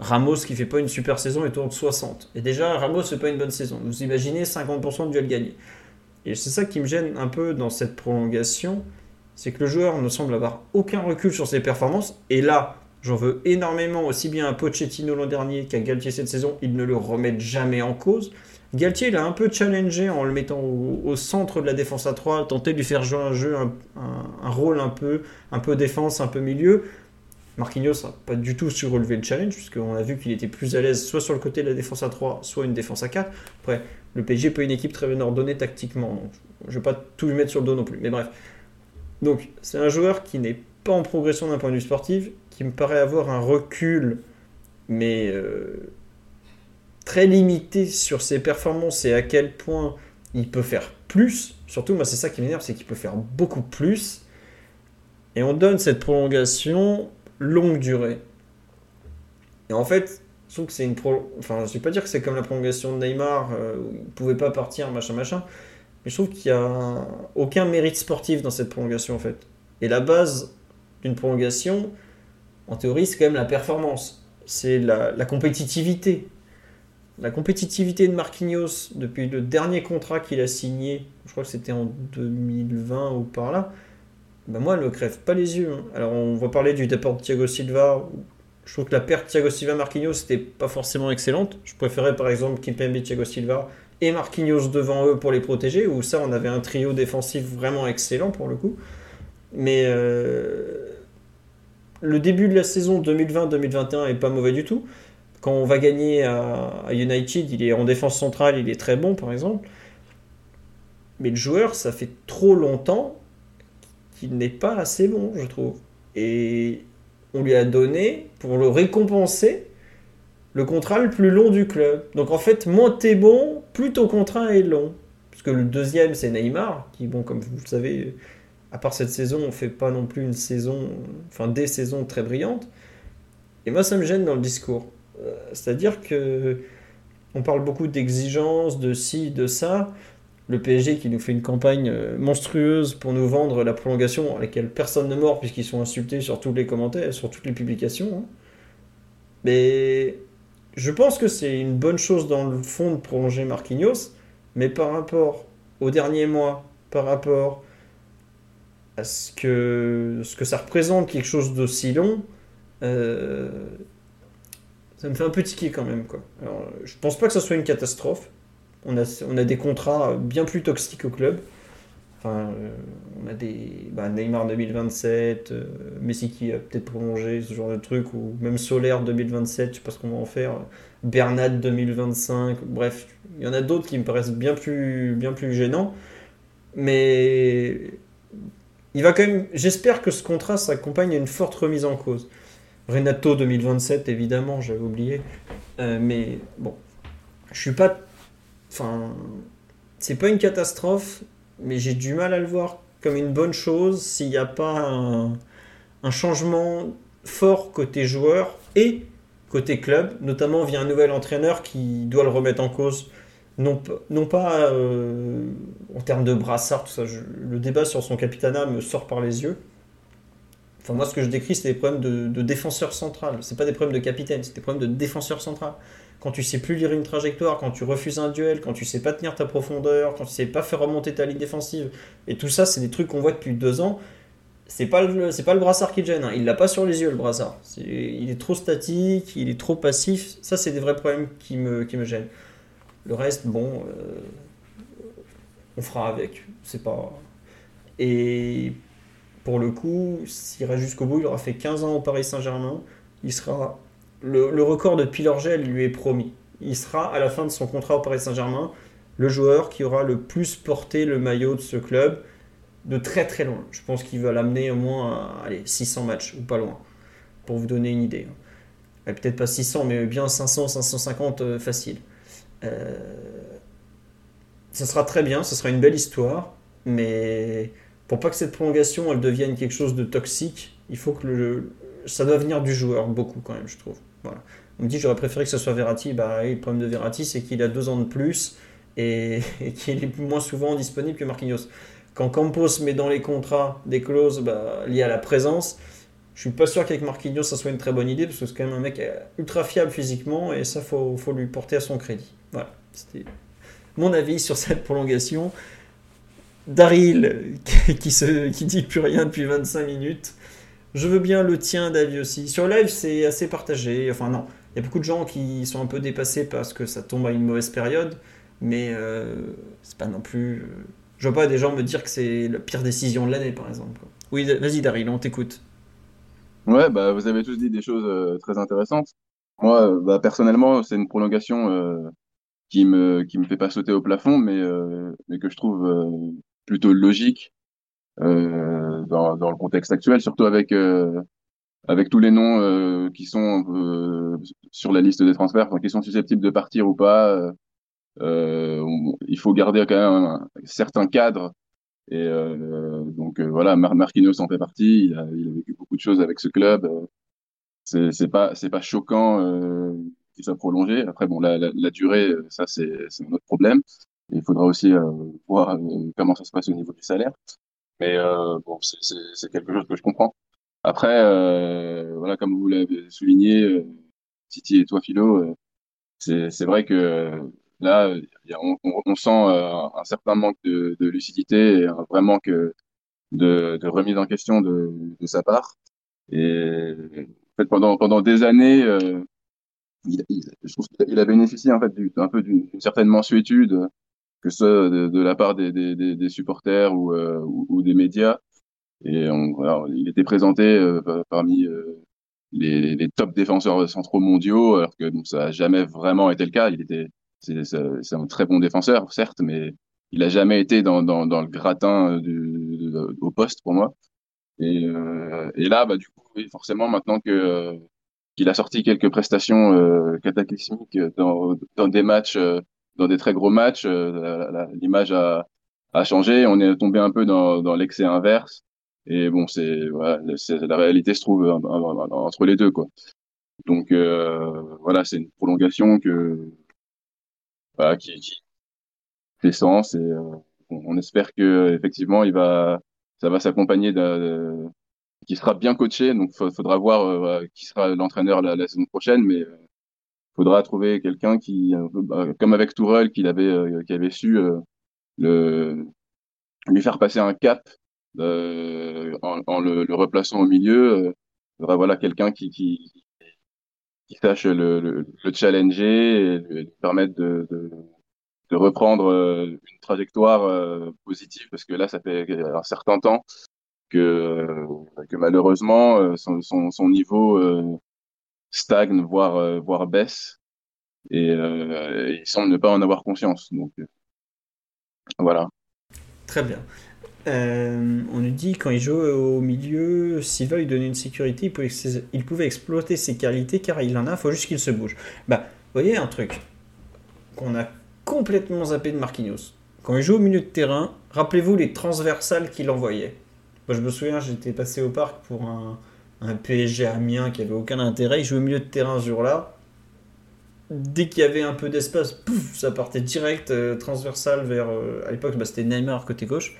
Ramos, qui fait pas une super saison, est autour de 60. Et déjà, Ramos fait pas une bonne saison. Vous imaginez 50% de duels gagnés. Et c'est ça qui me gêne un peu dans cette prolongation, c'est que le joueur ne semble avoir aucun recul sur ses performances. Et là, J'en veux énormément, aussi bien à Pochettino l'an dernier qu'à Galtier cette saison. Ils ne le remettent jamais en cause. Galtier, il a un peu challengé en le mettant au, centre de la défense à 3, tenté de lui faire jouer un jeu, un, rôle un peu, un peu défense, un peu milieu. Marquinhos n'a pas du tout relever le challenge, puisqu'on a vu qu'il était plus à l'aise soit sur le côté de la défense à 3, soit une défense à 4. Après, le PSG peut une équipe très bien ordonnée tactiquement, donc je ne vais pas tout lui mettre sur le dos non plus. Mais bref. Donc, c'est un joueur qui n'est pas en progression d'un point de vue sportif, qui me paraît avoir un recul, mais euh, très limité sur ses performances et à quel point il peut faire plus. Surtout, moi, c'est ça qui m'énerve, c'est qu'il peut faire beaucoup plus. Et on donne cette prolongation longue durée. Et en fait, je trouve que c'est une pro... Enfin, je vais pas dire que c'est comme la prolongation de Neymar, euh, où il pouvait pas partir, machin, machin. Mais je trouve qu'il y a aucun mérite sportif dans cette prolongation, en fait. Et la base d'une prolongation, en théorie, c'est quand même la performance. C'est la, compétitivité. La compétitivité de Marquinhos depuis le dernier contrat qu'il a signé, je crois que c'était en 2020 ou par là, ben moi, elle me crève pas les yeux. hein. Alors, on va parler du départ de Thiago Silva. Je trouve que la perte Thiago Silva Marquinhos c'était pas forcément excellente. Je préférais par exemple Kimpembe Thiago Silva et Marquinhos devant eux pour les protéger. Où ça, on avait un trio défensif vraiment excellent pour le coup. Mais euh, le début de la saison 2020-2021 est pas mauvais du tout. Quand on va gagner à, United, il est en défense centrale, il est très bon par exemple. Mais le joueur, ça fait trop longtemps qu'il n'est pas assez bon, je trouve. Et on lui a donné, pour le récompenser, le contrat le plus long du club. Donc en fait, moins t'es bon, plus ton contrat est long. Parce que le deuxième, c'est Neymar, qui, bon, comme vous le savez, à part cette saison, on fait pas non plus une saison, enfin des saisons très brillantes. Et moi, ça me gêne dans le discours. Euh, C'est-à-dire que on parle beaucoup d'exigences, de ci, de ça. Le PSG qui nous fait une campagne euh, monstrueuse pour nous vendre la prolongation à laquelle personne ne mord puisqu'ils sont insultés sur tous les commentaires, sur toutes les publications. hein. Mais je pense que c'est une bonne chose dans le fond de prolonger Marquinhos, mais par rapport aux derniers mois, par rapport à ce que, ce que ça représente quelque chose d'aussi long, euh, ça me fait un peu tiquer quand même. Quoi. Alors, je pense pas que ça soit une catastrophe. On a, on a des contrats bien plus toxiques au club. Enfin, euh, on a des bah, Neymar 2027, euh, Messi qui a peut-être prolongé ce genre de truc, ou même Solaire 2027, je sais pas ce qu'on va en faire. Bernat 2025, bref, il y en a d'autres qui me paraissent bien plus, bien plus gênants. Mais il va quand même. J'espère que ce contrat s'accompagne à une forte remise en cause. Renato 2027, évidemment, j'avais oublié. Euh, mais bon, je suis pas. Enfin, c'est pas une catastrophe, mais j'ai du mal à le voir comme une bonne chose s'il n'y a pas un changement fort côté joueur et côté club, notamment via un nouvel entraîneur qui doit le remettre en cause. Non, non pas euh, en termes de brassard, tout ça. le débat sur son capitanat me sort par les yeux. Enfin, moi, ce que je décris, c'est des problèmes de, défenseur central. C'est pas des problèmes de capitaine, c'est des problèmes de défenseur central. Quand tu sais plus lire une trajectoire, quand tu refuses un duel, quand tu sais pas tenir ta profondeur, quand tu sais pas faire remonter ta ligne défensive, et tout ça, c'est des trucs qu'on voit depuis deux ans. C'est pas le, c'est pas le brassard qui gêne. hein. Il l'a pas sur les yeux, le brassard. Il est trop statique, il est trop passif. Ça, c'est des vrais problèmes qui me, qui me gênent. Le reste, bon, euh, on fera avec. C'est pas. Et pour le coup, s'il reste jusqu'au bout, il aura fait 15 ans au Paris Saint-Germain. Il sera. Le, record de Pilorgel lui est promis. Il sera à la fin de son contrat au Paris Saint-Germain le joueur qui aura le plus porté le maillot de ce club de très très loin. Je pense qu'il va l'amener au moins à allez, 600 matchs ou pas loin, pour vous donner une idée. Peut-être pas 600, mais bien 500, 550 euh, facile. Euh, ça sera très bien, ça sera une belle histoire, mais pour pas que cette prolongation elle devienne quelque chose de toxique, il faut que ça doit venir du joueur beaucoup quand même, je trouve. On me dit j'aurais préféré que ce soit Verratti, bah le problème de Verratti c'est qu'il a deux ans de plus et, [laughs] et qu'il est moins souvent disponible que Marquinhos. Quand Campos met dans les contrats des clauses bah, liées à la présence, je suis pas sûr qu'avec Marquinhos ça soit une très bonne idée parce que c'est quand même un mec euh, ultra fiable physiquement et ça faut, faut lui porter à son crédit. Voilà, c'était mon avis sur cette prolongation. Daryl [laughs] qui, se, qui dit plus rien depuis 25 minutes. Je veux bien le tien d'avis aussi. Sur live c'est assez partagé. Enfin non, il y a beaucoup de gens qui sont un peu dépassés parce que ça tombe à une mauvaise période, mais euh, c'est pas non plus. euh, Je vois pas des gens me dire que c'est la pire décision de l'année par exemple. Oui, vas-y Daryl, on t'écoute. Ouais, bah, vous avez tous dit des choses euh, très intéressantes. Moi, bah, personnellement, c'est une prolongation euh, qui me qui me fait pas sauter au plafond, mais euh, mais que je trouve euh, plutôt logique euh, dans dans le contexte actuel, surtout avec avec tous les noms qui sont sur la liste des transferts, qui sont susceptibles de partir ou pas. on- il faut garder quand même un, certain cadre. Et euh, donc euh, voilà, Mar Marquinhos en fait partie. Il a, il a vécu beaucoup de choses avec ce club. euh, c'est pas c'est pas choquant qu'il soit prolongé. Après bon la, la, la durée ça c'est un autre problème. Il faudra aussi euh, voir comment ça se passe au niveau du salaire. Mais euh, bon c'est quelque chose que je comprends. Après, voilà, comme vous l'avez souligné, Titi et toi, Philo, c'est vrai que là, a, on, sent un certain manque de, lucidité et un vrai manque de, de remise en question de, sa part. Et pendant pendant des années, euh, il, je trouve qu'il a bénéficié en fait du, un peu d'une certaine mensuétude, que ce soit de, la part des, supporters ou, euh, des médias. Et il était présenté euh, parmi euh, les, top défenseurs centraux mondiaux, alors que ça n'a jamais vraiment été le cas. Il était, c'est un très bon défenseur, certes, mais il a jamais été dans, dans, le gratin du, au poste pour moi. Et, euh, là, bah, du coup, forcément, maintenant que qu'il a sorti quelques prestations euh, cataclysmiques dans, des matchs, euh, dans des très gros matchs, euh, l'image a, changé. On est tombé un peu dans, l'excès inverse. Et bon, c'est voilà, la réalité se trouve entre les deux, quoi. Donc euh, voilà, c'est une prolongation que voilà, qui, qui fait sens et euh, on espère que effectivement il va ça va s'accompagner d'un qui sera bien coaché. Donc, faudra voir euh, qui sera l'entraîneur la, la, saison prochaine, mais euh, faudra trouver quelqu'un qui, bah, comme avec Tourelle, qui avait, euh, qui avait su euh, le, lui faire passer un cap euh, en, en le, le, replaçant au milieu. il faudra voilà quelqu'un qui, qui, sache le, le, le, challenger et lui permettre de, de, reprendre une trajectoire positive parce que là, ça fait un certain temps que, euh, que malheureusement euh, son, son, niveau euh, stagne, voire, voire baisse. Et il semble ne pas en avoir conscience. Donc voilà. Très bien. Euh, on nous dit quand il joue au milieu, Silva lui donnait une sécurité, il pouvait, pouvait, exploiter ses qualités car il en a, il faut juste qu'il se bouge. Bah, vous voyez un truc qu'on a complètement zappé de Marquinhos. Quand il joue au milieu de terrain, rappelez-vous les transversales qu'il envoyait. Moi, je me souviens, j'étais passé au parc pour un, un PSG Amiens qui avait aucun intérêt. Il jouait au milieu de terrain ce jour-là. Dès qu'il y avait un peu d'espace, ça partait direct euh, transversal vers. Euh, à l'époque, bah, c'était Neymar côté gauche.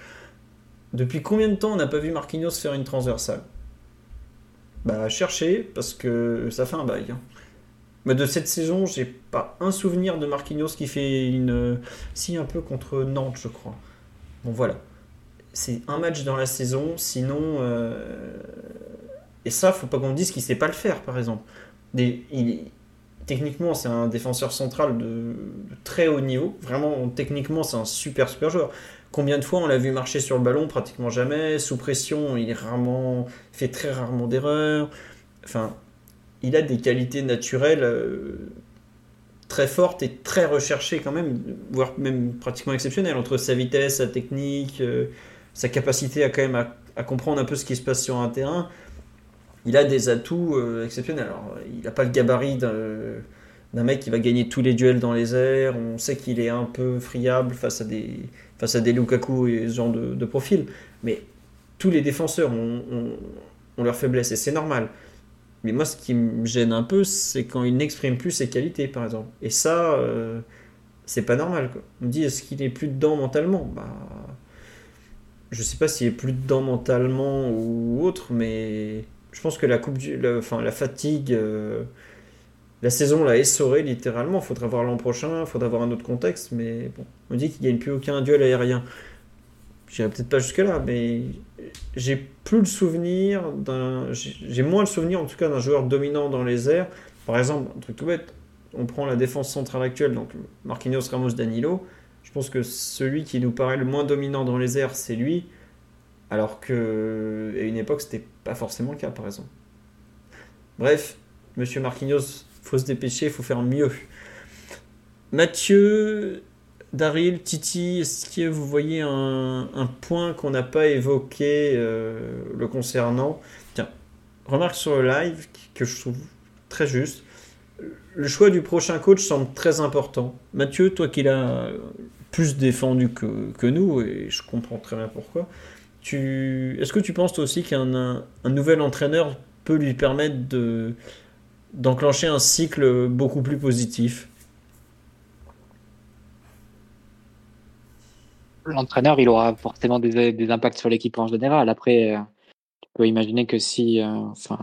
Depuis combien de temps on n'a pas vu Marquinhos faire une transversale? Bah, chercher, parce que ça fait un bail. Hein. Mais de cette saison, j'ai pas un souvenir de Marquinhos qui fait une. Si, un peu contre Nantes, je crois. Bon, voilà c'est un match dans la saison, sinon. Euh... Et ça, faut pas qu'on dise qu'il sait pas le faire, par exemple. Techniquement, c'est un défenseur central de, de, très haut niveau. Vraiment, techniquement, c'est un super super joueur. Combien de fois on l'a vu marcher sur le ballon? Pratiquement jamais. Sous pression, il est rarement, fait très rarement d'erreurs. Enfin, il a des qualités naturelles euh, très fortes et très recherchées quand même, voire même pratiquement exceptionnelles entre sa vitesse, sa technique. Euh, sa capacité à quand même à, comprendre un peu ce qui se passe sur un terrain, il a des atouts euh, exceptionnels. Alors, il n'a pas le gabarit d'un mec qui va gagner tous les duels dans les airs. On sait qu'il est un peu friable face à des, face à des Lukaku et ce genre de, profil. Mais tous les défenseurs ont, leur faiblesse et c'est normal. Mais moi, ce qui me gêne un peu, c'est quand il n'exprime plus ses qualités, par exemple. Et ça, euh, c'est pas normal. On me dit, est-ce qu'il est plus dedans mentalement? Bah, je sais pas s'il est plus dedans mentalement ou autre, mais je pense que la coupe du, enfin, la fatigue, euh, la saison l'a essoré littéralement. Faudra voir l'an prochain, faudra voir un autre contexte, mais bon, on dit qu'il gagne plus aucun duel aérien. J'irai peut-être pas jusque là, mais j'ai plus le souvenir d'un, j'ai moins le souvenir en tout cas d'un joueur dominant dans les airs. Par exemple, un truc tout bête, on prend la défense centrale actuelle, donc Marquinhos, Ramos, Danilo je pense que celui qui nous paraît le moins dominant dans les airs, c'est lui, alors que à une époque, c'était pas forcément le cas, par exemple. Bref, Monsieur Marquinhos, faut se dépêcher, faut faire mieux. Mathieu, Daryl, Titi, est-ce que vous voyez un, point qu'on n'a pas évoqué euh, le concernant? Tiens, remarque sur le live que je trouve très juste. Le choix du prochain coach semble très important. Mathieu, toi qui l'as plus défendu que, nous, et je comprends très bien pourquoi. Tu... Est-ce que tu penses toi aussi qu'un un, un, nouvel entraîneur peut lui permettre de, d'enclencher un cycle beaucoup plus positif L'entraîneur, il aura forcément des, impacts sur l'équipe en général. Après, peux imaginer que si, euh, enfin,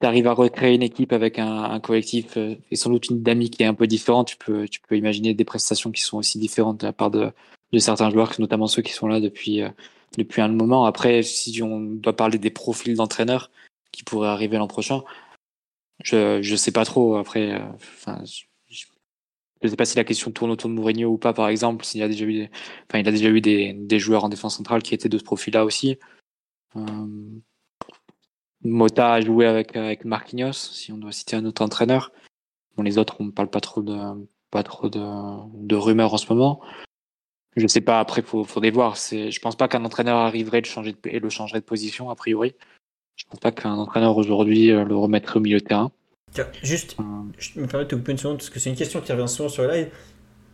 tu arrives à recréer une équipe avec un, collectif euh, et sans doute une dynamique qui est un peu différente, tu peux, tu peux imaginer des prestations qui sont aussi différentes de la part de, certains joueurs, notamment ceux qui sont là depuis, euh, depuis un moment. Après, si on doit parler des profils d'entraîneurs qui pourraient arriver l'an prochain, je, je sais pas trop. Après, euh, je, je sais pas si la question tourne autour de Mourinho ou pas, par exemple, s'il a déjà eu, des, enfin, il a déjà eu des, des joueurs en défense centrale qui étaient de ce profil-là aussi. Euh, Mota a joué avec, avec Marquinhos, si on doit citer un autre entraîneur. Bon, les autres, on ne parle pas trop de, pas trop de, de rumeurs en ce moment. Je sais pas, après, faut, faudrait voir. C'est, je pense pas qu'un entraîneur arriverait de changer et le changerait de position, a priori. Je pense pas qu'un entraîneur aujourd'hui euh, le remettrait au milieu de terrain. Tiens, juste, Euh, je me permets de te couper une seconde parce que c'est une question qui revient souvent sur le live.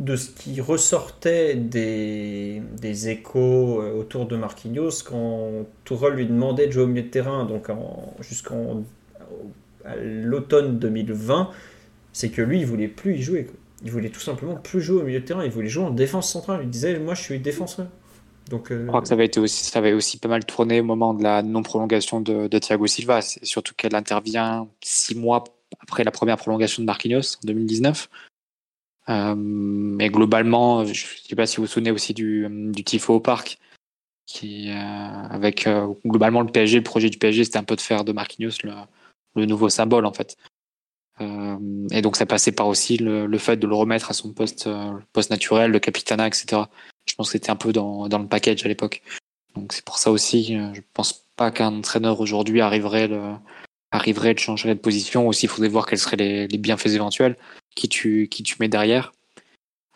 De ce qui ressortait des, des échos euh, autour de Marquinhos quand Tourelle lui demandait de jouer au milieu de terrain, donc en- jusqu'en l'automne 2020, c'est que lui, il voulait plus y jouer. quoi. Il voulait tout simplement plus jouer au milieu de terrain, il voulait jouer en défense centrale. Il disait, moi, je suis défenseur. Donc, euh, Je crois que ça avait été aussi, ça avait aussi pas mal tourné au moment de la non-prolongation de, de Thiago Silva. Surtout qu'elle intervient six mois après la première prolongation de Marquinhos en 2019. Euh, mais globalement, je ne sais pas si vous vous souvenez aussi du, du tifo au parc, qui euh, avec globalement le PSG, le projet du PSG, c'était un peu de faire de Marquinhos le, le nouveau symbole en fait. Et donc ça passait par aussi le, le fait de le remettre à son poste, poste naturel, le capitana, etc. Je pense que c'était un peu dans, dans le package à l'époque. Donc c'est pour ça aussi, euh, je pense pas qu'un entraîneur aujourd'hui arriverait le arriverait de changer de position. Aussi, il faudrait voir quels seraient les, les bienfaits éventuels qui tu qui tu mets derrière.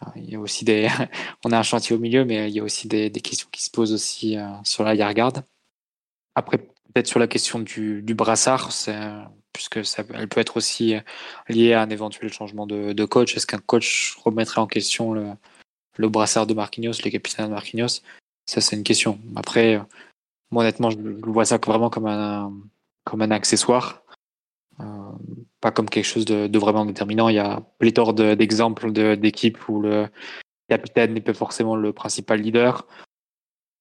Euh, Il y a aussi des, [laughs] on a un chantier au milieu, mais il y a aussi des, des questions qui se posent aussi euh, sur la garde. Après, peut-être sur la question du, du brassard, puisque ça, elle peut être aussi liée à un éventuel changement de, de coach. Est-ce qu'un coach remettrait en question le, le brassard de Marquinhos, le capitaine de Marquinhos Ça, c'est une question. Après, moi, honnêtement, je, vois ça vraiment comme un, accessoire, euh, pas comme quelque chose de, de, vraiment déterminant. Il y a pléthore de, d'exemples de, d'équipes où le capitaine n'est pas forcément le principal leader.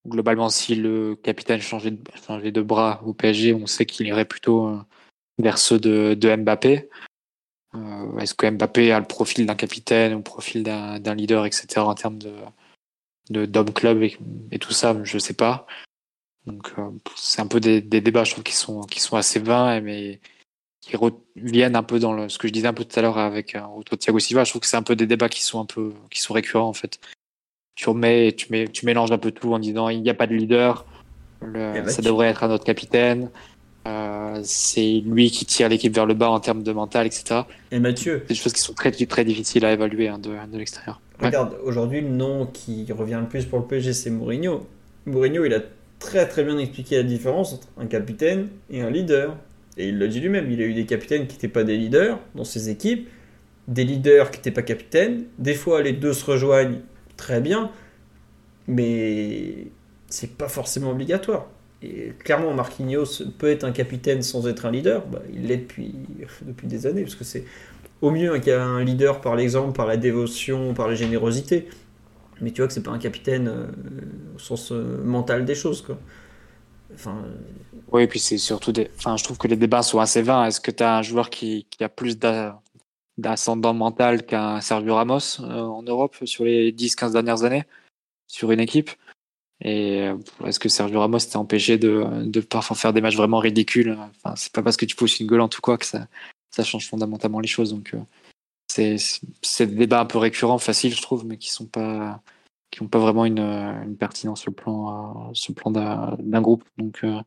Globalement, si le capitaine changeait de, changeait de bras au PSG, on sait qu'il irait plutôt euh, vers ceux de, de Mbappé. Euh, est-ce que Mbappé a le profil d'un capitaine ou le profil d'un, leader, etc. en termes de, d'homme club et, et, tout ça, je sais pas. Donc euh, c'est un peu des, des, débats, je trouve, qui sont qui sont assez vains, mais qui reviennent un peu dans le, ce que je disais un peu tout à l'heure avec euh, autour de Thiago Silva. Je trouve que c'est un peu des débats qui sont un peu qui sont récurrents en fait. Tu remets, tu mets, tu mélanges un peu tout en disant il n'y a pas de leader, le, ça devrait être un autre capitaine. Euh, c'est lui qui tire l'équipe vers le bas en termes de mental, etc. Et Mathieu Des choses qui sont très, très difficiles à évaluer hein, de, de l'extérieur. Regarde, aujourd'hui, le nom qui revient le plus pour le PSG, c'est Mourinho. Mourinho, il a très très bien expliqué la différence entre un capitaine et un leader. Et il le dit lui-même, il a eu des capitaines qui n'étaient pas des leaders dans ses équipes, des leaders qui n'étaient pas capitaines. Des fois, les deux se rejoignent très bien, mais c'est pas forcément obligatoire. Et clairement, Marquinhos peut être un capitaine sans être un leader. Bah, il l'est depuis, [laughs] depuis des années, parce que c'est au mieux un leader par l'exemple, par la dévotion, par la générosité. Mais tu vois que c'est pas un capitaine euh, au sens euh, mental des choses, quoi. Enfin, oui, et puis c'est surtout des. Enfin, je trouve que les débats sont assez vains. Est-ce que tu as un joueur qui, qui a plus d'ascendant mental qu'un Sergio Ramos euh, en Europe sur les 10-15 dernières années sur une équipe? Et est-ce que Sergio Ramos t'est empêché de, parfois faire des matchs vraiment ridicules? Enfin, C'est pas parce que tu pousses une gueulante ou quoi que ça, change fondamentalement les choses. Donc, c'est, c'est des débats un peu récurrents, faciles, je trouve, mais qui pas n'ont pas vraiment une, pertinence sur le plan, euh, plan d'un, groupe. Donc, euh,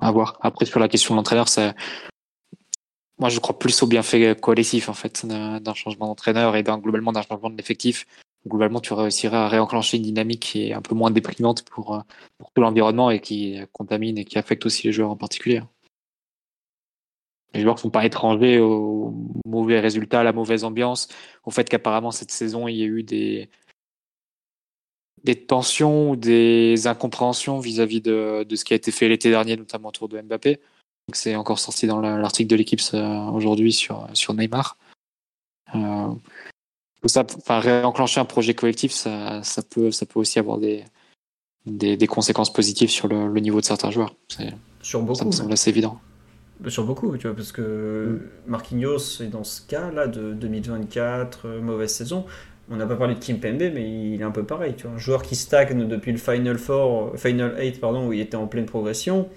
à voir. Après, sur la question de l'entraîneur, moi, je crois plus au bienfait collectif en fait d'un, changement d'entraîneur et globalement d'un changement de l'effectif globalement, tu réussirais à réenclencher une dynamique qui est un peu moins déprimante pour, euh, pour tout l'environnement et qui contamine et qui affecte aussi les joueurs en particulier. Les joueurs ne sont pas étrangers aux mauvais résultats, à la mauvaise ambiance, au fait qu'apparemment cette saison, il y a eu des, tensions ou des incompréhensions vis-à-vis de, ce qui a été fait l'été dernier, notamment autour de Mbappé. C'est encore sorti dans l'article de l'équipe aujourd'hui sur, sur Neymar. Euh, ça, enfin, réenclencher un projet collectif, ça, ça, peut, ça peut aussi avoir des, des, des conséquences positives sur le, le niveau de certains joueurs. Sur Ça beaucoup. me semble assez évident. Sur beaucoup, tu vois, parce que Marquinhos est dans ce cas-là de 2024, euh, mauvaise saison. On n'a pas parlé de Kimpembe, mais il est un peu pareil. Tu vois, un joueur qui stagne depuis le Final Four, euh, Final 8, pardon, où il était en pleine progression.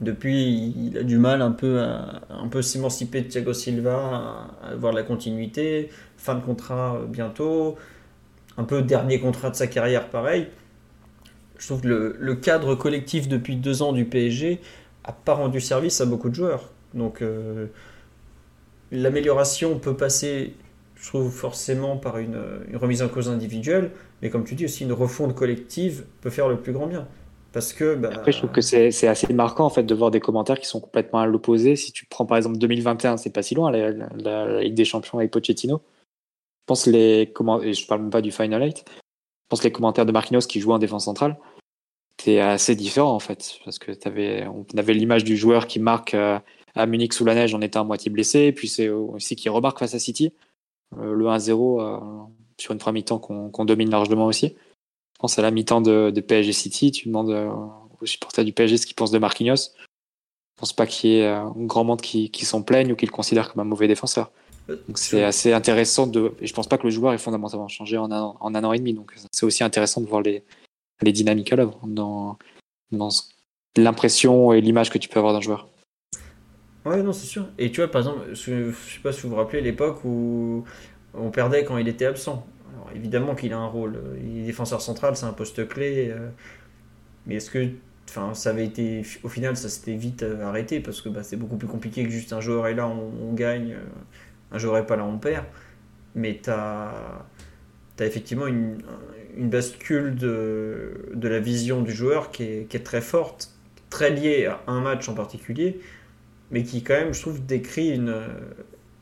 Depuis, il a du mal un peu à un peu s'émanciper de Thiago Silva, à avoir la continuité. Fin de contrat euh, bientôt. Un peu dernier contrat de sa carrière, pareil. Je trouve que le, cadre collectif depuis deux ans du PSG a pas rendu service à beaucoup de joueurs. Donc euh, l'amélioration peut passer, je trouve, forcément par une remise en cause individuelle, mais comme tu dis aussi, une refonte collective peut faire le plus grand bien. Bah, Après, je trouve que c'est assez marquant en fait de voir des commentaires qui sont complètement à l'opposé. Si tu prends par exemple 2021, c'est pas si loin, la, Ligue des Champions avec Pochettino. Je pense les je parle même pas du Final 8. Je pense les commentaires de Marquinhos qui jouait en défense centrale, c'était assez différent en fait, parce que t'avais, on avait l'image du joueur qui marque euh, à Munich sous la neige en étant à moitié blessé, puis c'est aussi qui remarque face à City, Euh, le 1-0 euh, sur une première mi-temps qu'on domine largement aussi. Je pense à la mi-temps de, de PSG City, tu demandes euh, aux supporters du PSG ce qu'ils pensent de Marquinhos. Je pense pas qu'il y ait euh, un grand monde qui, qui s'en plaigne ou qui le considère comme un mauvais défenseur. Donc c'est assez intéressant de. Et je pense pas que le joueur ait fondamentalement changé en un, an- en un an et demi. Donc c'est aussi intéressant de voir les, les dynamiques à l'œuvre dans, l'impression et l'image que tu peux avoir d'un joueur. Ouais, non, c'est sûr. Et tu vois, par exemple, je, je sais pas si vous vous rappelez l'époque où on perdait quand il était absent. Évidemment qu'il a un rôle. Il est défenseur central, c'est un poste clé. euh, mais est-ce que. Enfin, ça avait été. Au final, ça s'était vite euh, arrêté parce que bah, c'est beaucoup plus compliqué que juste un joueur est là, on, gagne. euh, un joueur est pas là, on perd. Mais t'as. T'as effectivement une, bascule de, la vision du joueur qui est très forte, très liée à un match en particulier mais qui quand même, je trouve, décrit une,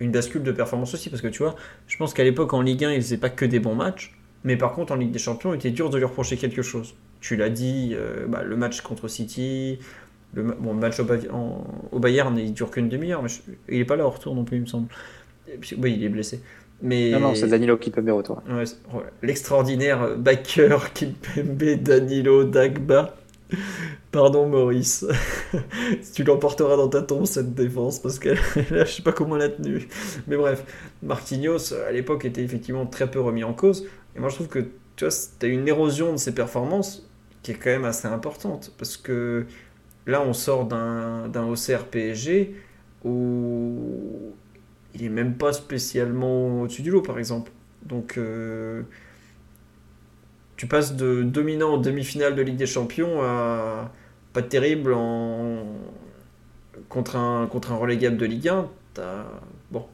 une bascule de performance aussi. Parce que tu vois, je pense qu'à l'époque en Ligue 1, il faisait pas que des bons matchs, mais par contre en Ligue des Champions, il était dur de lui reprocher quelque chose. Tu l'as dit, euh, bah, le match contre City, le, ma- bon, le match au, en- au Bayern, il dure qu'une demi-heure, mais je- il est pas là au retour non plus, il me semble. Oui, il est blessé. Mais... Non, non, c'est Danilo qui peut me retour. Ouais, L'extraordinaire backer Kimpembe Danilo Dagba. [laughs] Pardon Maurice. [laughs] tu l'emporteras dans ta tombe cette défense parce que [laughs] là je sais pas comment elle a tenu. Mais bref, Marquinhos à l'époque était effectivement très peu remis en cause. Et moi je trouve que tu t'as une érosion de ses performances qui est quand même assez importante parce que là on sort d'un d'un OCR PSG où il est même pas spécialement au-dessus du lot par exemple. Donc euh, tu passes de dominant en demi-finale de Ligue des Champions à pas terrible en contre un contre un relégable de Ligue 1. T'as- Bon,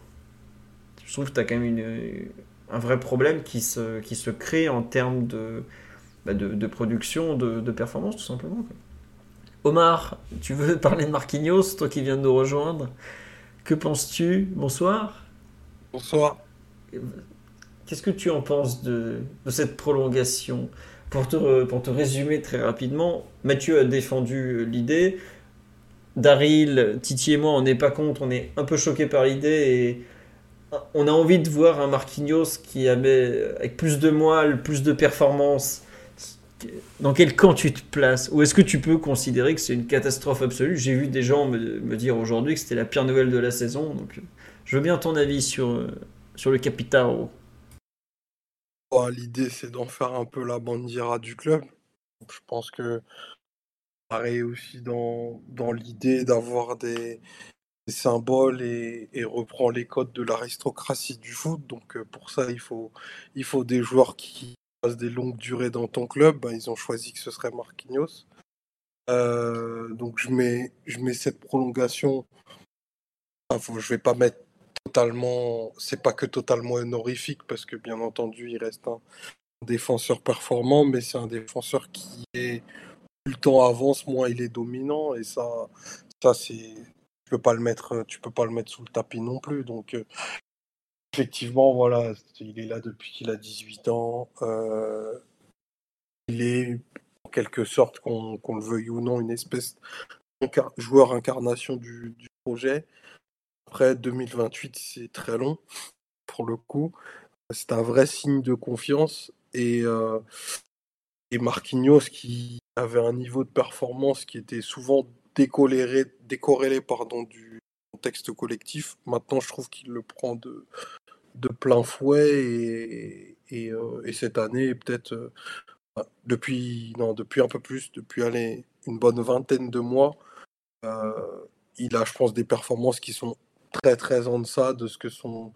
je trouve que tu as quand même une- un vrai problème qui se, qui se crée en termes de, bah, de, de production, de, de performance tout simplement. Omar, tu veux [laughs] parler de Marquinhos, toi qui viens de nous rejoindre Que penses-tu? Bonsoir. Bonsoir. Qu'est-ce que tu en penses de, cette prolongation? Pour te, pour te résumer très rapidement, Mathieu a défendu l'idée. Daryl, Titi et moi, on n'est pas contre, on est un peu choqués par l'idée et on a envie de voir un Marquinhos qui avait, avec plus de moelle, plus de performance. Dans quel camp tu te places Ou est-ce que tu peux considérer que c'est une catastrophe absolue? J'ai vu des gens me, me dire aujourd'hui que c'était la pire nouvelle de la saison. Donc, je veux bien ton avis sur, sur le Capitao. Bon, L'idée, c'est d'en faire un peu la bandira du club. Je pense que pareil aussi dans, dans l'idée d'avoir des, symboles et, et reprend les codes de l'aristocratie du foot. Donc euh, pour ça, il faut, il faut des joueurs qui passent des longues durées dans ton club. Ben, ils ont choisi que ce serait Marquinhos. Euh, donc je mets, je mets cette prolongation. Enfin, je vais pas mettre totalement. C'est pas que totalement honorifique parce que bien entendu, il reste un défenseur performant, mais c'est un défenseur qui est plus le temps avance, moins il est dominant et ça, ça c'est, tu peux pas le mettre, tu peux pas le mettre sous le tapis non plus. Donc euh, effectivement, voilà, il est là depuis qu'il a 18 ans. euh, il est en quelque sorte, qu'on le veuille ou non, une espèce de joueur incarnation du projet. Après 2028, c'est très long pour le coup. C'est un vrai signe de confiance et euh, et Marquinhos qui avait un niveau de performance qui était souvent décorrélé, décorrélé pardon, du contexte collectif. Maintenant, je trouve qu'il le prend de, de plein fouet et, et, euh, et cette année, peut-être euh, depuis, depuis un peu plus, depuis une bonne vingtaine de mois, euh, il a, je pense, des performances qui sont très très en deçà de ce que son,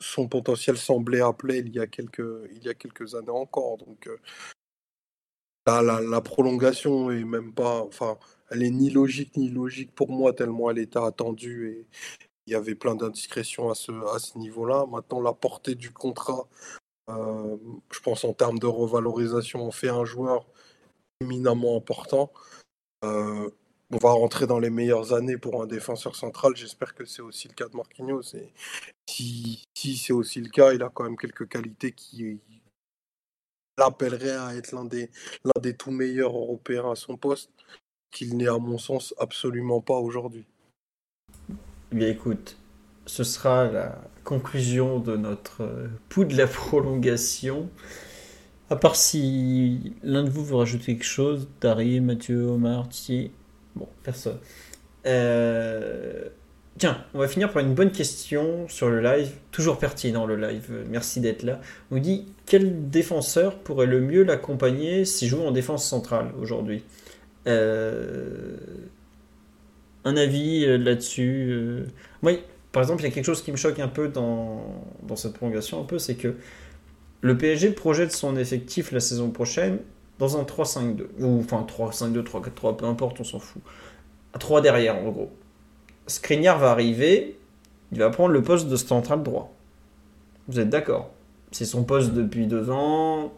son potentiel semblait appeler il y a quelques, il y a quelques années encore. Donc la, la, prolongation est même pas, enfin, elle est ni logique ni logique pour moi tellement elle était attendue et il y avait plein d'indiscrétions à ce, à ce niveau-là. Maintenant, la portée du contrat, euh, je pense en termes de revalorisation, on fait un joueur éminemment important. Euh, on va rentrer dans les meilleures années pour un défenseur central. J'espère que c'est aussi le cas de Marquinhos. Si, c'est aussi le cas, il a quand même quelques qualités qui l'appelleraient à être l'un des, tout meilleurs Européens à son poste, qu'il n'est à mon sens absolument pas aujourd'hui. Bien écoute, ce sera la conclusion de notre euh, pouls de la [laughs] prolongation. À part si l'un de vous veut rajouter quelque chose, Dari, Mathieu, Omar, Thierry. Bon, personne. Euh, tiens, on va finir par une bonne question sur le live. Toujours pertinent le live. Merci d'être là. On nous dit quel défenseur pourrait le mieux l'accompagner s'il joue en défense centrale aujourd'hui? Euh, un avis euh, là-dessus euh. Moi, par exemple, il y a quelque chose qui me choque un peu dans, dans cette prolongation, un peu, c'est que le PSG projette son effectif la saison prochaine dans un 3-5-2. Ou enfin 3-5-2, 3-4-3, peu importe, on s'en fout. À 3 derrière, en gros. Skriniar va arriver, il va prendre le poste de central droit. Vous êtes d'accord? C'est son poste depuis deux ans.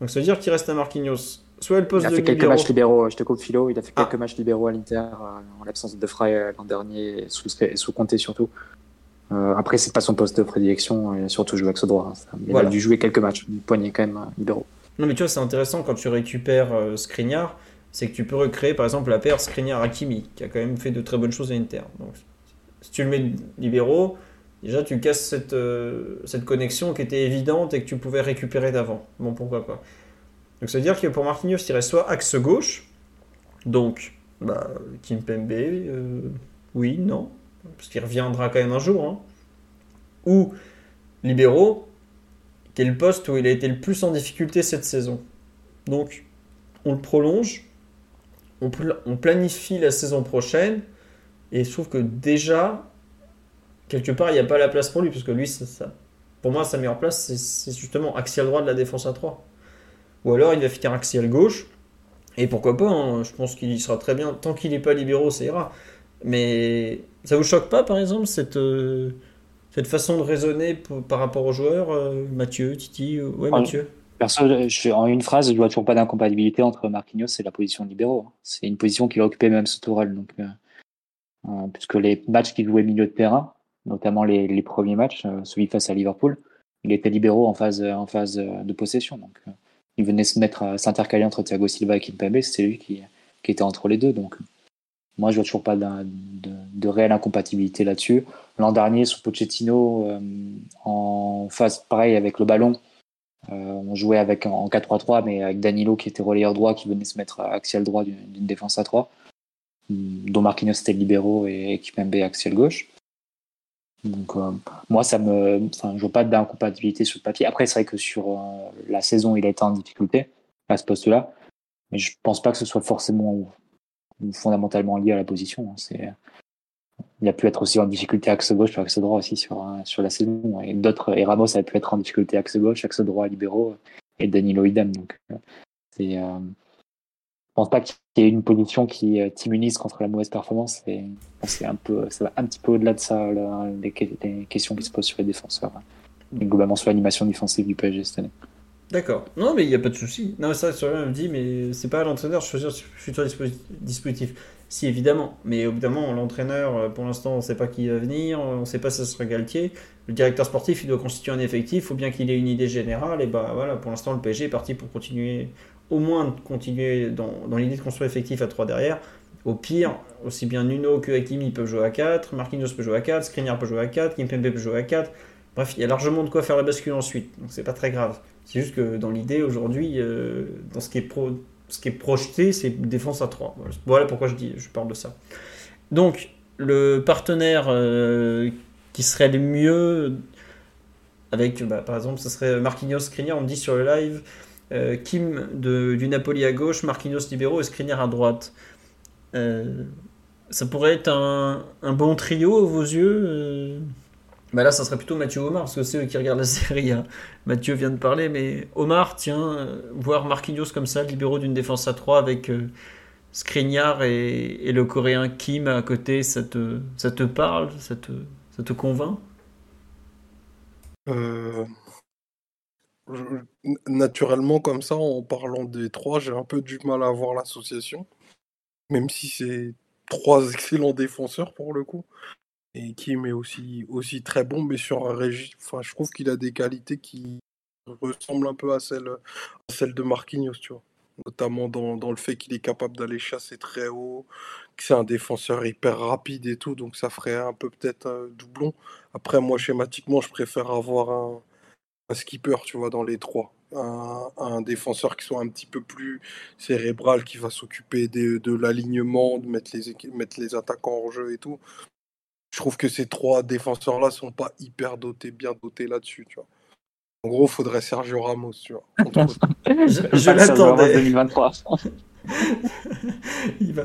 Donc ça veut dire qu'il reste à Marquinhos soit il a fait quelques matchs libéraux, je te coupe philo, il a fait quelques ah. matchs libéraux à l'Inter euh, en l'absence de Frey euh, l'an dernier, sous, sous Comté surtout. Euh, après, c'est pas son poste de prédilection, il a surtout joué avec ce droit. Hein, il a dû jouer quelques matchs, une poignée quand même libéraux. Non, mais tu vois, c'est intéressant quand tu récupères euh, c'est que tu peux recréer par exemple la paire Skriniar-Hakimi, qui a quand même fait de très bonnes choses à l'Inter. Donc, si tu le mets libéraux, déjà tu casses cette, cette connexion qui était évidente et que tu pouvais récupérer d'avant. Bon, pourquoi pas. Donc ça veut dire que pour Marquinhos, il reste soit axe gauche, donc bah, Kimpembe, euh, oui, non, parce qu'il reviendra quand même un jour, hein. ou libéraux, le poste où il a été le plus en difficulté cette saison. Donc on le prolonge, on, on planifie la saison prochaine, et je trouve que déjà, quelque part, il n'y a pas la place pour lui, parce que lui, ça, pour moi, sa meilleure place, c'est justement axial droit de la défense à 3. Ou alors il va finir axial gauche. Et pourquoi pas, hein, je pense qu'il y sera très bien. Tant qu'il n'est pas libéraux, ça ira. Mais ça vous choque pas, par exemple, cette, euh, cette façon de raisonner par rapport aux joueurs euh, Mathieu, Titi euh, Ouais, Mathieu Perso, en une phrase, je vois toujours pas d'incompatibilité entre Marquinhos et la position de libéraux. Hein. C'est une position qu'il a occupée même sous Tourelle. Donc, puisque les matchs qu'il jouait milieu de terrain, notamment les, les premiers matchs, celui face à Liverpool, il était libéraux en phase, en phase de possession. Donc, il venait se mettre à s'intercaler entre Thiago Silva et Kimpembe, c'est lui qui, qui, était entre les deux. Donc, moi, je vois toujours pas de, de, réelle incompatibilité là-dessus. L'an dernier, sous Pochettino, euh, en phase pareil avec le ballon, euh, on jouait avec en 4-3-3, mais avec Danilo qui était relayeur droit, qui venait se mettre axial droit d'une défense à 3, dont Marquinhos était libéraux et Kimpembe axial gauche. Donc, euh, moi, ça me, enfin, je vois pas d'incompatibilité sur le papier. Après, c'est vrai que sur la saison, il a été en difficulté à ce poste-là, mais je pense pas que ce soit forcément ou, fondamentalement lié à la position. Hein. Il a pu être aussi en difficulté axe gauche, axe droit aussi sur euh, sur la saison. Et d'autres, et Ramos a pu être en difficulté axe gauche, axe droit, libéraux, et Danilo idem. Donc, c'est pense pas qu'il y ait une position qui euh, t'immunise contre la mauvaise performance. Et c'est un peu, ça va un petit peu au-delà de ça, les, questions qui se posent sur les défenseurs, et globalement sur l'animation défensive du PSG cette année. D'accord. Non, mais il n'y a pas de souci. Non, ça, sur me dit, mais c'est pas à l'entraîneur de choisir ce futur dispositif. Si, évidemment. Mais évidemment, l'entraîneur, euh, pour l'instant, on ne sait pas qui va venir, on ne sait pas si ce sera Galtier. Le directeur sportif, il doit constituer un effectif, il faut bien qu'il ait une idée générale. Et bah voilà, pour l'instant, le PSG est parti pour continuer au moins continuer dans, dans l'idée de construire effectif à 3 derrière. Au pire, aussi bien Nuno que Hakimi peuvent jouer à 4, Marquinhos peut jouer à 4, Skriniar peut jouer à 4, Kimpembe peut jouer à 4. Bref, il y a largement de quoi faire la bascule ensuite, donc c'est pas très grave. C'est juste que dans l'idée aujourd'hui, euh, dans ce qui est, pro, ce qui est projeté, c'est défense à 3. Voilà pourquoi je, dis, je parle de ça. Donc, le partenaire euh, qui serait le mieux, avec bah, par exemple, ce serait Marquinhos Skriniar, on me dit sur le live, euh, Kim du Napoli à gauche, Marquinhos libéraux et Skriniar à droite. ça pourrait être un, bon trio à vos yeux bah là, ça serait plutôt Mathieu Omar, parce que c'est eux qui regardent la [laughs] série. Hein. Mathieu vient de parler, mais Omar, tiens, euh, voir Marquinhos comme ça, libéraux d'une défense à 3 avec euh, Skriniar et, le Coréen Kim à côté, ça te, parle ça te, ça te convainc? Euh, Naturellement, comme ça, en parlant des trois, j'ai un peu du mal à voir l'association, même si c'est trois [laughs] excellents défenseurs pour le coup. Et Kim est aussi, aussi très bon, mais sur un régime, enfin, je trouve qu'il a des qualités qui ressemblent un peu à celles, à celles de Marquinhos, tu vois. Notamment dans, dans le fait qu'il est capable d'aller chasser très haut, que c'est un défenseur hyper rapide et tout, donc ça ferait un peu peut-être un doublon. Après, moi, schématiquement, je préfère avoir un, un skipper, tu vois, dans les trois. Un, un, défenseur qui soit un petit peu plus cérébral, qui va s'occuper de, de l'alignement, de mettre les, mettre les attaquants en jeu et tout je trouve que ces trois défenseurs-là sont pas hyper dotés, bien dotés là-dessus, tu vois. En gros, il faudrait Sergio Ramos, tu vois. [laughs] je, je l'attendais. 2023. [laughs] Il va...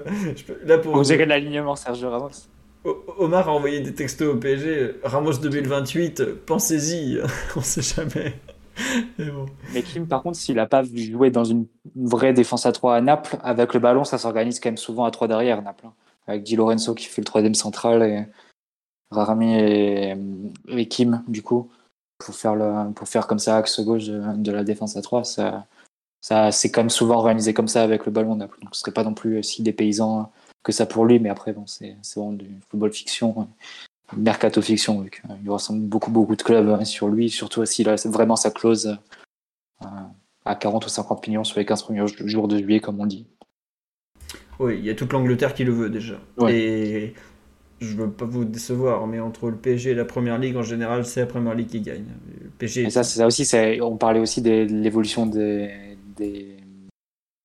Là pour... Vous avez l'alignement Sergio Ramos. Omar a envoyé des textos au PSG. Ramos 2028, pensez-y, [laughs] on sait jamais. Mais, bon. Mais Kim, par contre, s'il n'a pas joué dans une vraie défense à 3 à Naples, avec le ballon, ça s'organise quand même souvent à 3 derrière, Naples. Hein. Avec Di Lorenzo qui fait le troisième central et Rarami et, Kim, du coup, pour faire, le, pour faire comme ça axe gauche de, la défense à 3. Ça, ça, c'est quand même souvent organisé comme ça avec le ballon. Donc ce serait pas non plus si dépaysant que ça pour lui, mais après, bon, c'est, vraiment du football fiction, mercato fiction. Il ressemble beaucoup, beaucoup de clubs hein, sur lui, surtout s'il a vraiment sa clause euh, à 40 ou 50 millions sur les 15 premiers jours de juillet, comme on dit. Oui, il y a toute l'Angleterre qui le veut déjà. Et je veux pas vous décevoir, mais entre le PSG et la Première Ligue, en général, c'est la Première Ligue qui gagne. Le PSG. Et ça, ça aussi. On parlait aussi de l'évolution des, des,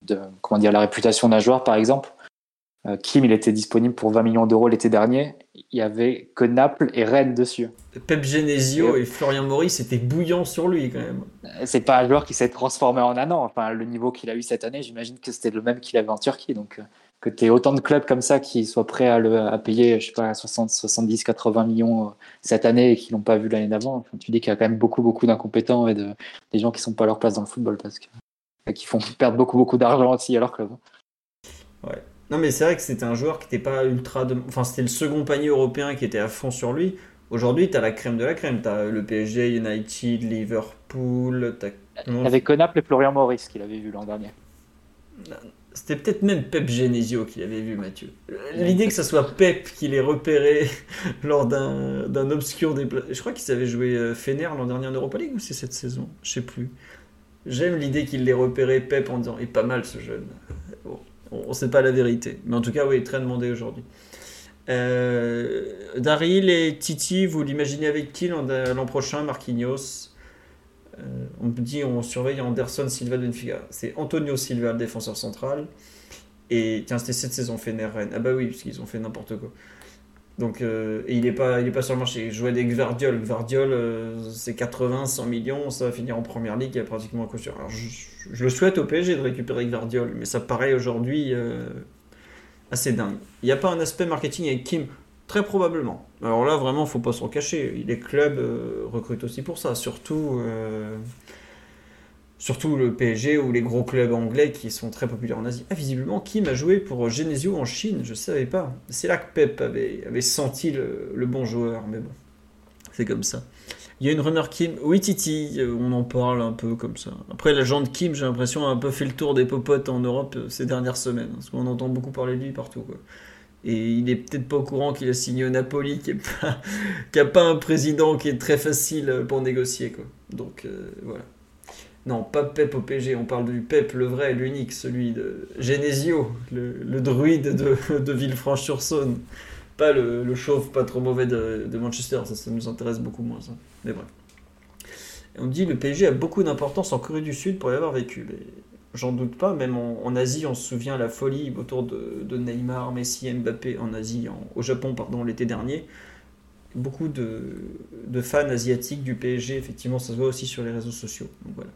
de comment dire la réputation d'un joueur, par exemple. Euh, Kim, il était disponible pour 20 millions d'euros l'été dernier. Il y avait que Naples et Rennes dessus. Pep Genesio et, Florian Maurice c'était bouillant sur lui quand même. C'est pas un joueur qui s'est transformé en un an. Enfin, le niveau qu'il a eu cette année, j'imagine que c'était le même qu'il avait en Turquie. Donc, euh, que tu aies autant de clubs comme ça qui soient prêts à, le, à payer, je sais pas, 60, 70, 80 millions euh, cette année et qui l'ont pas vu l'année d'avant. tu dis qu'il y a quand même beaucoup, beaucoup d'incompétents et de, des gens qui sont pas à leur place dans le football parce que, qui font perdre beaucoup, beaucoup d'argent aussi à leur club. Ouais. Non, mais c'est vrai que c'était un joueur qui n'était pas ultra. De... Enfin, c'était le second panier européen qui était à fond sur lui. Aujourd'hui, tu as la crème de la crème. Tu as le PSG, United, Liverpool. Avec Conap et Florian Maurice qu'il avait vu l'an dernier. C'était peut-être même Pep Genesio qui l'avait vu, Mathieu. L'idée que ce soit Pep qui l'ait repéré [laughs] lors d'un obscur déplacement. Je crois qu'il savait jouer euh, Fener l'an dernier en Europa League ou c'est cette saison? Je sais plus. J'aime l'idée qu'il l'ait repéré Pep en disant est pas mal ce jeune. on ne sait pas la vérité. Mais en tout cas, oui, très demandé aujourd'hui. Euh, Daryl et Titi, vous l'imaginez avec qui l'an prochain Marquinhos? On me dit on surveille Anderson Silva de Benfica. C'est Antonio Silva, le défenseur central. Et tiens, c'était cette saison Fener Rennes. Ah bah oui, parce qu'ils ont fait n'importe quoi. Donc, euh, et il n'est pas, pas sur le marché. Il jouait avec Gvardiol. Gvardiol, euh, c'est 80, 100 millions. Ça va finir en première ligue. Il y a pratiquement un coup sur. Alors, je, le souhaite au PSG de récupérer Gvardiol. Mais ça paraît aujourd'hui assez dingue. Il n'y a pas un aspect marketing avec Kim. Très probablement. Alors là, vraiment, faut pas s'en cacher. Les clubs euh, recrutent aussi pour ça. Surtout, euh, surtout le PSG ou les gros clubs anglais qui sont très populaires en Asie. Ah, visiblement, Kim a joué pour Genesio en Chine. Je ne savais pas. C'est là que Pep avait, senti le, bon joueur. Mais bon, c'est comme ça. Il y a une runner Kim. Oui, Titi, euh, on en parle un peu comme ça. Après, l'agent de Kim, j'ai l'impression, a un peu fait le tour des popotes en Europe ces dernières semaines. Parce qu'on entend beaucoup parler de lui partout. Et il est peut-être pas au courant qu'il a signé au Napoli, qui n'a [laughs] pas, un président qui est très facile pour négocier. Quoi. Donc euh, voilà. Non, pas Pep au PG, on parle du Pep, le vrai, l'unique, celui de Genesio, le, druide [laughs] de, Villefranche-sur-Saône. Pas le, chauve pas trop mauvais de, Manchester, ça, ça nous intéresse beaucoup moins. Ça. Mais bref. On dit le PSG a beaucoup d'importance en Corée du Sud pour y avoir vécu. Mais J'en doute pas, même en, Asie, on se souvient la folie autour de, Neymar, Messi, Mbappé en Asie, au Japon, pardon, l'été dernier. Beaucoup de, fans asiatiques du PSG, effectivement, ça se voit aussi sur les réseaux sociaux. Donc voilà.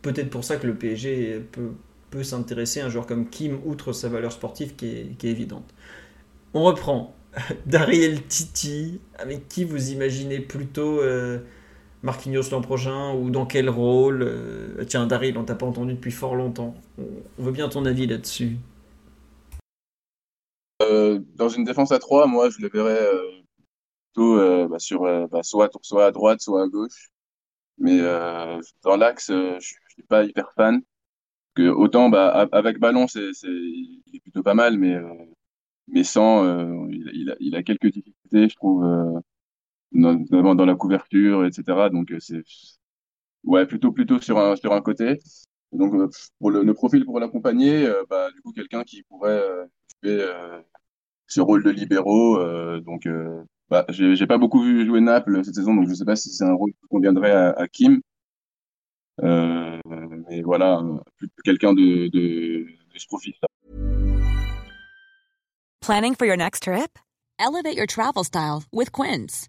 Peut-être pour ça que le PSG peut, s'intéresser à un joueur comme Kim, outre sa valeur sportive qui est, qui est évidente. On reprend. [laughs] Dariel Titi, avec qui vous imaginez plutôt euh, Marquinhos l'an prochain ou dans quel rôle Euh, Tiens, Daryl, on t'a pas entendu depuis fort longtemps. On, veut bien ton avis là-dessus. Euh, dans une défense à 3, moi, je le verrais euh, plutôt bah, sur, bah, soit, à droite, soit à gauche. Mais dans l'axe, je je suis pas hyper fan. Autant bah, avec ballon, c'est, il est plutôt pas mal, mais, sans, il, a- quelques difficultés, je trouve, notamment dans la couverture, etc. Donc, euh, c'est ouais, plutôt, plutôt sur un, sur un côté. Donc, euh, pour le, profil pour l'accompagner, euh, bah, du coup, quelqu'un qui pourrait jouer ce rôle de libéraux. donc, bah, j'ai pas beaucoup vu jouer Naples cette saison, donc je sais pas si c'est un rôle qui conviendrait à, Kim. Mais voilà, quelqu'un de, de, de ce profil-là. Planning for your next trip? Elevate your travel style with Quince.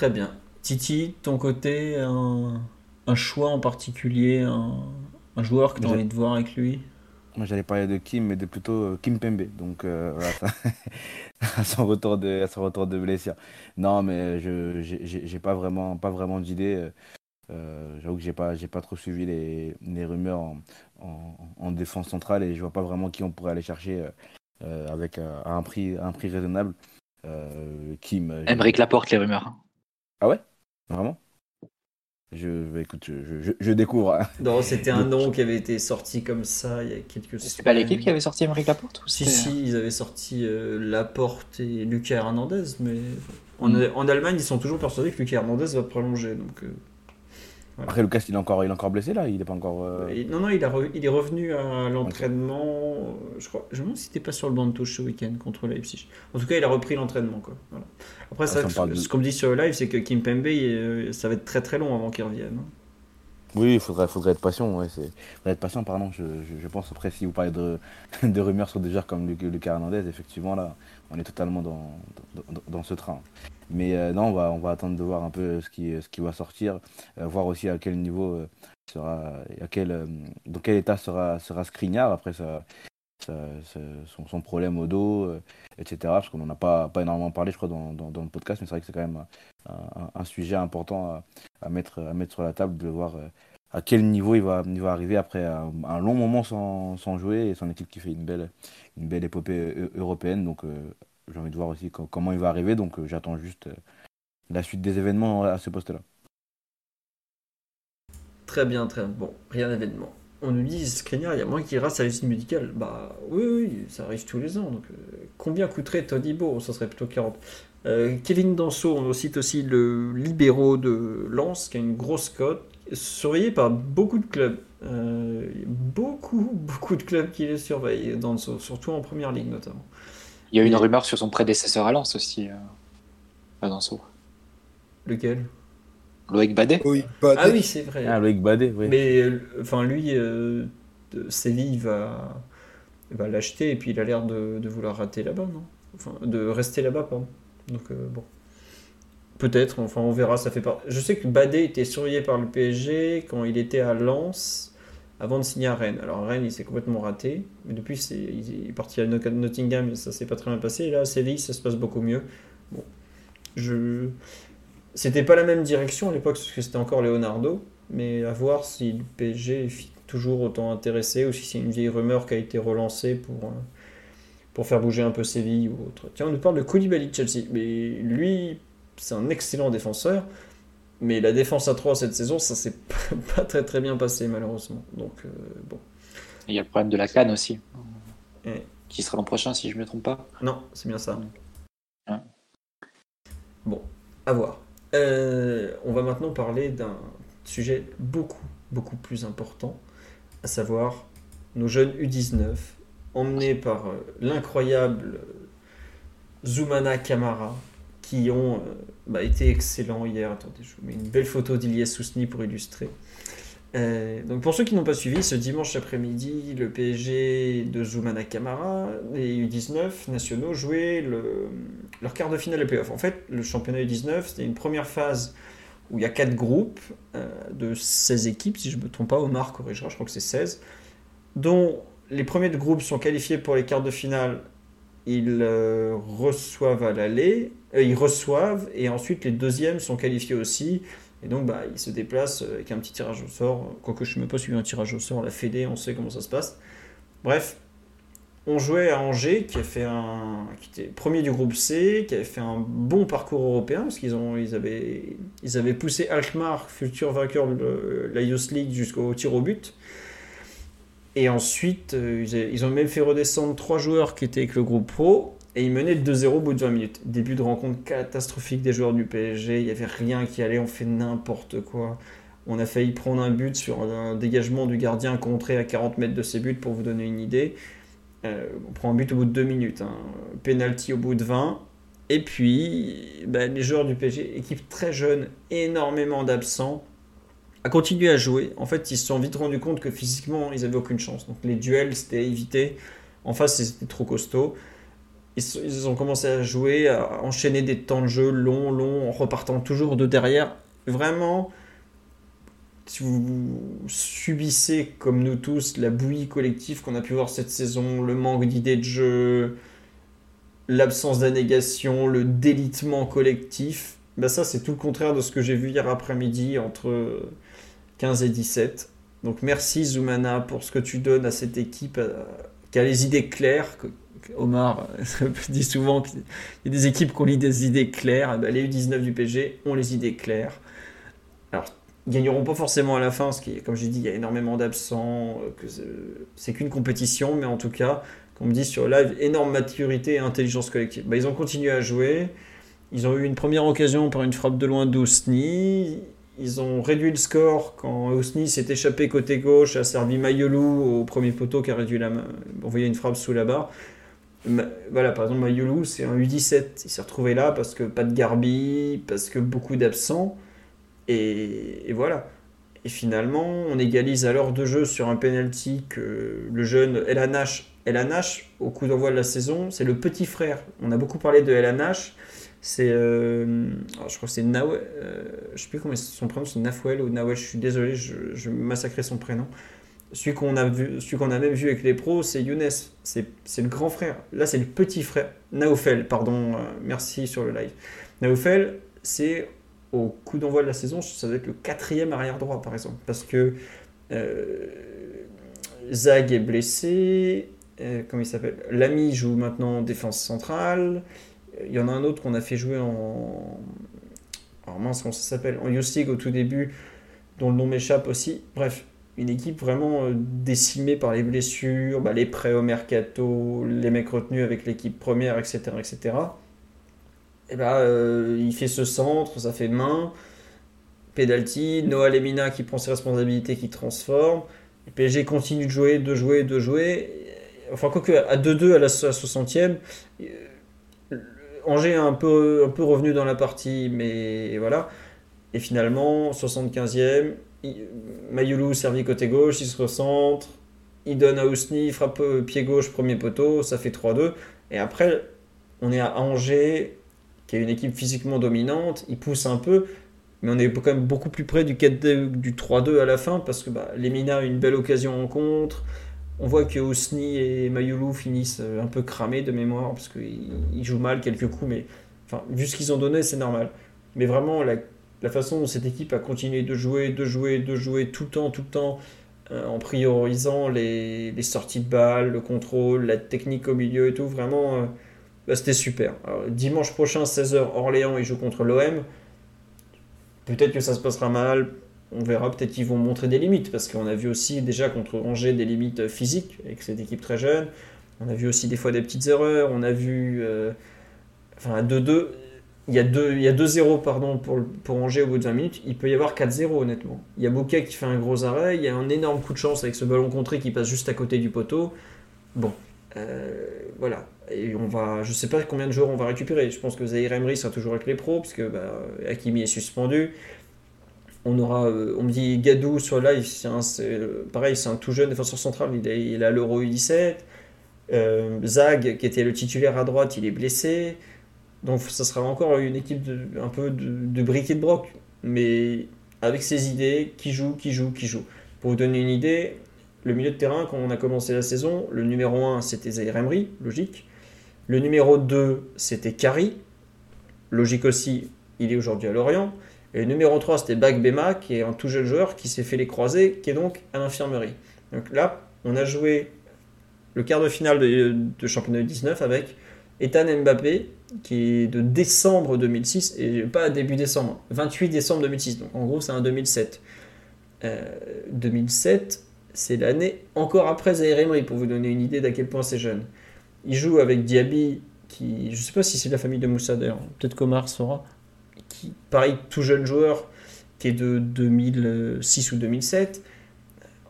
Très bien. Titi, ton côté, un, un choix en particulier, un, un joueur que tu as envie de voir avec lui? Moi, j'allais parler de Kim, mais de plutôt euh, Kim Pembe. Donc, euh, voilà, ça- [laughs] à son retour de, à son retour de blessure. Non, mais je j'ai j'ai- j'ai pas vraiment, pas vraiment d'idée. euh, euh, J'avoue que j'ai pas, j'ai pas trop suivi les, les rumeurs en, en, en défense centrale et je vois pas vraiment qui on pourrait aller chercher euh, euh, avec euh, à un prix, à un prix raisonnable. Euh, Kim. euh, je- Emeric Laporte, les rumeurs. Ah ouais? Vraiment? Je, bah, écoute, je, je, je découvre. hein. Non, c'était un nom qui avait été sorti comme ça il y a quelques C'est pas l'équipe qui avait sorti Emeric Laporte ou Si, si, ils avaient sorti euh, Laporte et Lucas Hernandez, mais en, Mm. en Allemagne, ils sont toujours persuadés que Lucas Hernandez va prolonger. Donc, euh, Après, Lucas, il est encore, il est encore blessé là? Il est pas encore. euh, non, non, il, a re- il est revenu à l'entraînement. euh, Je crois, je me demande si c'était pas sur le banc de touche ce week-end contre Leipzig. En tout cas, il a repris l'entraînement. Quoi. Voilà. Après, Ah, ça, ça me parle de- ce qu'on me dit sur le live, c'est que Kim Pembe, il- ça va être très très long avant qu'il revienne. hein. Oui, il faudrait, faudrait être patient. Ouais, c'est... faudrait être patient, pardon. Je, je, je pense, après, si vous parlez de, [laughs] de rumeurs sur des joueurs comme Luc- Lucas Hernandez, effectivement, là, on est totalement dans, dans, dans ce train. Mais euh, non, on va, on va attendre de voir un peu ce qui, ce qui va sortir, euh, voir aussi à quel niveau euh, sera, à quel, dans quel état sera, sera Skriniar après ça, son, problème au dos, etc. Parce qu'on n'en a pas, pas énormément parlé, je crois, dans, dans, le podcast, mais c'est vrai que c'est quand même un, sujet important à, mettre, à mettre sur la table, de voir à quel niveau il va, il va arriver après un, long moment sans, sans jouer et son équipe qui fait une belle, une belle épopée européenne. Donc j'ai envie de voir aussi co- comment il va arriver. Donc euh, j'attends juste euh, la suite des événements à ce poste-là. Très bien, très bien. Bon, rien d'événement. On nous dit, Skriniar, il y a moins qu'il ira sa visite médicale. Bah oui, ça arrive tous les ans. Donc, euh, combien coûterait Todibo Ça serait plutôt 40. Euh, Kevin Danso, on cite aussi le libéraux de Lens, qui a une grosse cote, surveillé par beaucoup de clubs. Euh, beaucoup, [laughs] beaucoup de clubs qui le surveillent, Danso, surtout en première ligue notamment. Il y a une Et- rumeur sur son prédécesseur à Lens aussi. Euh... à Danso. Lequel? Loïc Badet. Oui, Badet. Ah oui, c'est vrai. Ah, Loïc Badet, oui. Mais euh, enfin, lui, euh, Séville va, va l'acheter et puis il a l'air de, de vouloir rater là-bas, non? Enfin, de rester là-bas, pardon. Donc, euh, bon. Peut-être, enfin, on verra. Ça fait pas. Je sais que Badé était surveillé par le PSG quand il était à Lens avant de signer à Rennes. Alors, Rennes, il s'est complètement raté. Mais depuis, c'est, il est parti à Not- Nottingham et ça s'est pas très bien passé. Et là, à Séville, ça se passe beaucoup mieux. Bon. Je. C'était pas la même direction à l'époque parce que c'était encore Leonardo, mais à voir si le PSG est toujours autant intéressé ou si c'est une vieille rumeur qui a été relancée pour, euh, pour faire bouger un peu Séville ou autre. Tiens, on nous parle de Koulibaly de Chelsea, mais lui, c'est un excellent défenseur. Mais la défense à 3 cette saison, ça s'est [laughs] pas très très bien passé malheureusement. Donc euh, bon. Il y a le problème de la canne aussi. Et- Qui sera l'an prochain si je ne me trompe pas. Non, c'est bien ça. Ouais. Bon, à voir. Euh, on va maintenant parler d'un sujet beaucoup, beaucoup plus important, à savoir nos jeunes U19, emmenés par euh, l'incroyable Zoumana Kamara, qui ont bah, été excellents hier. Attendez, je vous mets une belle photo d'Ilias Sousni pour illustrer. Euh, donc pour ceux qui n'ont pas suivi, ce dimanche après-midi, le PSG de Zoumana Kamara, les U19 nationaux jouaient le- leur quart de finale de playoff. En fait, le championnat U19, c'était une première phase où il y a quatre groupes euh, de 16 équipes, si je ne me trompe pas, Omar corrigera, je crois que c'est 16, dont les premiers de groupe sont qualifiés pour les quarts de finale, ils euh, reçoivent à l'aller, euh, ils reçoivent, et ensuite les deuxièmes sont qualifiés aussi, et donc, bah, il se déplace avec un petit tirage au sort. Quoique je ne sais même pas suivi un tirage au sort. La Fédé, on sait comment ça se passe. Bref, on jouait à Angers, qui, a fait un, qui était premier du groupe C, qui avait fait un bon parcours européen, parce qu'ils ils avaient, ils avaient poussé Alkmaar, futur vainqueur de la Youth League, jusqu'au tir au but. Et ensuite, euh, ils, ont même fait redescendre trois joueurs qui étaient avec le groupe pro. Et ils menaient 2-0 au bout de 20 minutes. Début de rencontre catastrophique des joueurs du PSG. Il n'y avait rien qui allait. On fait n'importe quoi. On a failli prendre un but sur un dégagement du gardien contré à 40 mètres de ses buts pour vous donner une idée. Euh, on prend un but au bout de 2 minutes. Hein. Penalty au bout de 20. Et puis, ben, les joueurs du PSG, équipe très jeune, énormément d'absents, a continué à jouer. En fait, ils se sont vite rendus compte que physiquement, ils n'avaient aucune chance. Donc les duels, c'était à éviter. En face, c'était trop costaud. Ils, ont commencé à jouer, à enchaîner des temps de jeu longs, longs, en repartant toujours de derrière. Vraiment, si vous subissez, comme nous tous, la bouillie collective qu'on a pu voir cette saison, le manque d'idées de jeu, l'absence d'annégation, le délitement collectif, bah ça c'est tout le contraire de ce que j'ai vu hier après-midi entre 15 et 17. Donc merci Zoumana pour ce que tu donnes à cette équipe euh, qui a les idées claires. que- que Omar euh, [laughs] dit souvent qu'il y a des équipes qui ont des idées claires. Ben, les U19 du PG ont les idées claires. Alors, ils gagneront pas forcément à la fin, parce a, comme j'ai dit, il y a énormément d'absents, euh, que c'est- qu'une compétition, mais en tout cas, comme on me dit sur live, énorme maturité et intelligence collective. Bah, ils ont continué à jouer. Ils ont eu une première occasion par une frappe de loin d'Ousni. Ils ont réduit le score quand Ousni s'est échappé côté gauche, a servi Mayolou au premier poteau qui a réduit la envoyé une frappe sous la barre. Voilà, par exemple, Mayolou, c'est un U17. Il s'est retrouvé là parce que pas de Garbi, parce que beaucoup d'absents. Et, voilà. Et finalement, on égalise à l'heure de jeu sur un penalty que le jeune Elanash, Elanash, au coup d'envoi de la saison, c'est le petit frère. On a beaucoup parlé de Elanash. C'est, euh, alors, je crois que c'est Nawel, euh, je sais plus comment son prénom, c'est Nafwel ou Nawel. Je suis désolé, je, je massacrer son prénom. Celui qu'on a vu, celui qu'on a même vu avec les pros, c'est Younes. C'est, le grand frère. Là, c'est le petit frère. Naofel, pardon. euh, merci sur le live. Naofel, c'est au coup d'envoi de la saison, ça doit être le quatrième arrière droit, par exemple, parce que euh, Zag est blessé. comment il s'appelle? Lamy joue maintenant en défense centrale. Il y en a un autre qu'on a fait jouer en. Alors mince, comment ça s'appelle En Youth au tout début, dont le nom m'échappe aussi. Bref, une équipe vraiment euh, décimée par les blessures, bah, les prêts au mercato, les mecs retenus avec l'équipe première, etc. etc. Et bah, euh, il fait ce centre, ça fait main, penalty, Noah Lemina qui prend ses responsabilités, qui transforme. Le PSG continue de jouer, de jouer, de jouer. Enfin, quoique à 2-2 à la 60e, euh, Angers un peu, un peu revenu dans la partie, mais voilà. Et finalement, 75e, il- Mayulu servi côté gauche, il se recentre, il donne à Ousni, frappe euh, pied gauche, premier poteau, ça fait 3-2. Et après, on est à Angers, qui est une équipe physiquement dominante, il pousse un peu, mais on est quand même beaucoup plus près du, 4 du 3-2 à la fin, parce que bah, Lemina a une belle occasion en contre. On voit que Ousni et Mayulu finissent euh, un peu cramés de mémoire, parce qu'ils ils jouent mal quelques coups, mais vu ce qu'ils ont donné, c'est normal. Mais vraiment, la, façon dont cette équipe a continué de jouer, de jouer, de jouer tout le temps, tout le temps, euh, en priorisant les, sorties de balles, le contrôle, la technique au milieu et tout, vraiment, euh, bah, c'était super. Dimanche prochain, 16h, Orléans, ils jouent contre l'OM. Peut-être que ça se passera mal. On verra, peut-être qu'ils vont montrer des limites, parce qu'on a vu aussi déjà contre Angers des limites physiques, avec cette équipe très jeune. On a vu aussi des fois des petites erreurs. On a vu. euh, enfin, 2-2. Il y a 2 il y a 2-0 pardon, pour, pour au bout de 20 minutes. Il peut y avoir 4-0, honnêtement. Il y a Bouquet qui fait un gros arrêt. Il y a un énorme coup de chance avec ce ballon contré qui passe juste à côté du poteau. Bon. euh, voilà. Et on va. Je sais pas combien de joueurs on va récupérer. Je pense que Zahir Emery sera toujours avec les pros, parce que bah, Hakimi est suspendu. On aura, euh, on me dit Gadou sur live, un- euh, pareil, c'est un tout jeune défenseur central, il est, à l'Euro U17. Euh, Zag, qui était le titulaire à droite, il est blessé. Donc ça sera encore une équipe de, un peu de, de briques et de broc. Mais avec ses idées, qui joue, qui joue, qui joue. Pour vous donner une idée, le milieu de terrain, quand on a commencé la saison, le numéro 1, c'était Zahir Emery, logique. Le numéro 2, c'était Kari. Logique aussi, il est aujourd'hui à Lorient. Et le numéro 3, c'était Bag Bema, qui est un tout jeune joueur qui s'est fait les croisés, qui est donc à l'infirmerie. Donc là, on a joué le quart de finale de, championnat 19 avec Ethan Mbappé, qui est de décembre 2006, et pas début décembre, 28 décembre 2006, donc en gros c'est un 2007. Euh, 2007, c'est l'année encore après Zaire Emery, pour vous donner une idée d'à quel point c'est jeune. Il joue avec Diaby, qui, je sais pas si c'est de la famille de Moussa d'ailleurs, peut-être qu'Omar saura, pareil, tout jeune joueur, qui est de 2006 ou 2007.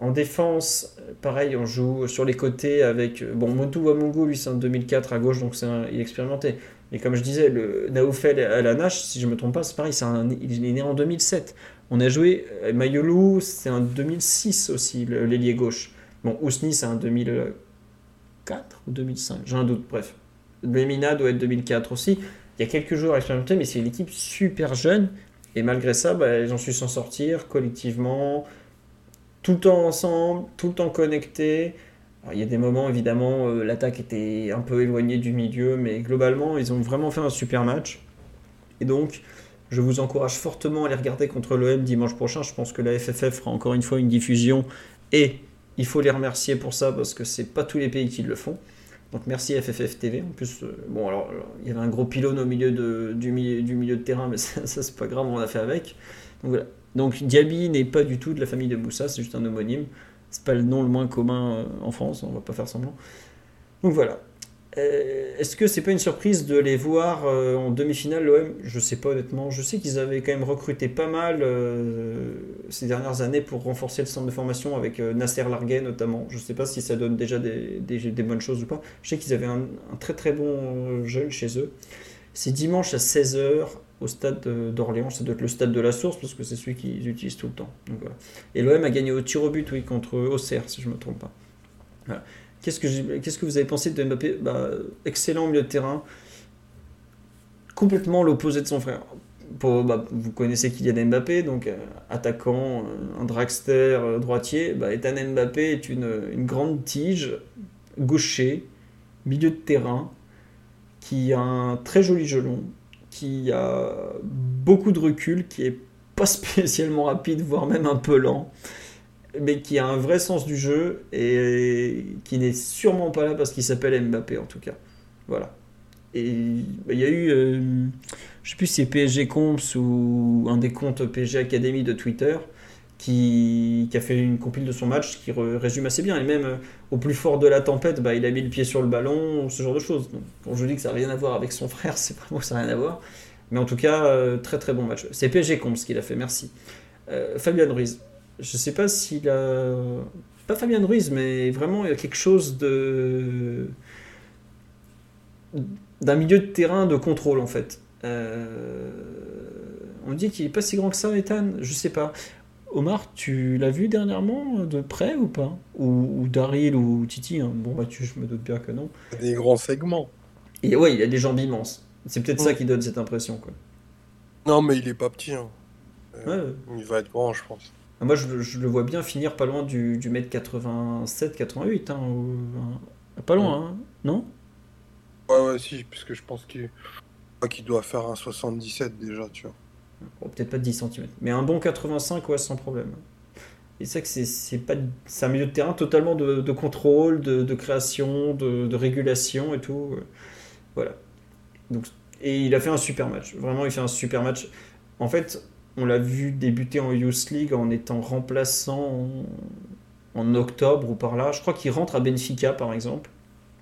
En défense, pareil, on joue sur les côtés avec. Bon, Motu Wamungu, lui, c'est un 2004 à gauche, donc c'est il est expérimenté. Mais comme je disais, le Naoufel à la Nash, si je me trompe pas, c'est pareil, c'est un, il est né en 2007. On a joué. euh, Mayolu, c'est un 2006 aussi, l'ailier gauche. Bon, Ousni, c'est un 2004 ou 2005, j'ai un doute, bref. Lemina doit être 2004 aussi. Il y a quelques joueurs expérimentés, mais c'est une équipe super jeune. Et malgré ça, bah, ils ont su s'en sortir collectivement, tout le temps ensemble, tout le temps connectés. Il y a des moments, évidemment, euh, l'attaque était un peu éloignée du milieu, mais globalement, ils ont vraiment fait un super match. Et donc, je vous encourage fortement à les regarder contre l'OM dimanche prochain. Je pense que la FFF fera encore une fois une diffusion et il faut les remercier pour ça parce que c'est pas tous les pays qui le font. Donc merci FFF TV. En plus, euh, bon alors, alors, il y avait un gros pylône au milieu du, milieu, du de terrain, [laughs] mais ça, ça, c'est pas grave, on a fait avec. Donc voilà. Donc Diaby n'est pas du tout de la famille de Moussa, c'est juste un homonyme. C'est pas le nom le moins commun euh, en France, on va pas faire semblant. Donc voilà. Euh, Est-ce que c'est pas une surprise de les voir euh, en demi-finale l'OM Je sais pas honnêtement. Je sais qu'ils avaient quand même recruté pas mal euh, ces dernières années pour renforcer le centre de formation avec Nasser Larguet notamment. Je sais pas si ça donne déjà des, bonnes choses ou pas. Je sais qu'ils avaient un, très très bon jeune chez eux. C'est dimanche à 16h au stade d'Orléans. Ça doit être le stade de la source parce que c'est celui qu'ils utilisent tout le temps. Et l'OM a gagné au tir au but oui, contre Auxerre si je me trompe pas. Voilà. Qu'est-ce que, vous avez pensé de Mbappé? Bah, Excellent milieu de terrain. Complètement l'opposé de son frère. Bah, vous connaissez Kylian Mbappé, donc euh, attaquant, euh, un dragster euh, droitier. Bah, Mbappé est une, une grande tige, gaucher, milieu de terrain, qui a un très joli gelon, qui a beaucoup de recul, qui est pas [laughs] spécialement rapide, voire même un peu lent mais qui a un vrai sens du jeu et qui n'est sûrement pas là parce qu'il s'appelle Mbappé en tout cas. Voilà. Et il y a eu, euh, je sais plus si c'est PSG Comps ou un des comptes PSG Academy de Twitter qui, qui a fait une compile de son match qui résume assez bien. Et même euh, au plus fort de la tempête, bah, il a mis le pied sur le ballon, ce genre de choses. Donc, quand je dis que ça n'a rien à voir avec son [laughs] frère, c'est vraiment que ça n'a rien à voir. Mais en tout cas, euh, très très bon match. C'est PSG Comps qu'il a fait, merci. Euh, Fabian Ruiz, je sais pas s'il a. Pas Fabien Ruiz, mais vraiment, il y a quelque chose de. d'un milieu de terrain de contrôle, en fait. Euh, On dit qu'il est pas si grand que ça, Ethan Je sais pas. Omar, tu l'as vu dernièrement de près ou pas? Ou, ou Daryl ou Titi hein Bon, bah, tu, je me doute bien que non. Des grands segments. Et ouais, il a des jambes immenses. C'est peut-être ça Mm. qui donne cette impression, quoi. Non, mais il est pas petit. hein. Euh, ouais. Il va être grand, je pense. Moi, je, le- je le vois bien finir pas loin du, du mètre 87-88. Hein, ou- hein. Pas loin, hein, non? Ouais, ouais, si, puisque je pense qu'il doit faire un 77 déjà, tu vois. Bon, Peut-être pas 10 cm. Mais un bon 85, ouais, sans problème. Et c'est vrai que c'est- c'est pas c'est un milieu de terrain totalement de, de contrôle, de, de création, de, de régulation et tout. euh, Voilà. Donc, et il a fait un super match. Vraiment, il fait un super match. En fait, on l'a vu débuter en Youth League en étant remplaçant en, octobre ou par là. Je crois qu'il rentre à Benfica, par exemple.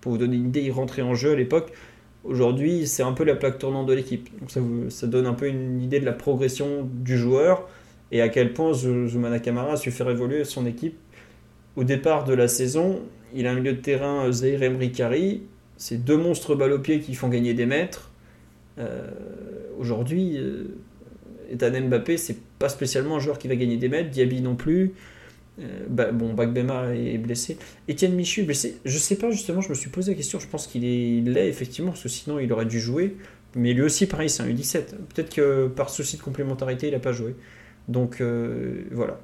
Pour vous donner une idée, il rentrait en jeu à l'époque. Aujourd'hui, c'est un peu la plaque tournante de l'équipe. Donc ça, ça donne un peu une idée de la progression du joueur et à quel point Zu- Zoumana Kamara a su faire évoluer son équipe. Au départ de la saison, il a un milieu de terrain euh, Zaire Emery. C'est deux monstres balle au pied qui font gagner des mètres. Euh, Aujourd'hui, euh, Ethan Mbappé, c'est pas spécialement un joueur qui va gagner des mètres. Diaby non plus. Euh, bah, bon, Bagbema est blessé. Etienne Michu est blessé. Je sais pas justement, je me suis posé la question. Je pense qu'il est- l'est effectivement, parce que sinon il aurait dû jouer. Mais lui aussi, pareil, c'est un U17. Peut-être que par souci de complémentarité, il n'a pas joué. Donc euh, voilà.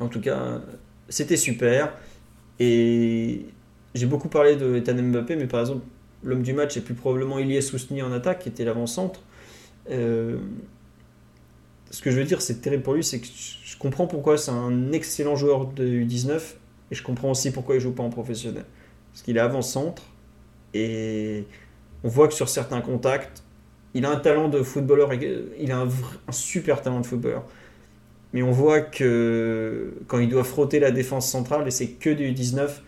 En tout cas, c'était super. Et j'ai beaucoup parlé de Ethan Mbappé, mais par exemple, l'homme du match est plus probablement Ilyes Sousni en attaque, qui était l'avant-centre. Euh, ce que je veux dire, c'est terrible pour lui, c'est que je comprends pourquoi c'est un excellent joueur de U19, et je comprends aussi pourquoi il joue pas en professionnel. Parce qu'il est avant-centre, et on voit que sur certains contacts, il a un talent de footballeur, il a un, super talent de footballeur. Mais on voit que quand il doit frotter la défense centrale, et c'est que du 19,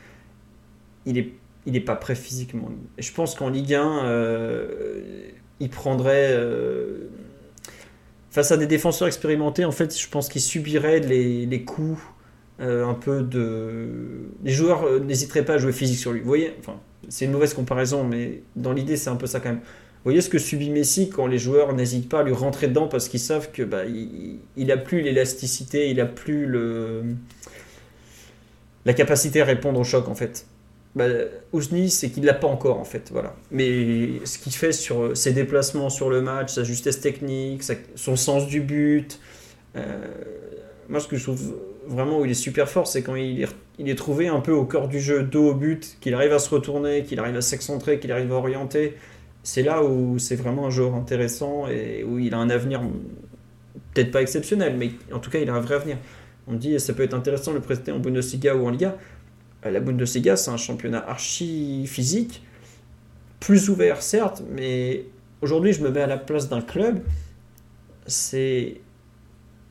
il est, il est pas prêt physiquement. Et je pense qu'en Ligue 1, euh, il prendrait. euh, face à des défenseurs expérimentés, en fait, je pense qu'il subirait les, coups euh, un peu de. Les joueurs euh, n'hésiteraient pas à jouer physique sur lui. Vous voyez enfin, C'est une mauvaise comparaison, mais dans l'idée, c'est un peu ça quand même. Vous voyez ce que subit Messi quand les joueurs n'hésitent pas à lui rentrer dedans parce qu'ils savent que bah, il, plus l'élasticité, il a plus le la capacité à répondre au choc en fait. Bah, Ousni, c'est qu'il l'a pas encore en fait, voilà. Mais ce qu'il fait sur ses déplacements sur le match, sa justesse technique, son sens du but, euh, moi ce que je trouve vraiment où il est super fort, c'est quand il est, il est trouvé un peu au cœur du jeu, dos au but, qu'il arrive à se retourner, qu'il arrive à s'excentrer, qu'il arrive à orienter. C'est là où c'est vraiment un joueur intéressant et où il a un avenir peut-être pas exceptionnel, mais en tout cas il a un vrai avenir. On me dit ça peut être intéressant de le prester en Bundesliga ou en Liga. Euh, La Bundesliga, c'est un championnat archi physique, plus ouvert certes, mais aujourd'hui je me mets à la place d'un club. C'est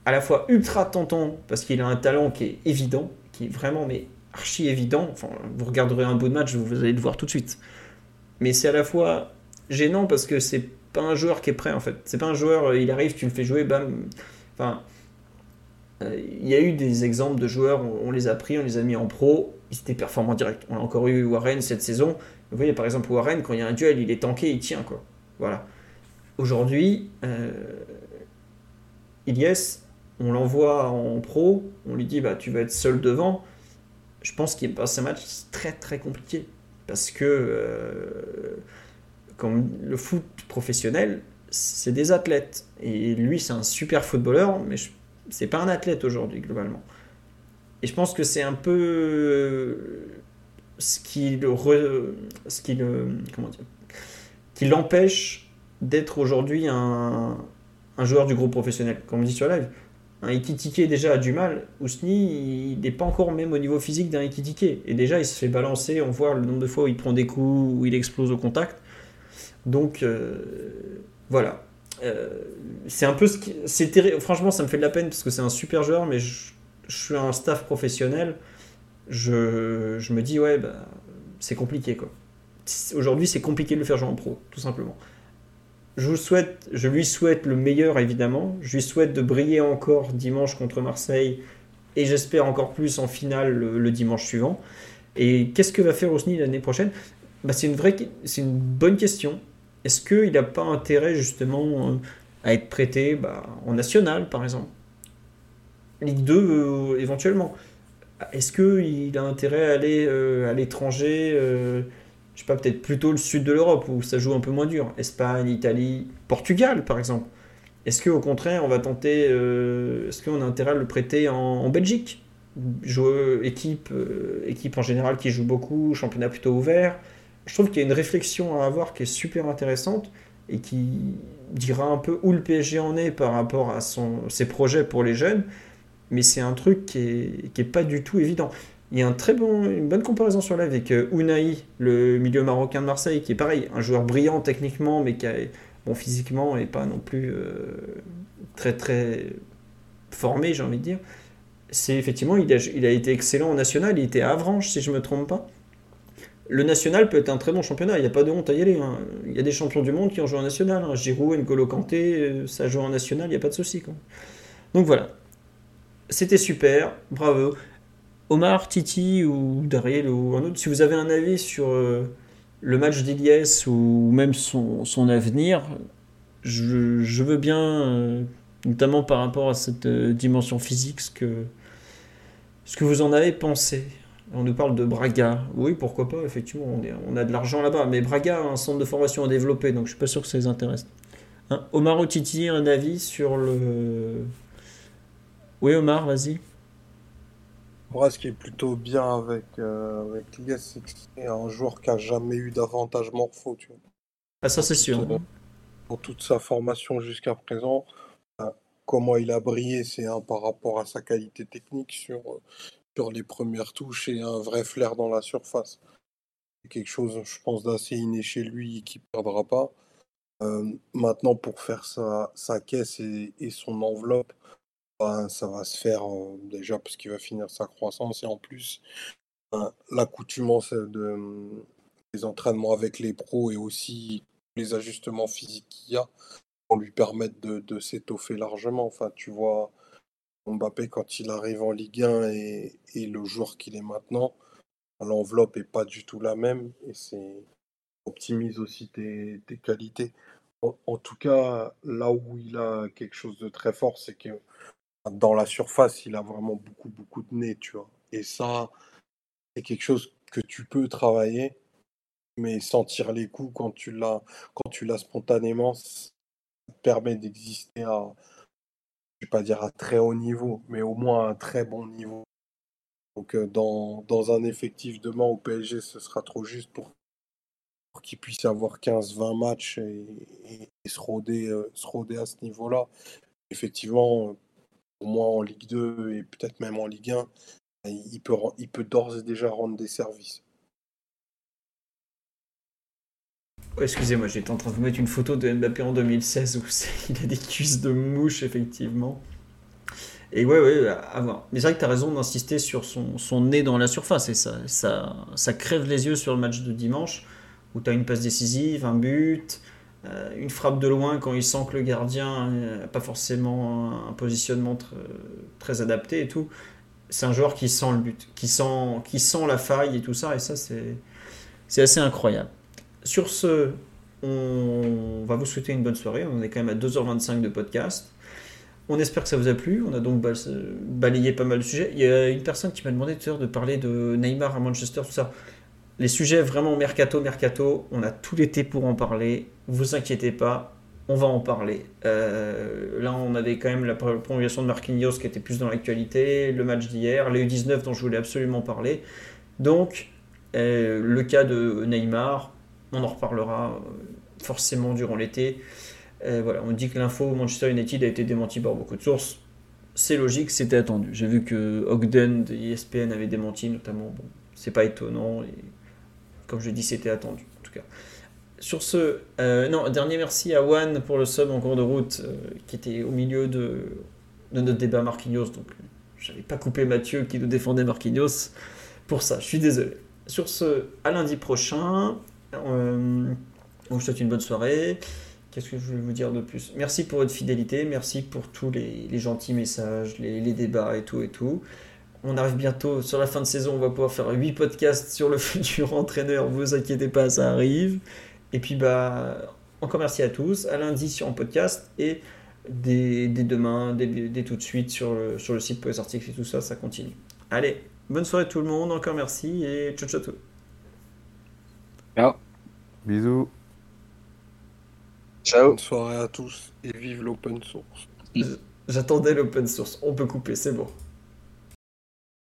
à la fois ultra tentant parce qu'il a un talent qui est évident, qui est vraiment mais archi évident. Enfin, vous regarderez un bout de match, vous allez le voir tout de suite. Mais c'est à la fois gênant parce que c'est pas un joueur qui est prêt en fait. C'est pas un joueur, euh, il arrive, tu le fais jouer, bam. Enfin, euh, il y a eu des exemples de joueurs, on on les a pris, on les a mis en pro, ils étaient performants direct. On a encore eu Warren cette saison. Vous voyez par exemple Warren, quand il y a un duel, il est tanké, il tient quoi. Voilà. Aujourd'hui, euh, Ilyes, on l'envoie en pro, on lui dit bah tu vas être seul devant. Je pense qu'il passe un match très très compliqué parce que euh, le foot professionnel, c'est des athlètes et lui c'est un super footballeur, mais c'est pas un athlète aujourd'hui globalement. Et je pense que c'est un peu euh, ce qui le, ce qui le comment dire, qui l'empêche d'être aujourd'hui un, un joueur du groupe professionnel. Comme on dit sur live, un Ikitike déjà a du mal. Ousni, il n'est pas encore même au niveau physique d'un Ikitike. Et déjà, il se fait balancer. On voit le nombre de fois où il prend des coups, où il explose au contact. Donc, euh, voilà. Euh, c'est un peu ce qui. Franchement, ça me fait de la peine parce que c'est un super joueur, mais je, je suis un staff professionnel. Je, me dis, ouais, bah, c'est compliqué, quoi. Aujourd'hui, c'est compliqué de le faire jouer en pro, tout simplement. Je, lui souhaite le meilleur, évidemment. Je lui souhaite de briller encore dimanche contre Marseille et j'espère encore plus en finale le, dimanche suivant. Et qu'est-ce que va faire Osni l'année prochaine? Bah, C'est une, vraie, une bonne question. Est-ce qu'il n'a pas intérêt justement euh, à être prêté bah, en national, par exemple? Ligue 2, euh, éventuellement. Est-ce qu'il a intérêt à aller euh, à l'étranger euh, je sais pas, peut-être plutôt le sud de l'Europe où ça joue un peu moins dur? Espagne, Italie, Portugal par exemple. Est-ce qu'au contraire on va tenter, euh, est-ce qu'on a intérêt à le prêter en, Belgique? Équipe, équipe en général qui joue beaucoup, championnat plutôt ouvert. Je trouve qu'il y a une réflexion à avoir qui est super intéressante et qui dira un peu où le PSG en est par rapport à son, ses projets pour les jeunes. Mais c'est un truc qui est, pas du tout évident. il y a un très une bonne comparaison sur live avec euh, Unai, le milieu marocain de Marseille, qui est pareil, un joueur brillant techniquement, mais qui est bon physiquement et pas non plus euh, très très formé, j'ai envie de dire. C'est effectivement, il a, a été excellent en national, il était à Avranches, si je me trompe pas. Le national peut être un très bon championnat, il n'y a pas de honte à y aller. hein. Il y a des champions du monde qui ont joué en national. hein. Giroud, N'Golo Kanté, euh, ça joue en national, il n'y a pas de souci. Donc voilà. C'était super, bravo. Omar, Titi ou Dariel ou un autre, si vous avez un avis sur euh, le match d'Iliès ou même son, son avenir, je, je veux bien, euh, notamment par rapport à cette euh, dimension physique, ce que, ce que vous en avez pensé. On nous parle de Braga. Oui, pourquoi pas, effectivement, on, a de l'argent là-bas. Mais Braga a un centre de formation à développer, donc je suis pas sûr que ça les intéresse. Hein, Omar ou Titi, un avis sur le. Oui, Omar, vas-y. Moi, ce qui est plutôt bien avec, euh, avec Lies, c'est que c'est un joueur qui a jamais eu d'avantage morpho, tu vois. Ah, ça, c'est sûr. Pour, pour toute sa formation jusqu'à présent, euh, comment il a brillé, c'est un par rapport à sa qualité technique sur, euh, sur les premières touches et un vrai flair dans la surface. C'est quelque chose, je pense, d'assez inné chez lui et qui ne perdra pas. Euh, maintenant, pour faire sa, sa caisse et, et son enveloppe, ben, ça va se faire déjà parce qu'il va finir sa croissance et en plus, euh, l'accoutumance de, des entraînements avec les pros et aussi les ajustements physiques qu'il y a vont lui permettre de, s'étoffer largement. Enfin, tu vois, Mbappé, quand il arrive en Ligue 1 et, le joueur qu'il est maintenant, l'enveloppe est pas du tout la même et c'est optimise aussi tes, qualités. En tout cas, là où il a quelque chose de très fort, c'est que dans la surface, il a vraiment beaucoup, beaucoup de nez, tu vois. Et ça, c'est quelque chose que tu peux travailler, mais sentir les coups quand tu l'as, quand tu l'as spontanément, ça te permet d'exister à, je vais pas dire à très haut niveau, mais au moins à un très bon niveau. Donc euh, dans, dans un effectif demain au PSG, ce sera trop juste pour, qu'il puisse avoir 15-20 matchs et, se rôder, euh, se rôder à ce niveau-là. Effectivement, pour moi en Ligue 2 et peut-être même en Ligue 1, il il peut, d'ores et déjà rendre des services. Excusez-moi, j'étais en train de vous mettre une photo de Mbappé en 2016 où [laughs] il a des cuisses de mouche, effectivement. Et ouais, ouais, à voir. Mais c'est vrai que tu as raison d'insister sur son, nez dans la surface. Et ça, ça, ça crève les yeux sur le match de dimanche, où tu as une passe décisive, un but, une frappe de loin quand il sent que le gardien n'a pas forcément un positionnement tr- très adapté et tout. C'est un joueur qui sent le but, qui sent, qui sent la faille et tout ça. Et ça, c'est assez incroyable. Sur ce, on va vous souhaiter une bonne soirée. On est quand même à 2h25 de podcast. On espère que ça vous a plu. On a donc bal- balayé pas mal de sujets. Il y a une personne qui m'a demandé tout à l'heure de parler de Neymar à Manchester, tout ça. Les sujets vraiment mercato, mercato, on a tout l'été pour en parler. Vous inquiétez pas, on va en parler. Euh, là, on avait quand même la pro- prolongation de Marquinhos qui était plus dans l'actualité, le match d'hier, les U19 dont je voulais absolument parler. Donc, euh, le cas de Neymar, on en reparlera euh, forcément durant l'été. Voilà, on dit que l'info Manchester United a été démentie par beaucoup de sources. C'est logique, c'était attendu. J'ai vu que Ogden de ESPN avait démenti notamment. Bon, c'est pas étonnant. Comme je dis, c'était attendu en tout cas. Sur ce, euh, non, dernier merci à Juan pour le sub en cours de route euh, qui était au milieu de, notre débat Marquinhos. Donc, j'avais pas coupé Mathieu qui nous défendait Marquinhos pour ça. Je suis désolé. Sur ce, à lundi prochain. Euh, on vous souhaite une bonne soirée. Qu'est-ce que je vais vous dire de plus? Merci pour votre fidélité, merci pour tous les, les gentils messages, les, les débats et tout et tout. On arrive bientôt sur la fin de saison, on va pouvoir faire 8 podcasts sur le [laughs] futur entraîneur, vous inquiétez pas, ça arrive. Et puis bah encore merci à tous, à lundi sur un podcast et dès, dès demain, dès, dès tout de suite sur le, sur le site pour les articles et tout ça, ça continue. Allez, bonne soirée tout le monde, encore merci et ciao ciao tout. Ciao. Bisous. Ciao. Bonne soirée à tous et vive l'open source. J'attendais l'open source, on peut couper, c'est bon.